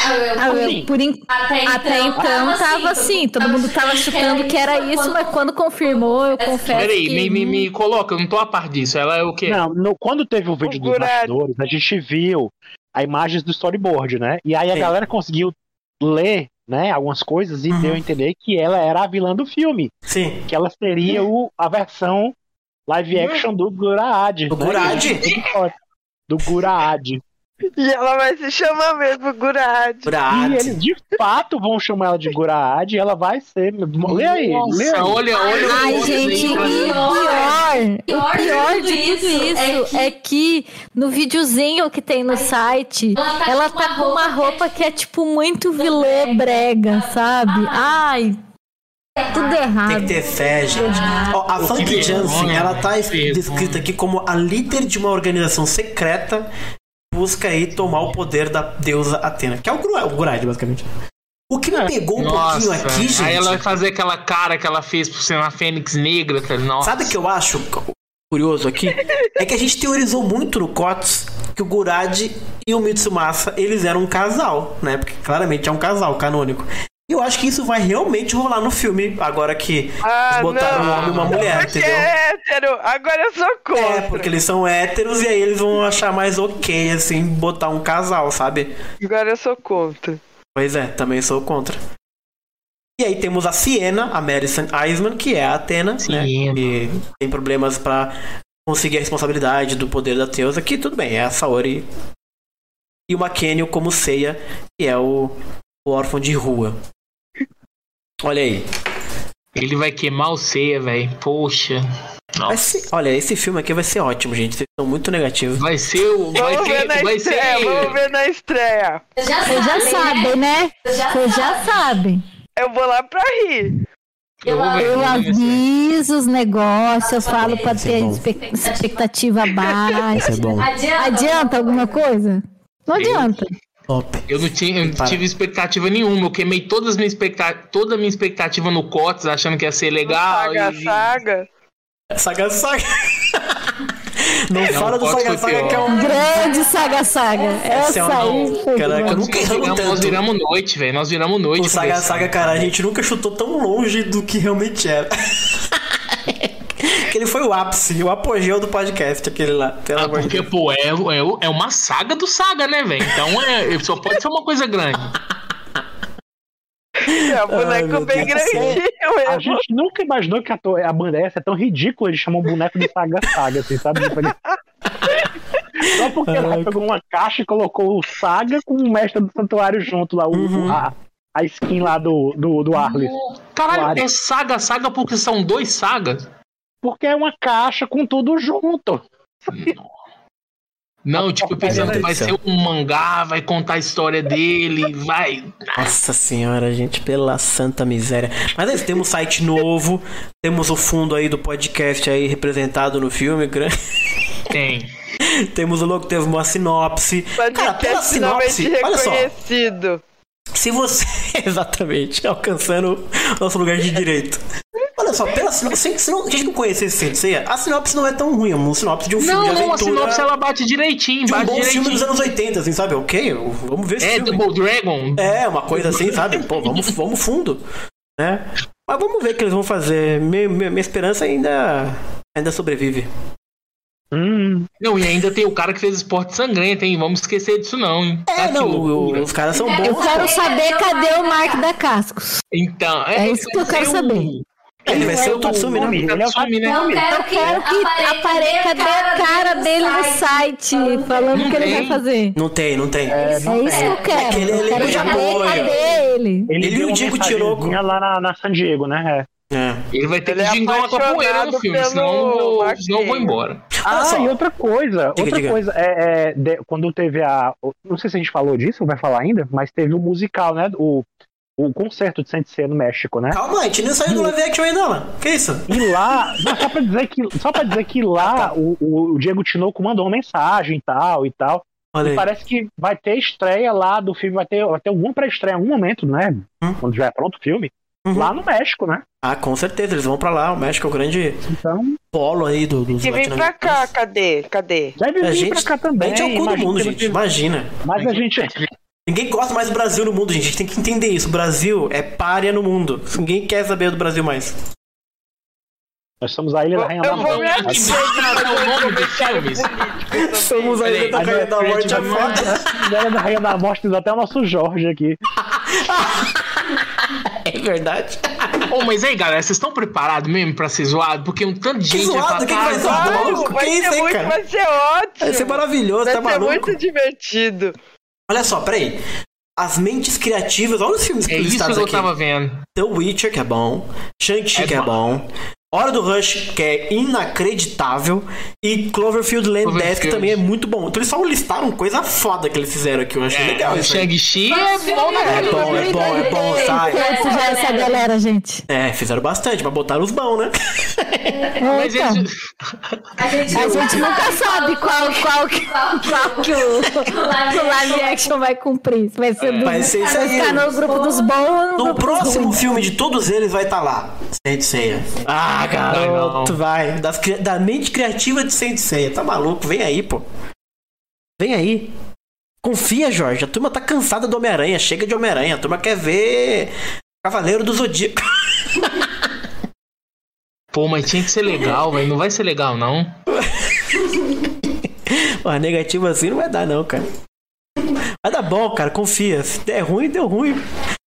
Ah, eu, por en- Até então tava assim, todo mundo tava chutando que era isso, mas quando confirmou, eu confesso Peraí, que... me, me, me coloca, eu não tô a par disso. Ela é o quê? Não, no- quando teve o vídeo dos bastidores, a gente viu a imagens do storyboard, né? E aí a Sim. galera conseguiu ler, né, algumas coisas e Uhum. deu a entender que ela era a vilã do filme, Sim. que ela seria o, a versão live action do Guraad. Do né? Guraad? Do Guraad. E ela vai se chamar mesmo Gurad. E Brad. eles de fato vão chamar ela de Guraad e ela vai ser. Lê aí, lê Nossa, aí. olha, olha. Ai, olha gente, e o cara. pior, o pior de tudo isso é que no videozinho que tem no site, ela tá com uma roupa que é tipo muito vilã brega, sabe? Ai, tudo Tem errado. que ter fé, gente. Ó, a Funk vergonha, Jansen, ela tá vergonha. descrita aqui como a líder de uma organização secreta que busca aí tomar o poder da deusa Atena, que é o o Gurad, basicamente. O que me pegou um Nossa, pouquinho aqui, gente. aí ela vai fazer aquela cara que ela fez por ser uma fênix negra. Nossa. Sabe o que eu acho curioso aqui? É que a gente teorizou muito no COTS que o Gurad e o Mitsumasa, eles eram um casal, né? Porque claramente é um casal canônico. E eu acho que isso vai realmente rolar no filme, agora que Ah, eles botaram não. um homem e uma mulher, Porque entendeu? é hétero. Agora eu sou contra. É, porque eles são héteros e aí eles vão achar mais ok, assim, botar um casal, sabe? Agora eu sou contra. Pois é, também sou contra. E aí temos a Siena, a Madison Eisman, que é a Atena, né? Siena. Que tem problemas pra conseguir a responsabilidade do poder da Deusa, que tudo bem, é a Saori. E o Makenio como Seiya, que é o, o órfão de rua. Olha aí. Ele vai queimar o ceia, velho. Poxa. Ser- olha, esse filme aqui vai ser ótimo, gente. Vocês são muito negativos. Vai ser o. Vai Vamos ver ter. na Vai estreia, vamos ser. ver na estreia. Vocês já sabem, né? Vocês já sabem. Eu vou lá pra rir. Eu ver. Eu ver aviso os negócios, eu falo pra ter espe- expectativa baixa. É bom. Adianta alguma coisa? Não adianta. Top. Eu não, tinha, eu não tive expectativa nenhuma. Eu queimei todas as minhas expecta toda a minha expectativa no COTS, achando que ia ser legal. Saga, e- saga. Saga Saga. Não, fala do Saga Saga pior. que é um Grande saga saga. Esse é Essa aí foi Caraca, eu nunca Nós erramos viramos, nós tanto. viramos noite, velho. Nós viramos noite. O Saga. Saga, cara, a gente nunca chutou tão longe do que realmente era. Aquele foi o ápice, o apogeu do podcast, aquele lá. Pelo Ah, porque, Deus. pô, é, é, é uma saga do saga, né, velho? Então é, só pode ser uma coisa grande. É um boneco bem Deus do céu. grandinho A mesmo. gente nunca imaginou que a, to- a banda essa é tão ridícula, eles chamam o boneco de Saga Saga, assim, sabe? Só porque ela pegou uma caixa e colocou o Saga com o mestre do santuário junto lá, o, Uhum. a, a skin lá do, do, do Arles. Caralho, é saga, saga porque são dois sagas? Porque é uma caixa com tudo junto. Não, tipo, pensando que vai ser um mangá, vai contar a história dele, vai. Nossa senhora, gente, pela santa miséria. Mas aí, temos site novo, temos o fundo aí do podcast aí representado no filme, Tem. temos o logo, temos uma sinopse. Cara, pela finalmente sinopse, olha só, se você. Exatamente, alcançando o nosso lugar de direito. Olha só, pela sinopse, se não, a gente não conhecesse Sensei, a sinopse não é tão ruim, é uma sinopse de um filme Não, de não, a aventura. sinopse ela bate direitinho, de um bate bom filme direitinho. dos anos 80, assim, sabe? Ok, vamos ver esse É, filme. Double Dragon. É, uma coisa assim, sabe? Pô, vamos, vamos fundo, né? Mas vamos ver o que eles vão fazer. Minha, minha, minha esperança ainda, ainda sobrevive. Hum, Não, e ainda tem o cara que fez esporte sangrento, hein? Vamos esquecer disso, não, hein? É, Tá, não, o- os caras são Eu bons. quero pô. saber cadê o Mark da Cascos. Então, É isso que eu quero saber. Ele vai ser o Tatsumi, né? Ele é o Tatsumi, né? Tatsumi. Eu quero que apareça cadê a cara dele no site falando o que ele vai fazer. Não tem, não tem. É, É isso que eu quero. Aquele Eu elenco quero de saber apoio. cadê ele. Ele, Ele e o Diego mensagenzinha Tinoco. lá na, na San Diego, né? É. É. Ele vai ter Ele que é gingar uma capoeira no filme, pelo senão eu Marquinhos. senão eu vou embora. Ah, só. e outra coisa, Diga, outra diga. coisa, é, é, de- quando teve a. Não sei se a gente falou disso, ou vai falar ainda, mas teve o musical, né? O, o concerto de Sensei no México, né? Calma, a gente nem saiu do live action ainda, mano. Que isso? E lá, não, só pra dizer que, só pra dizer que lá o, o- o Diego Tinoco mandou uma mensagem e tal e tal. Olha E aí. parece que vai ter estreia lá do filme, vai ter, vai ter alguma pré-estreia em algum momento, né? Hum. Quando já é pronto o filme. Uhum. Lá no México, né? Ah, com certeza, eles vão pra lá. O México é o grande Então, polo aí do, dos Que vem pra cá, cadê? Cadê? deve A vir gente, pra cá a também. gente é o cu do mundo, gente. Imagina. Mas a gente. Ninguém gosta mais do Brasil no mundo, gente. A gente tem que entender isso. O Brasil é párea no mundo. Ninguém quer saber do Brasil mais. Nós somos a Ilha da Rainha Eu da Morte. Somos a ilha da Rainha da Morte, é a. Ilha da Rainha da Morte, diz até o nosso Jorge aqui. É verdade. Ô, mas aí, galera, vocês estão preparados mesmo pra ser zoado? Porque um tanto de Que gente zoado? vai Quem que vai zoar? "Ah, maluco? vai Que isso, ser muito, cara? vai ser ótimo. Vai ser maravilhoso, Vai tá ser maluco? muito divertido. Olha só, peraí. As mentes criativas, olha os filmes que É isso que listados eu aqui. tava vendo. The Witcher, que é bom. Shang-Chi, É que é bom. Hora do Rush, que é inacreditável. E Cloverfield Land Cloverfield. 10, que também é muito bom. Então eles só listaram coisa foda que eles fizeram aqui. Eu achei legal o. Shang-Chi é bom na É bom, é bom, é bom, sabe? Esse já é essa galera, gente. É, fizeram bastante, mas botaram os bons, né? Mas Então, eles... a gente nunca sabe qual, qual, que- qual que o, o live action vai cumprir. Vai ser do, Vai ser isso vai aí. ficar no grupo dos bons no, próximo filme de todos eles vai estar lá. Saint Seiya. Ah, garoto, vai. Cri- da mente criativa de Saint Seiya. Tá maluco? Vem aí, pô. Vem aí. Confia, Jorge. A turma tá cansada do Homem-Aranha. Chega de Homem-Aranha. A turma quer ver Cavaleiro do Zodíaco. Pô, mas tinha que ser legal, velho. Não vai ser legal, não. Pô, negativo assim não vai dar, não, cara. Vai dar bom, cara. Confia. Se der ruim, deu ruim.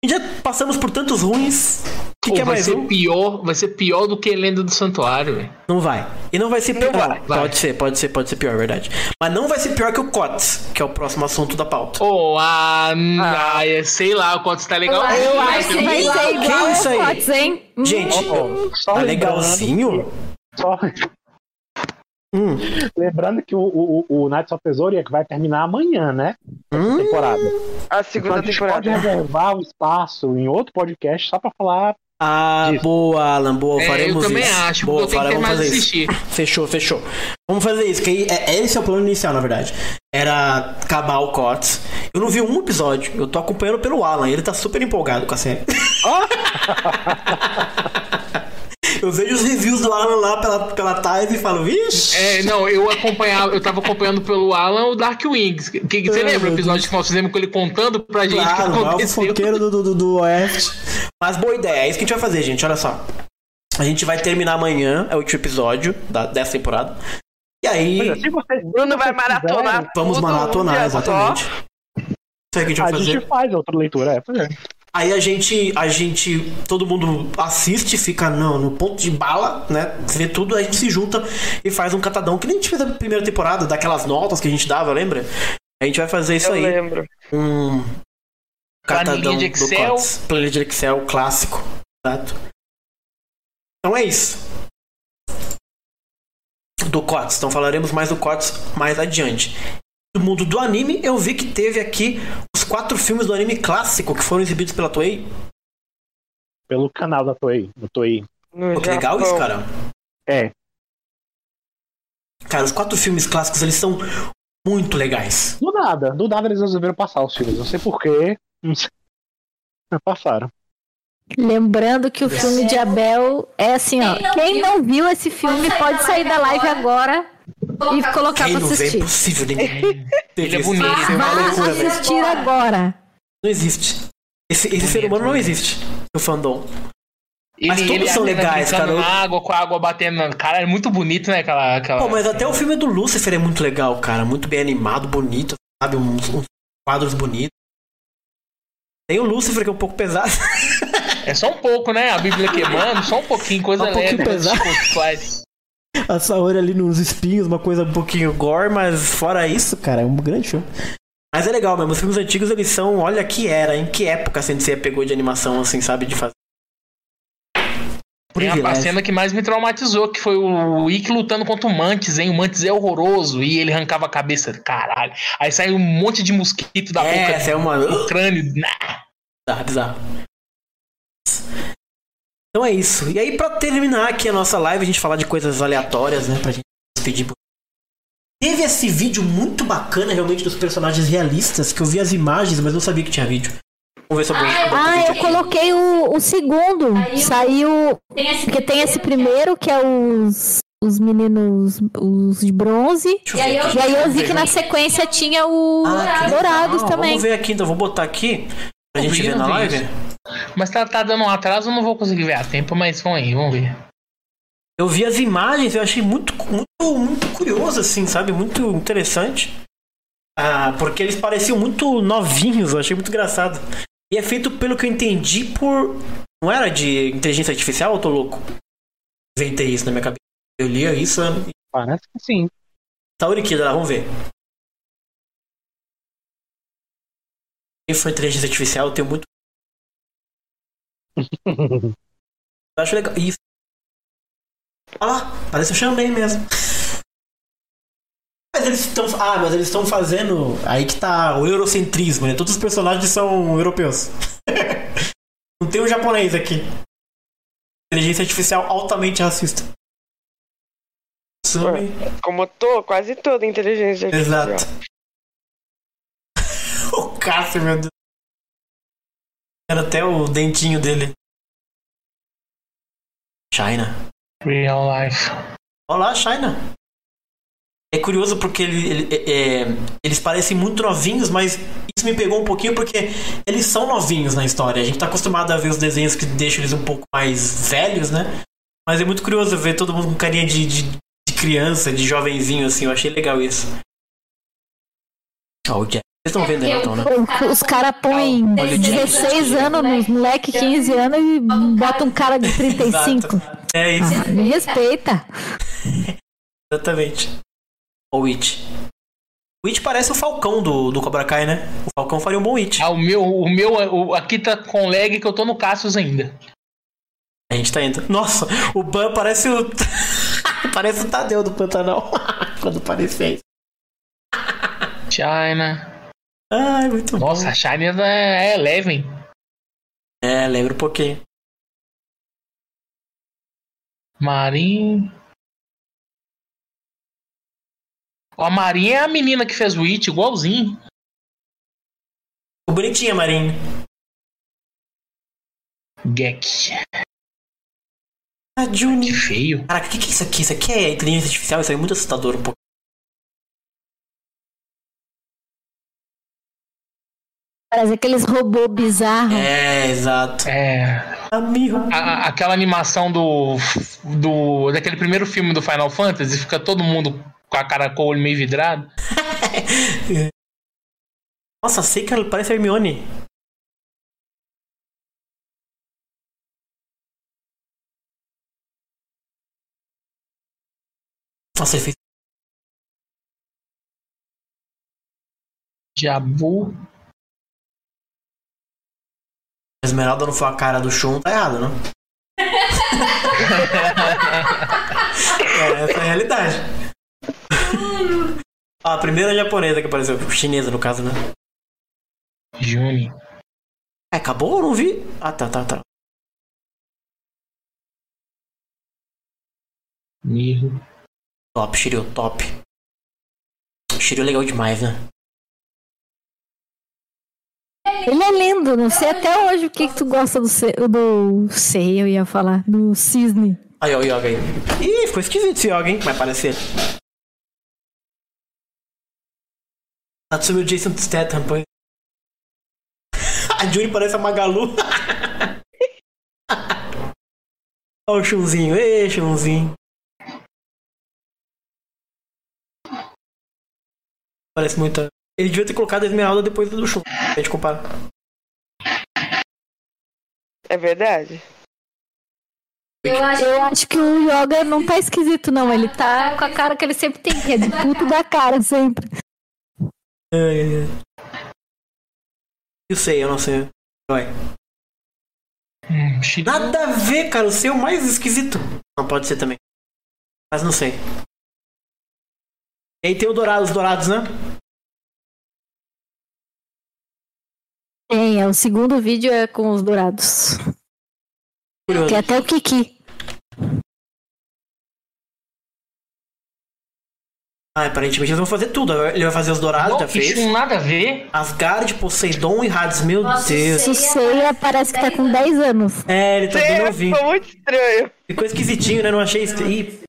E já passamos por tantos ruins. O que, Pô, que é vai mais ser um? pior, vai ser pior do que Lenda do Santuário, velho. Não vai. E não vai ser pior. vai. Vai. Pode ser, pode ser, pode ser pior, é verdade. Mas não vai ser pior que o COTS, que é o próximo assunto da pauta. Ô, ah, ah, sei lá, o Cotes tá legal. Eu acho que vai ser Que igual isso aí? Fox, hein? Gente, Só tá lembrando legalzinho? que- Só... Hum, Lembrando que o, o, o Knights of the Zodiac vai terminar amanhã, né? hum, Temporada. A Então segunda a gente temporada. pode reservar o espaço em outro podcast só pra falar. Ah, Isso. boa, Alan, boa, É, faremos eu também isso. acho, boa, eu tenho que de fazer isso. assistir. Fechou, fechou. Vamos fazer isso, que aí, é, esse é o plano inicial, na verdade. Era acabar o COTS. Eu não vi um episódio, eu tô acompanhando pelo Alan, ele tá super empolgado com a série. eu vejo os reviews do Alan lá pela, pela Thais e falo, vixe! É, não, eu acompanhava, eu tava acompanhando pelo Alan o Dark Wings. Que, que, você Ah, lembra o episódio que nós fizemos com ele contando pra gente o Claro, que lá o aconteceu? fofoqueiro do, do, do Oeste. Mas boa ideia, é isso que a gente vai fazer, gente. Olha só. A gente vai terminar amanhã, é o último episódio da, dessa temporada. E aí, Olha, se vocês, Bruno vai maratonar. É, vamos maratonar, exatamente. Isso aí que a gente vai a fazer. gente faz outra leitura, é. Aí a gente, a gente, todo mundo assiste, fica no, no ponto de bala, né? Vê tudo, a gente se junta e faz um catadão, que nem a gente fez na primeira temporada, daquelas notas que a gente dava, lembra? A gente vai fazer isso Eu aí. lembro. Um catadão Planilha de do Excel. COTS. Planilha de Excel clássico. Exato. Então é isso. Do COTS. Então falaremos mais do COTS mais adiante. Do mundo do anime, eu vi que teve aqui os quatro filmes do anime clássico que foram exibidos pela Toei. Pelo canal da Toei. Do Toei. Pô, que legal isso, cara. É. Cara, os quatro filmes clássicos, eles são muito legais. Do nada. Do nada eles resolveram passar os filmes. Não sei porquê. Não sei. Mas Passaram. Lembrando que o filme de Abel é assim, ó. Quem não viu esse filme pode sair da live agora e colocar Quem pra não vê, é assistir. impossível ninguém. Ele é bonito. Isso é uma velho. assistir agora. Não existe. Esse, esse ser humano não existe. O fandom. Ele, Mas todos ele são apenas legais, cara. na água, com a água batendo na cara. É muito bonito, né? Aquela. aquela... Pô, mas até o filme do Lucifer é muito legal, cara. Muito bem animado, bonito, sabe? Uns, uns quadros bonitos. Tem o Lucifer, que é um pouco pesado. É só um pouco, né? A Bíblia queimando, só um pouquinho, coisa Um pouquinho leve. coisa pesado. tipo. A Saori ali nos espinhos, uma coisa um pouquinho gore, mas fora isso, cara, é um grande filme. Mas é legal mesmo, os filmes antigos eles são, olha que era, em que época a Sensei pegou de animação, assim, sabe, de fazer. Tem a, a cena que mais me traumatizou, que foi o Ikki lutando contra o Mantis, hein? O Mantis é horroroso e ele arrancava a cabeça. Caralho. Aí sai um monte de mosquito da É, boca essa é uma. do crânio. Nah. Bizarro, bizarro. Então é isso. E aí, pra terminar aqui a nossa live, a gente falar de coisas aleatórias, né? Pra gente despedir. Teve esse vídeo muito bacana, realmente, dos personagens realistas, que eu vi as imagens, mas não sabia que tinha vídeo. Vamos ver se eu boto boto o Ah, eu coloquei o, o segundo. Saiu. Porque tem esse primeiro, que é os. Os meninos, os de bronze. Deixa eu ver aqui. E aí eu vi que na sequência tinha o Ah, Dourados também. Vamos ver aqui, então. Vou botar aqui pra Eu gente ver na live. isso. Mas tá, tá dando um atraso, eu não vou conseguir ver a tempo, mas vamos aí, vamos ver. Eu vi as imagens, eu achei muito, muito, muito curioso, assim, sabe? Muito interessante. Ah, porque eles pareciam muito novinhos, eu achei muito engraçado. E é feito, pelo que eu entendi, por. Não era de inteligência artificial ou tô louco? Inventei isso na minha cabeça. Eu li isso. Parece que sim. Saúde Kida, lá, vamos ver. Quem foi inteligência artificial, eu tenho muito. Eu acho legal. Isso. Olha lá, parece o Xambém mesmo. Mas eles estão. Ah, mas eles estão fazendo. Aí que tá o eurocentrismo, né? Todos os personagens são europeus. Não tem um japonês aqui. Inteligência artificial altamente racista. Sumi. Como tô, quase toda inteligência artificial. Exato. o Cássio, meu Deus. Era até o dentinho dele. China. Real life. Olá, China. É curioso porque ele, ele- é- é- eles parecem muito novinhos, mas isso me pegou um pouquinho porque eles são novinhos na história. A gente tá acostumado a ver os desenhos que deixam eles um pouco mais velhos, né? Mas é muito curioso ver todo mundo com carinha de, de, de criança, de jovenzinho, assim. Eu achei legal isso. Ó, o Jack. Vocês estão vendo aí, então, né? Os caras põem Olha o Jack. 16 anos nos moleque 15 anos e botam um cara de 35. É isso. Ah, me respeita. Exatamente. O Witch. O Witch parece o Falcão do, do Cobra Kai, né? O Falcão faria um bom Witch. Ah, o meu, o meu o- aqui tá com lag que eu tô no Cassius ainda. A gente tá indo. Nossa, o Ban parece o. parece o Tadeu do Pantanal. Quando aparecer isso. China. Ai, muito bom. Nossa, a China é Eleven. É, lembro um pouquinho. Marinho. Ó, A Marinha é a menina que fez o It, igualzinho. O bonitinho, Marinho. Gek. Ah, Juni. Que feio. Caraca, o que, que é isso aqui? Isso aqui é inteligência artificial? Isso aí é muito assustador um pouco. Parece aqueles robôs bizarros. É, exato. É. Amigo. a- a- aquela animação do, do. daquele primeiro filme do Final Fantasy, fica todo mundo com a cara com o olho meio vidrado. Nossa, sei que ela parece a Hermione. Nossa, ele fez. Jabu. Esmeralda não foi a cara do Shun, tá errado, não? é, essa é a realidade. A primeira japonesa que apareceu, chinesa no caso, né? Juni. É, acabou? Eu não vi. Ah, tá, tá, tá. Mirro. Top, Shiryu, top. Shiryu é legal demais, né? Ele é lindo, não sei até hoje o que, que tu gosta do, do sei, eu ia falar, do cisne. Aí, ó, o Yoga aí. Ih, ficou esquisito esse Yoga, hein? Vai parecer. O Jason Statham, pô. A Juni parece a Magalu. Ó o Chunzinho. Ê, Chunzinho. Parece muito. Ele devia ter colocado a Esmeralda depois do Chun. A gente compara. É verdade? Eu acho, que o Yoga não tá esquisito, não. Ele tá com a cara que ele sempre tem, que é de puto da cara, sempre. Ai, ai, ai. Eu sei, eu não sei. Vai. Hum. Nada a ver, cara. O seu mais esquisito. Não pode ser também. Mas não sei. E aí tem o dourado, os dourados, né? Tem, é, o segundo vídeo é com os dourados. Curioso. Tem até o Kiki. Ah, aparentemente eles vão fazer tudo. Ele vai fazer os dourados, Não, já fez. isso nada a ver. Asgard, Poseidon e Hades. Meu Deus. O Seiya parece que tá com 10 anos. É, ele tá bem Sim, novinho. ficou muito estranho. Ficou esquisitinho, né? Não achei isso. Ih.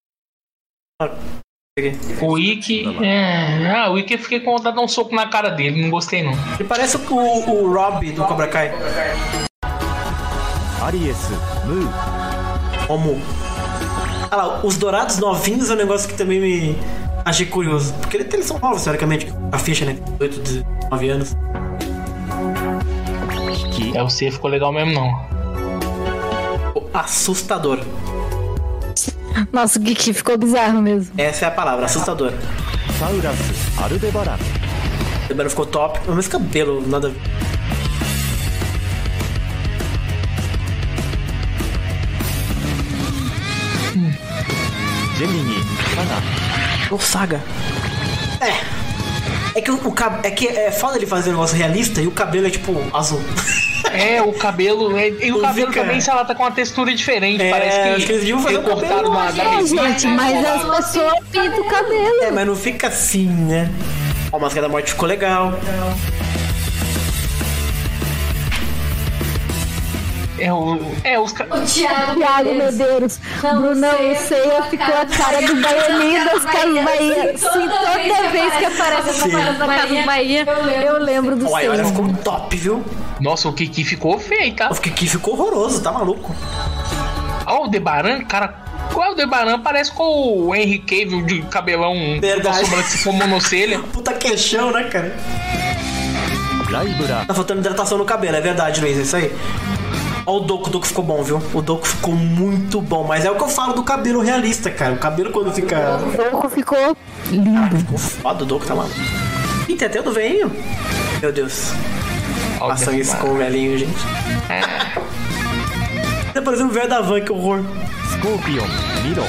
O Wiki. É... Ah, o Wiki eu fiquei com vontade de dar um soco na cara dele, não gostei não. Ele parece o, o Rob do Cobra Kai. Aries, Como. Olha lá, os dourados novinhos é um negócio que também me achei curioso. Porque eles são novos, teoricamente, a ficha, né? 18, 19 anos. Que... É, o C ficou legal mesmo não. Assustador. Nossa, o Geek ficou bizarro mesmo. Essa é a palavra, assustadora. Sauras Aldebaran ficou top, mas cabelo, nada... Gemini, Saga. Ou Saga. É, é que o, o cab... é que é foda ele fazer um negócio realista e o cabelo é tipo azul. É, o cabelo. é- E o cabelo fica- também, sei lá, tá com uma textura diferente. É, Parece acho que eles deviam fazer um É, mesinha. gente, mas as pessoas pintam o cabelo. É, mas não fica assim, né? Ó, a máscara da morte ficou legal. É, o, é os caras. O Thiago, Thiago Medeiros. Bruno Brunão, sei, sei ficou a cara do Baianinho das Casas é Bahia. Sim, toda vez que aparece essa casa da Casa Bahia, eu lembro do seu. Olha, ficou top, viu? Nossa, o Kiki ficou feio, tá? O Kiki ficou horroroso, tá maluco? Olha o Debaran, cara, é o Aldebaran parece com o Henry Cavill de cabelão Verdade. com monocelha. Puta queixão, né, cara? Tá faltando hidratação no cabelo, é verdade, Luiz, é isso aí. Ó, o Doco, o Doco ficou bom, viu? O Doco ficou muito bom. Mas é o que eu falo do cabelo realista, cara. O cabelo quando fica. O Doco ficou lindo. Ah, ficou foda, o Doco tá maluco. Ih, tem até o do velhinho. Meu Deus. Olha Passam isso com o velhinho, gente. É. Tá Por o velho da van, que horror. Scorpion Miro.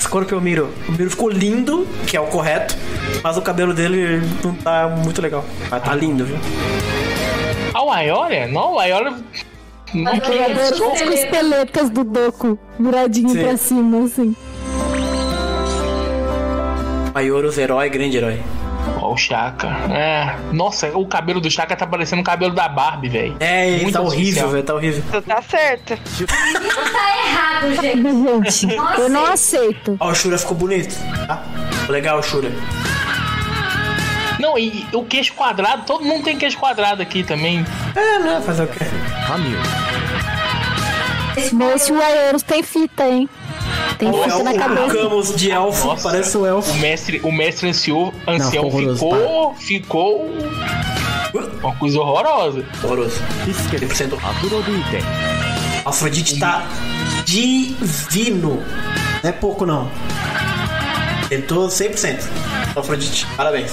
Scorpion Miro. O Miro ficou lindo, que é o correto, mas o cabelo dele não tá muito legal. Mas tá lindo, viu? Ah, o Aioria? Não, o Aioria Adoro as costeletas do Doku viradinho pra cima, assim. Maioros, herói, grande herói. Ó, o Chaka. É. Nossa, o cabelo do Chaka tá parecendo o cabelo da Barbie, velho. É, ele Muito tá horrível, velho, tá horrível. Tu tá certo. Gente, eu não aceito. Ó, o Shura ficou bonito, tá? Legal o Shura. Não, e o queixo quadrado, todo mundo tem queixo quadrado aqui também. É, né? Fazer o quê? Ramiro. Esse Aeros é tem fita, hein? Tem o fita na cabeça. O Camus de elfo, Nossa, parece o elfo. O mestre, o mestre ancião, ancião Não, ficou, ficou... Uma coisa horrorosa. Horroroso. 100% Afrodite. Afrodite tá divino. Não é pouco, não. Tentou 100%. Afrodite, parabéns.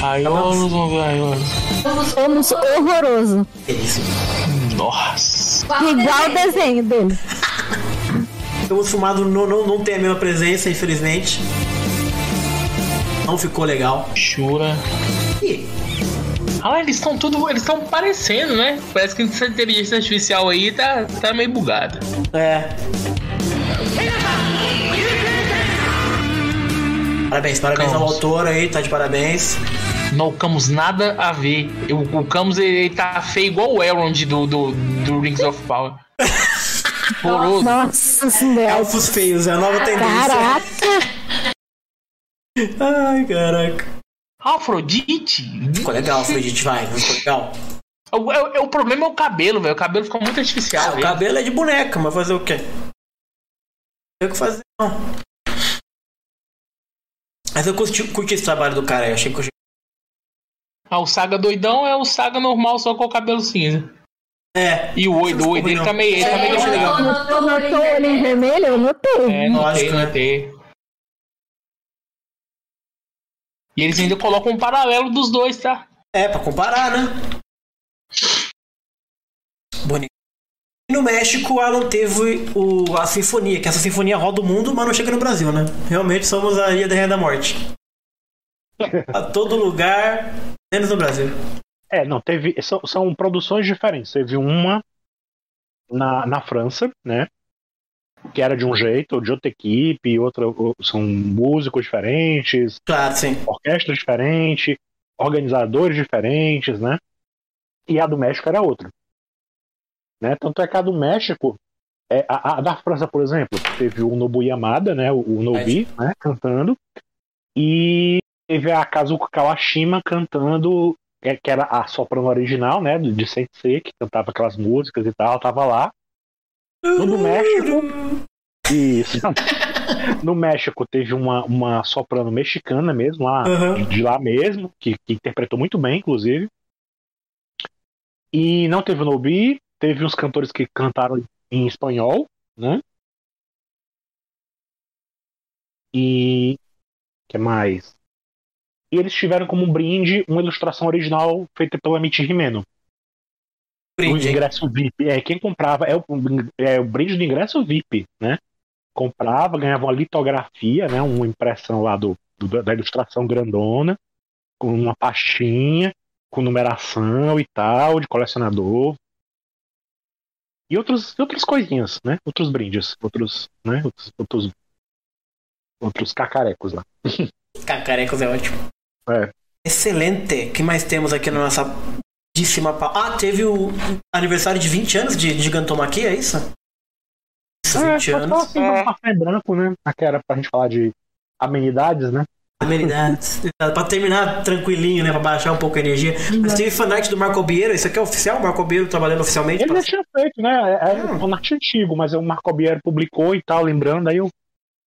Aiolos, vamos ver Aiolos. Somos horroroso. É isso. Nossa. Igual o desenho dele. O fumado não, não, não tem a mesma presença, infelizmente. Não ficou legal. Shura. Ih, Ah, eles estão tudo. Eles estão parecendo, né? Parece que essa inteligência artificial aí tá, tá meio bugada. é. Parabéns, parabéns ao Camus. autor aí, tá de parabéns. Não, o Camus nada a ver. O, o Camus ele, ele tá feio igual o Elrond do, do, do Rings of Power. Horroroso. Nossa senhora. Elfos feios, é a nova tendência. Caraca. Ai, caraca. Afrodite? Ficou legal, Afrodite, vai, ficou legal. O, é- é- o problema é o cabelo, velho. O cabelo ficou muito Ah, artificial. o velho. cabelo é de boneca, mas fazer o quê? Tem o que fazer, não. Mas eu curti, curti esse trabalho do cara aí, achei que eu Ah, o Saga doidão é o Saga normal, só com o cabelo cinza. É. E o oi do oi dele tá meio, ele tá meio achei legal. Notou o olho em vermelho? Eu notei. É, não Lógico, né? não tem. E eles ainda colocam um paralelo dos dois, tá? É, pra comparar, né? Bonito. E no México, Alan teve o, a sinfonia, que essa sinfonia roda o mundo, mas não chega no Brasil, né? Realmente somos a Ilha da Rainha da Morte. a todo lugar, menos no Brasil. É, não, teve. São, são produções diferentes. Teve uma na, na França, né? Que era de um jeito, de outra equipe, outra. São músicos diferentes, Claro, sim. orquestra diferente, organizadores diferentes, né? E a do México era outra. Né? Tanto é que a do México, é, a, a da França, por exemplo, teve o Nobu Yamada, né? O, o Nobi, né? Cantando. E teve a Kazuko Kawashima cantando, que que era a soprano original, né? De Sensei, que cantava aquelas músicas e tal, tava lá. No México. Isso. No México teve uma, uma soprano mexicana mesmo, lá, Uhum. de lá mesmo, que, que interpretou muito bem, inclusive. E não teve o Nobi, teve uns cantores que cantaram em espanhol, né? E. que mais? E eles tiveram como brinde uma ilustração original feita pela Mitch Rimeno. O Brinde, hein? ingresso VIP. É, quem comprava é o, é o brinde do ingresso VIP, né? Comprava, ganhava uma litografia, né? Uma impressão lá do, do- da ilustração grandona, com uma pastinha, com numeração e tal, de colecionador. E outros, outras coisinhas, né? Outros brindes, outros, né? Outros, outros, outros cacarecos lá. Cacarecos é ótimo. É. Excelente. O que mais temos aqui na nossa díssima pa... Ah, teve o aniversário de 20 anos de Gigantomachia, é isso? Isso, É, 20 só anos. assim, um café branco, né? Aqui era pra gente falar de amenidades, né? Amenidades. pra terminar tranquilinho, né? Pra baixar um pouco a energia. Mas teve fanart do Marco Biero. Isso aqui é oficial? O Marco Biero trabalhando oficialmente? Ele já tinha feito, né? É, é um arte antigo, mas o Marco Bier publicou e tal, lembrando, aí eu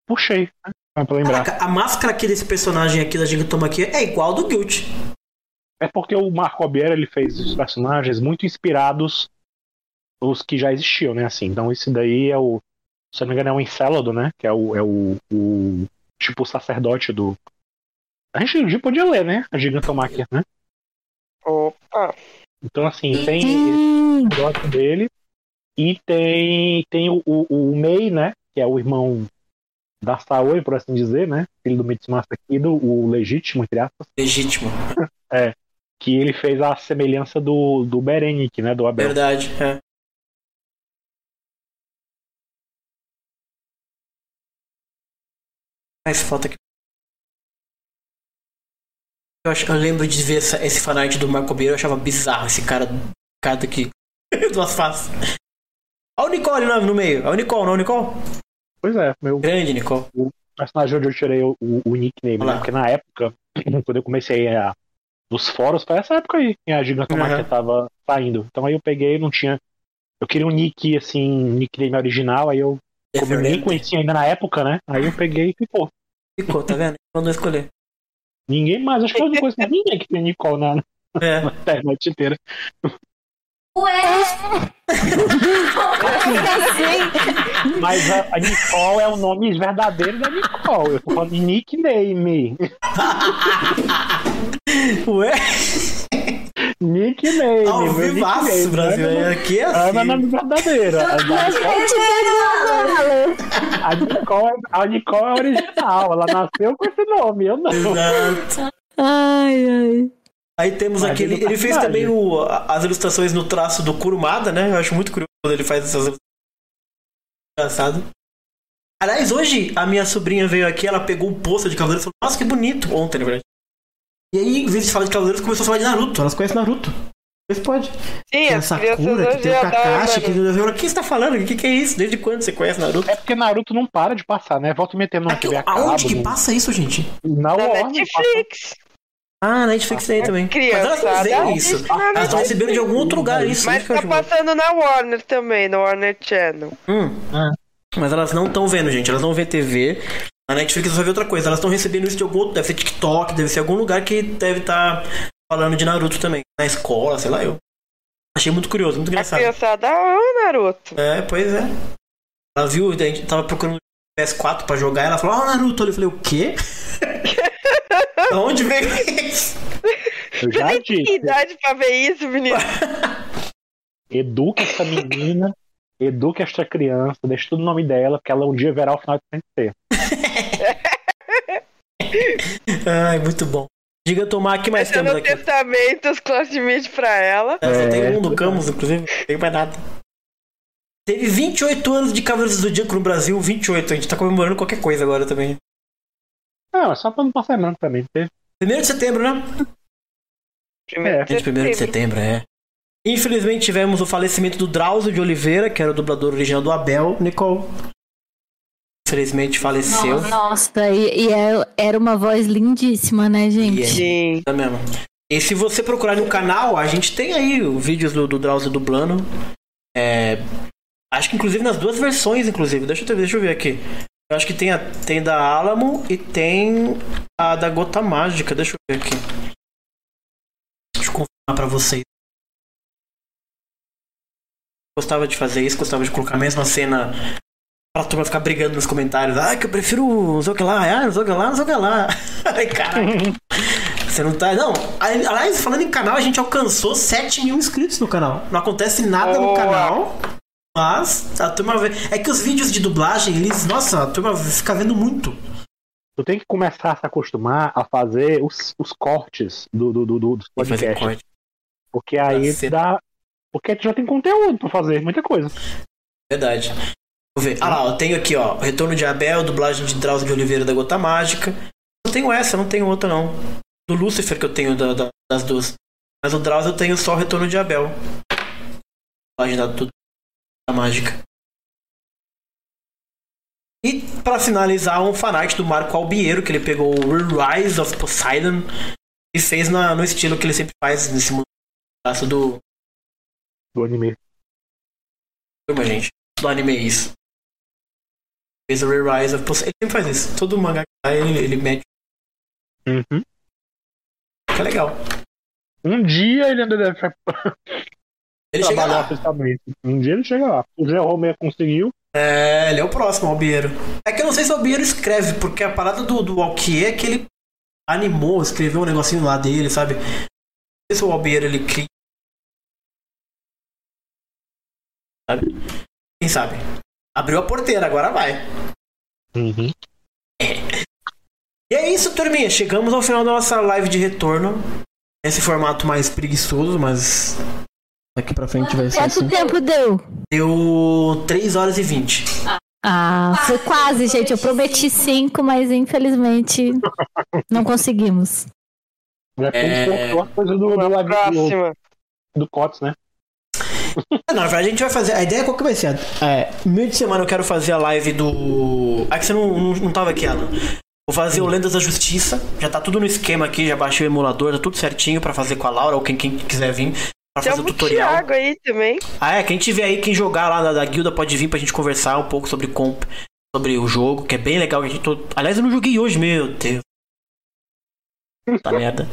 puxei, né? Pra lembrar. Caraca, a máscara aqui desse personagem aqui da Gigantomachia é igual ao do Guilt. É porque o Marco Bier ele fez os personagens muito inspirados os que já existiam, né? Assim, então esse daí é o, se eu não me engano, é o Encélado, né? Que é o, é o, o tipo o sacerdote do. A gente um dia podia ler, né? A Gigantomáquia, né? Opa! Então, assim, tem esse Sim. sacerdote dele e tem, tem o, o, o Mei, né? Que é o irmão da Saori, por assim dizer, né? Filho do Mitsumasa Kido, o legítimo, entre aspas, Legítimo. que ele fez a semelhança do, do Berenic, né? Do Abel. Verdade. É. Mais falta aqui. Eu, acho, eu lembro de ver essa- esse fanart do Marco Beiro, eu achava bizarro esse cara, cara aqui. Duas faces. Olha o Nicole no, no meio. É o Nicole, não é o Nicole? Pois é, meu Grande Nicole. personagem onde eu tirei o, o- o nickname, né? Porque na época, quando eu comecei a. Nos fóruns, foi essa época aí que a Gigantomáquia Uhum. tava saindo. Então aí eu peguei, não tinha. Eu queria um nick, assim, um nickname original, aí eu, como eu nem conhecia ainda na época, né? Aí eu peguei e ficou. Ficou, tá vendo? Mandou escolher. Ninguém mais, acho que eu não conheço ninguém que tem Nicole na, É. na internet inteira. Mas a, a Nicole é o nome verdadeiro da Nicole. Eu tô falando de nickname. Ué, Nickname. ao vivaço, nickname, Brasil. né? É aqui é É assim. meu nome verdadeiro. A a Nicole, a Nicole é original. Ela nasceu com esse nome, eu não. Exato. Ai, ai. Aí temos Mas aquele. ele Ele fez tá também o, as ilustrações no traço do Kurumada, né? Eu acho muito curioso quando ele faz essas ilustrações. Engraçado. Aliás, hoje a minha sobrinha veio aqui, ela pegou um pôster de Cavaleiros e falou: Nossa, que bonito! Ontem, na verdade. E aí, em vez de falar de Cavaleiros, começou a falar de Naruto. Elas conhecem Naruto. Mas pode. Sim, Tem a Sakura, que tem o adoram Kakashi, que. Naruto. O que você tá falando? O que, que é isso? Desde quando você conhece Naruto? É porque Naruto não para de passar, né? Volta e metendo na Aqui, TV a cabo. aonde que no- passa isso, gente? Na Na Warner, Netflix. Ah, na Netflix tem também. Mas elas não veem isso. na Elas estão recebendo de algum outro lugar isso. Mas tá passando na Warner também, no Warner Channel. Hum. Ah. Mas elas não estão vendo, gente. Elas não vê TV. Na Netflix só vê outra coisa. Elas estão recebendo isso de algum outro. Deve ser TikTok, deve ser algum lugar que deve estar falando de Naruto também. Na escola, sei lá eu. Achei muito curioso, muito A engraçado. criançada, ah, Naruto. É, pois é. Ela viu, a gente tava procurando PS4 pra jogar, ela falou, ah, Naruto. Eu falei, o quê? da onde veio isso? Eu já Que disse. idade pra ver isso, menino? Educa essa menina, educa esta criança, deixa tudo o nome dela, porque ela um dia verá o final de ser. Ai, muito bom. Diga tomar, o que mais temos Deixando aqui? testamentos classe mid pra ela. É, só tem É. um do Camus, inclusive. Não tem mais nada. Teve 28 anos de Cavaleiros do Zodíaco no Brasil, 28. A gente tá comemorando qualquer coisa agora também. Não, é só pra não passar branco também. Teve. 1 de setembro, né? Primeiro É, de 1 de setembro. setembro, é. Infelizmente tivemos o falecimento do Drauzio de Oliveira, que era o dublador original do Abel, Nicole. Infelizmente faleceu. Nossa, e, e é- era uma voz lindíssima, né, gente? E é. Sim. Tá mesmo. E se você procurar no canal, a gente tem aí os vídeos do, do Drauzio dublando. É, acho que inclusive nas duas versões, inclusive. Deixa eu, ter- deixa eu ver aqui. Eu acho que tem, a, tem da Alamo e tem a da Gota Mágica. Deixa eu ver aqui. Deixa eu confirmar pra vocês. gostava de fazer isso, gostava de colocar a mesma cena pra turma ficar brigando nos comentários. Ah, que eu prefiro não sei o que lá, ah, não sei o que lá, não sei o que lá. Ai, caraca. Você não tá. Não, aliás, falando em canal, a gente alcançou 7 mil inscritos no canal. Não acontece nada no Boa. canal. Mas a turma vê. É que os vídeos de dublagem, eles. Nossa, a turma fica vendo muito. Tu tem que começar a se acostumar a fazer os, os cortes do, do, do, do- dos podcasts. Porque aí dá. Porque tu já tem conteúdo pra fazer, muita coisa. Verdade. Vou ver. Ah lá, eu tenho aqui, ó. Retorno de Abel, dublagem de Drauzio de Oliveira da Gota Mágica. Eu tenho essa, não tenho outra não. Do Lucifer que eu tenho da- da- das duas. Mas o Drauzio eu tenho só o Retorno de Abel. Dublagem da da mágica. E pra finalizar, um fanart do Marco Albiero, que ele pegou o Rise of Poseidon e fez na- no estilo que ele sempre faz nesse mundo do Do anime. Turma, gente. Do anime é isso. Fez o Re-Rise of Poseidon. Ele sempre faz isso. Todo mangá que sai, ele, ele mete. Uhum. Que é legal. Um dia ele ainda deve Ele chega trabalhar lá. oficialmente. Um dia ele chega lá. O Zé Romero conseguiu. É, ele é o próximo, Albiero. É que eu não sei se o Albiero escreve, porque a parada do, do Alquier é que ele animou, escreveu um negocinho lá dele, sabe? Não sei se o Albiero ele cria. Sabe? Quem sabe? Abriu a porteira, agora vai. Uhum. E é isso, turminha. Chegamos ao final da nossa live de retorno. Esse formato mais preguiçoso, mas Daqui pra frente vai ser Quanto assim. tempo deu? deu 3 horas e 20. Ah, foi quase, gente. Eu prometi cinco, mas infelizmente não conseguimos. Já que É. a coisa do, do, do, do, do Cots, né? Na verdade, a gente vai fazer. A ideia qual que vai ser? É, meio de semana eu quero fazer a live do. Ah, que você não, não, não tava aqui, Alan. Vou fazer o Lendas da Justiça. Já tá tudo no esquema aqui, já baixei o emulador, tá tudo certinho pra fazer com a Laura ou quem, quem quiser vir pra fazer Tem o um tutorial. Thiago aí também. Ah, é, quem tiver aí, quem jogar lá da, da guilda pode vir pra gente conversar um pouco sobre comp, sobre o jogo, que é bem legal. A gente to- Aliás, eu não joguei hoje, meu Deus. Tá merda.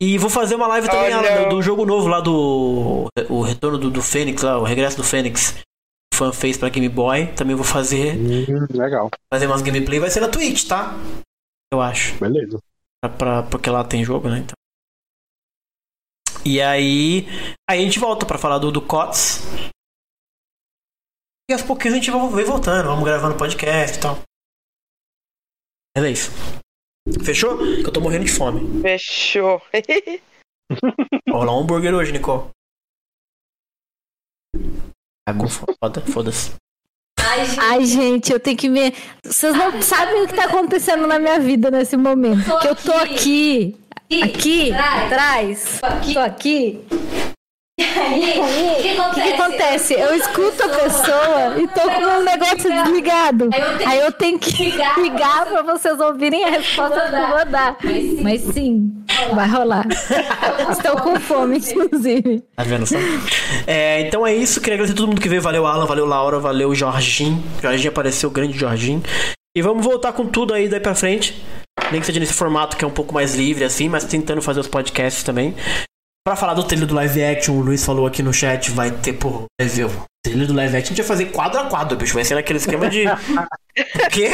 E vou fazer uma live também Olha. Alan, do, do jogo novo lá do. O retorno do, do Fênix, lá, o regresso do Fênix. O fã fez pra Game Boy. Também vou fazer, Hum, legal. fazer umas gameplay. Vai ser na Twitch, tá? Eu acho. Beleza. Pra, pra- porque lá tem jogo, né? Então. E aí. Aí a gente volta pra falar do, do COTS. E aos pouquinhos a gente vai vai voltando, vamos gravando podcast e tal. Mas é isso. Fechou? Que eu tô morrendo de fome. Fechou. Vou rolar um hambúrguer hoje, Nicole. Cagou foda, foda-se. Ai, gente, eu tenho que me. Vocês não sabem o que tá acontecendo na minha vida nesse momento. Que eu tô aqui, aqui, atrás, tô aqui. E aí, o que O que, que acontece? acontece? Eu escuto a pessoa e tô com um negócio desligado. Aí eu tenho que ligar pra vocês ouvirem a resposta que eu vou dar. Mas sim, vai rolar. Estou com fome, inclusive. Tá vendo só? É, então é isso. Queria agradecer a todo mundo que veio. Valeu, Alan. Valeu, Laura. Valeu, Jorginho. Jorginho apareceu, grande Jorginho. E vamos voltar com tudo aí daí pra frente. Nem que seja nesse formato que é um pouco mais livre, assim, mas tentando fazer os podcasts também. Pra falar do trailer do live action, o Luiz falou aqui no chat, vai ter, pô, vai ver o trailer do live action, a gente vai fazer quadro a quadro, bicho. Vai ser naquele esquema de. o quê?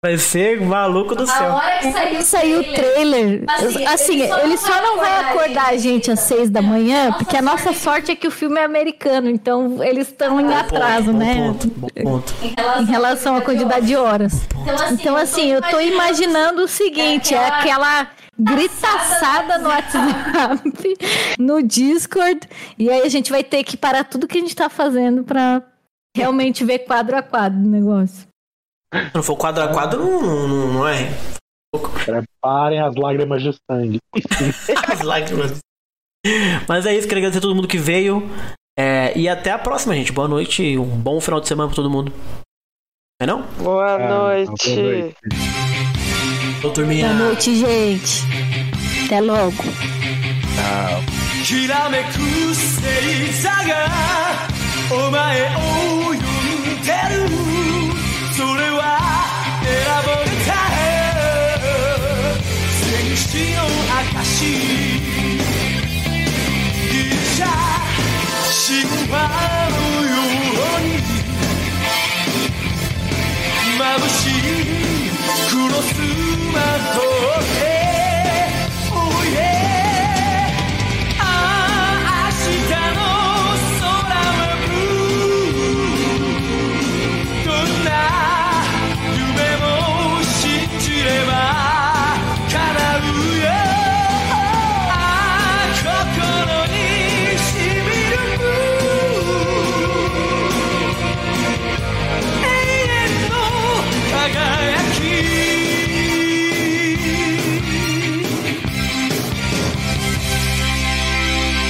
Vai ser maluco do A céu. hora que saiu, Saiu o trailer. Assim, Assim, ele só não vai acordar a gente às seis da manhã, porque a nossa sorte é que o filme é americano, então eles estão em atraso, bom né? ponto, bom ponto. Em relação à quantidade de horas. Então, assim, eu tô imaginando o seguinte: é aquela gritaçada no WhatsApp, no Discord, e aí a gente vai ter que parar tudo que a gente tá fazendo pra realmente ver quadro a quadro o negócio. Se não for quadro a quadro, não, não, não é. Preparem as lágrimas de sangue. As lágrimas. Mas é isso, queria agradecer a todo mundo que veio. É, e até a próxima, gente. Boa noite e um bom final de semana pra todo mundo. É não? Boa Ah, noite. boa noite doutor Meia. Boa noite, gente. Até logo. Tchau. お前を呼んでるそれは選ばれた戦士の証しギリシャ神話のように眩しいクロスマート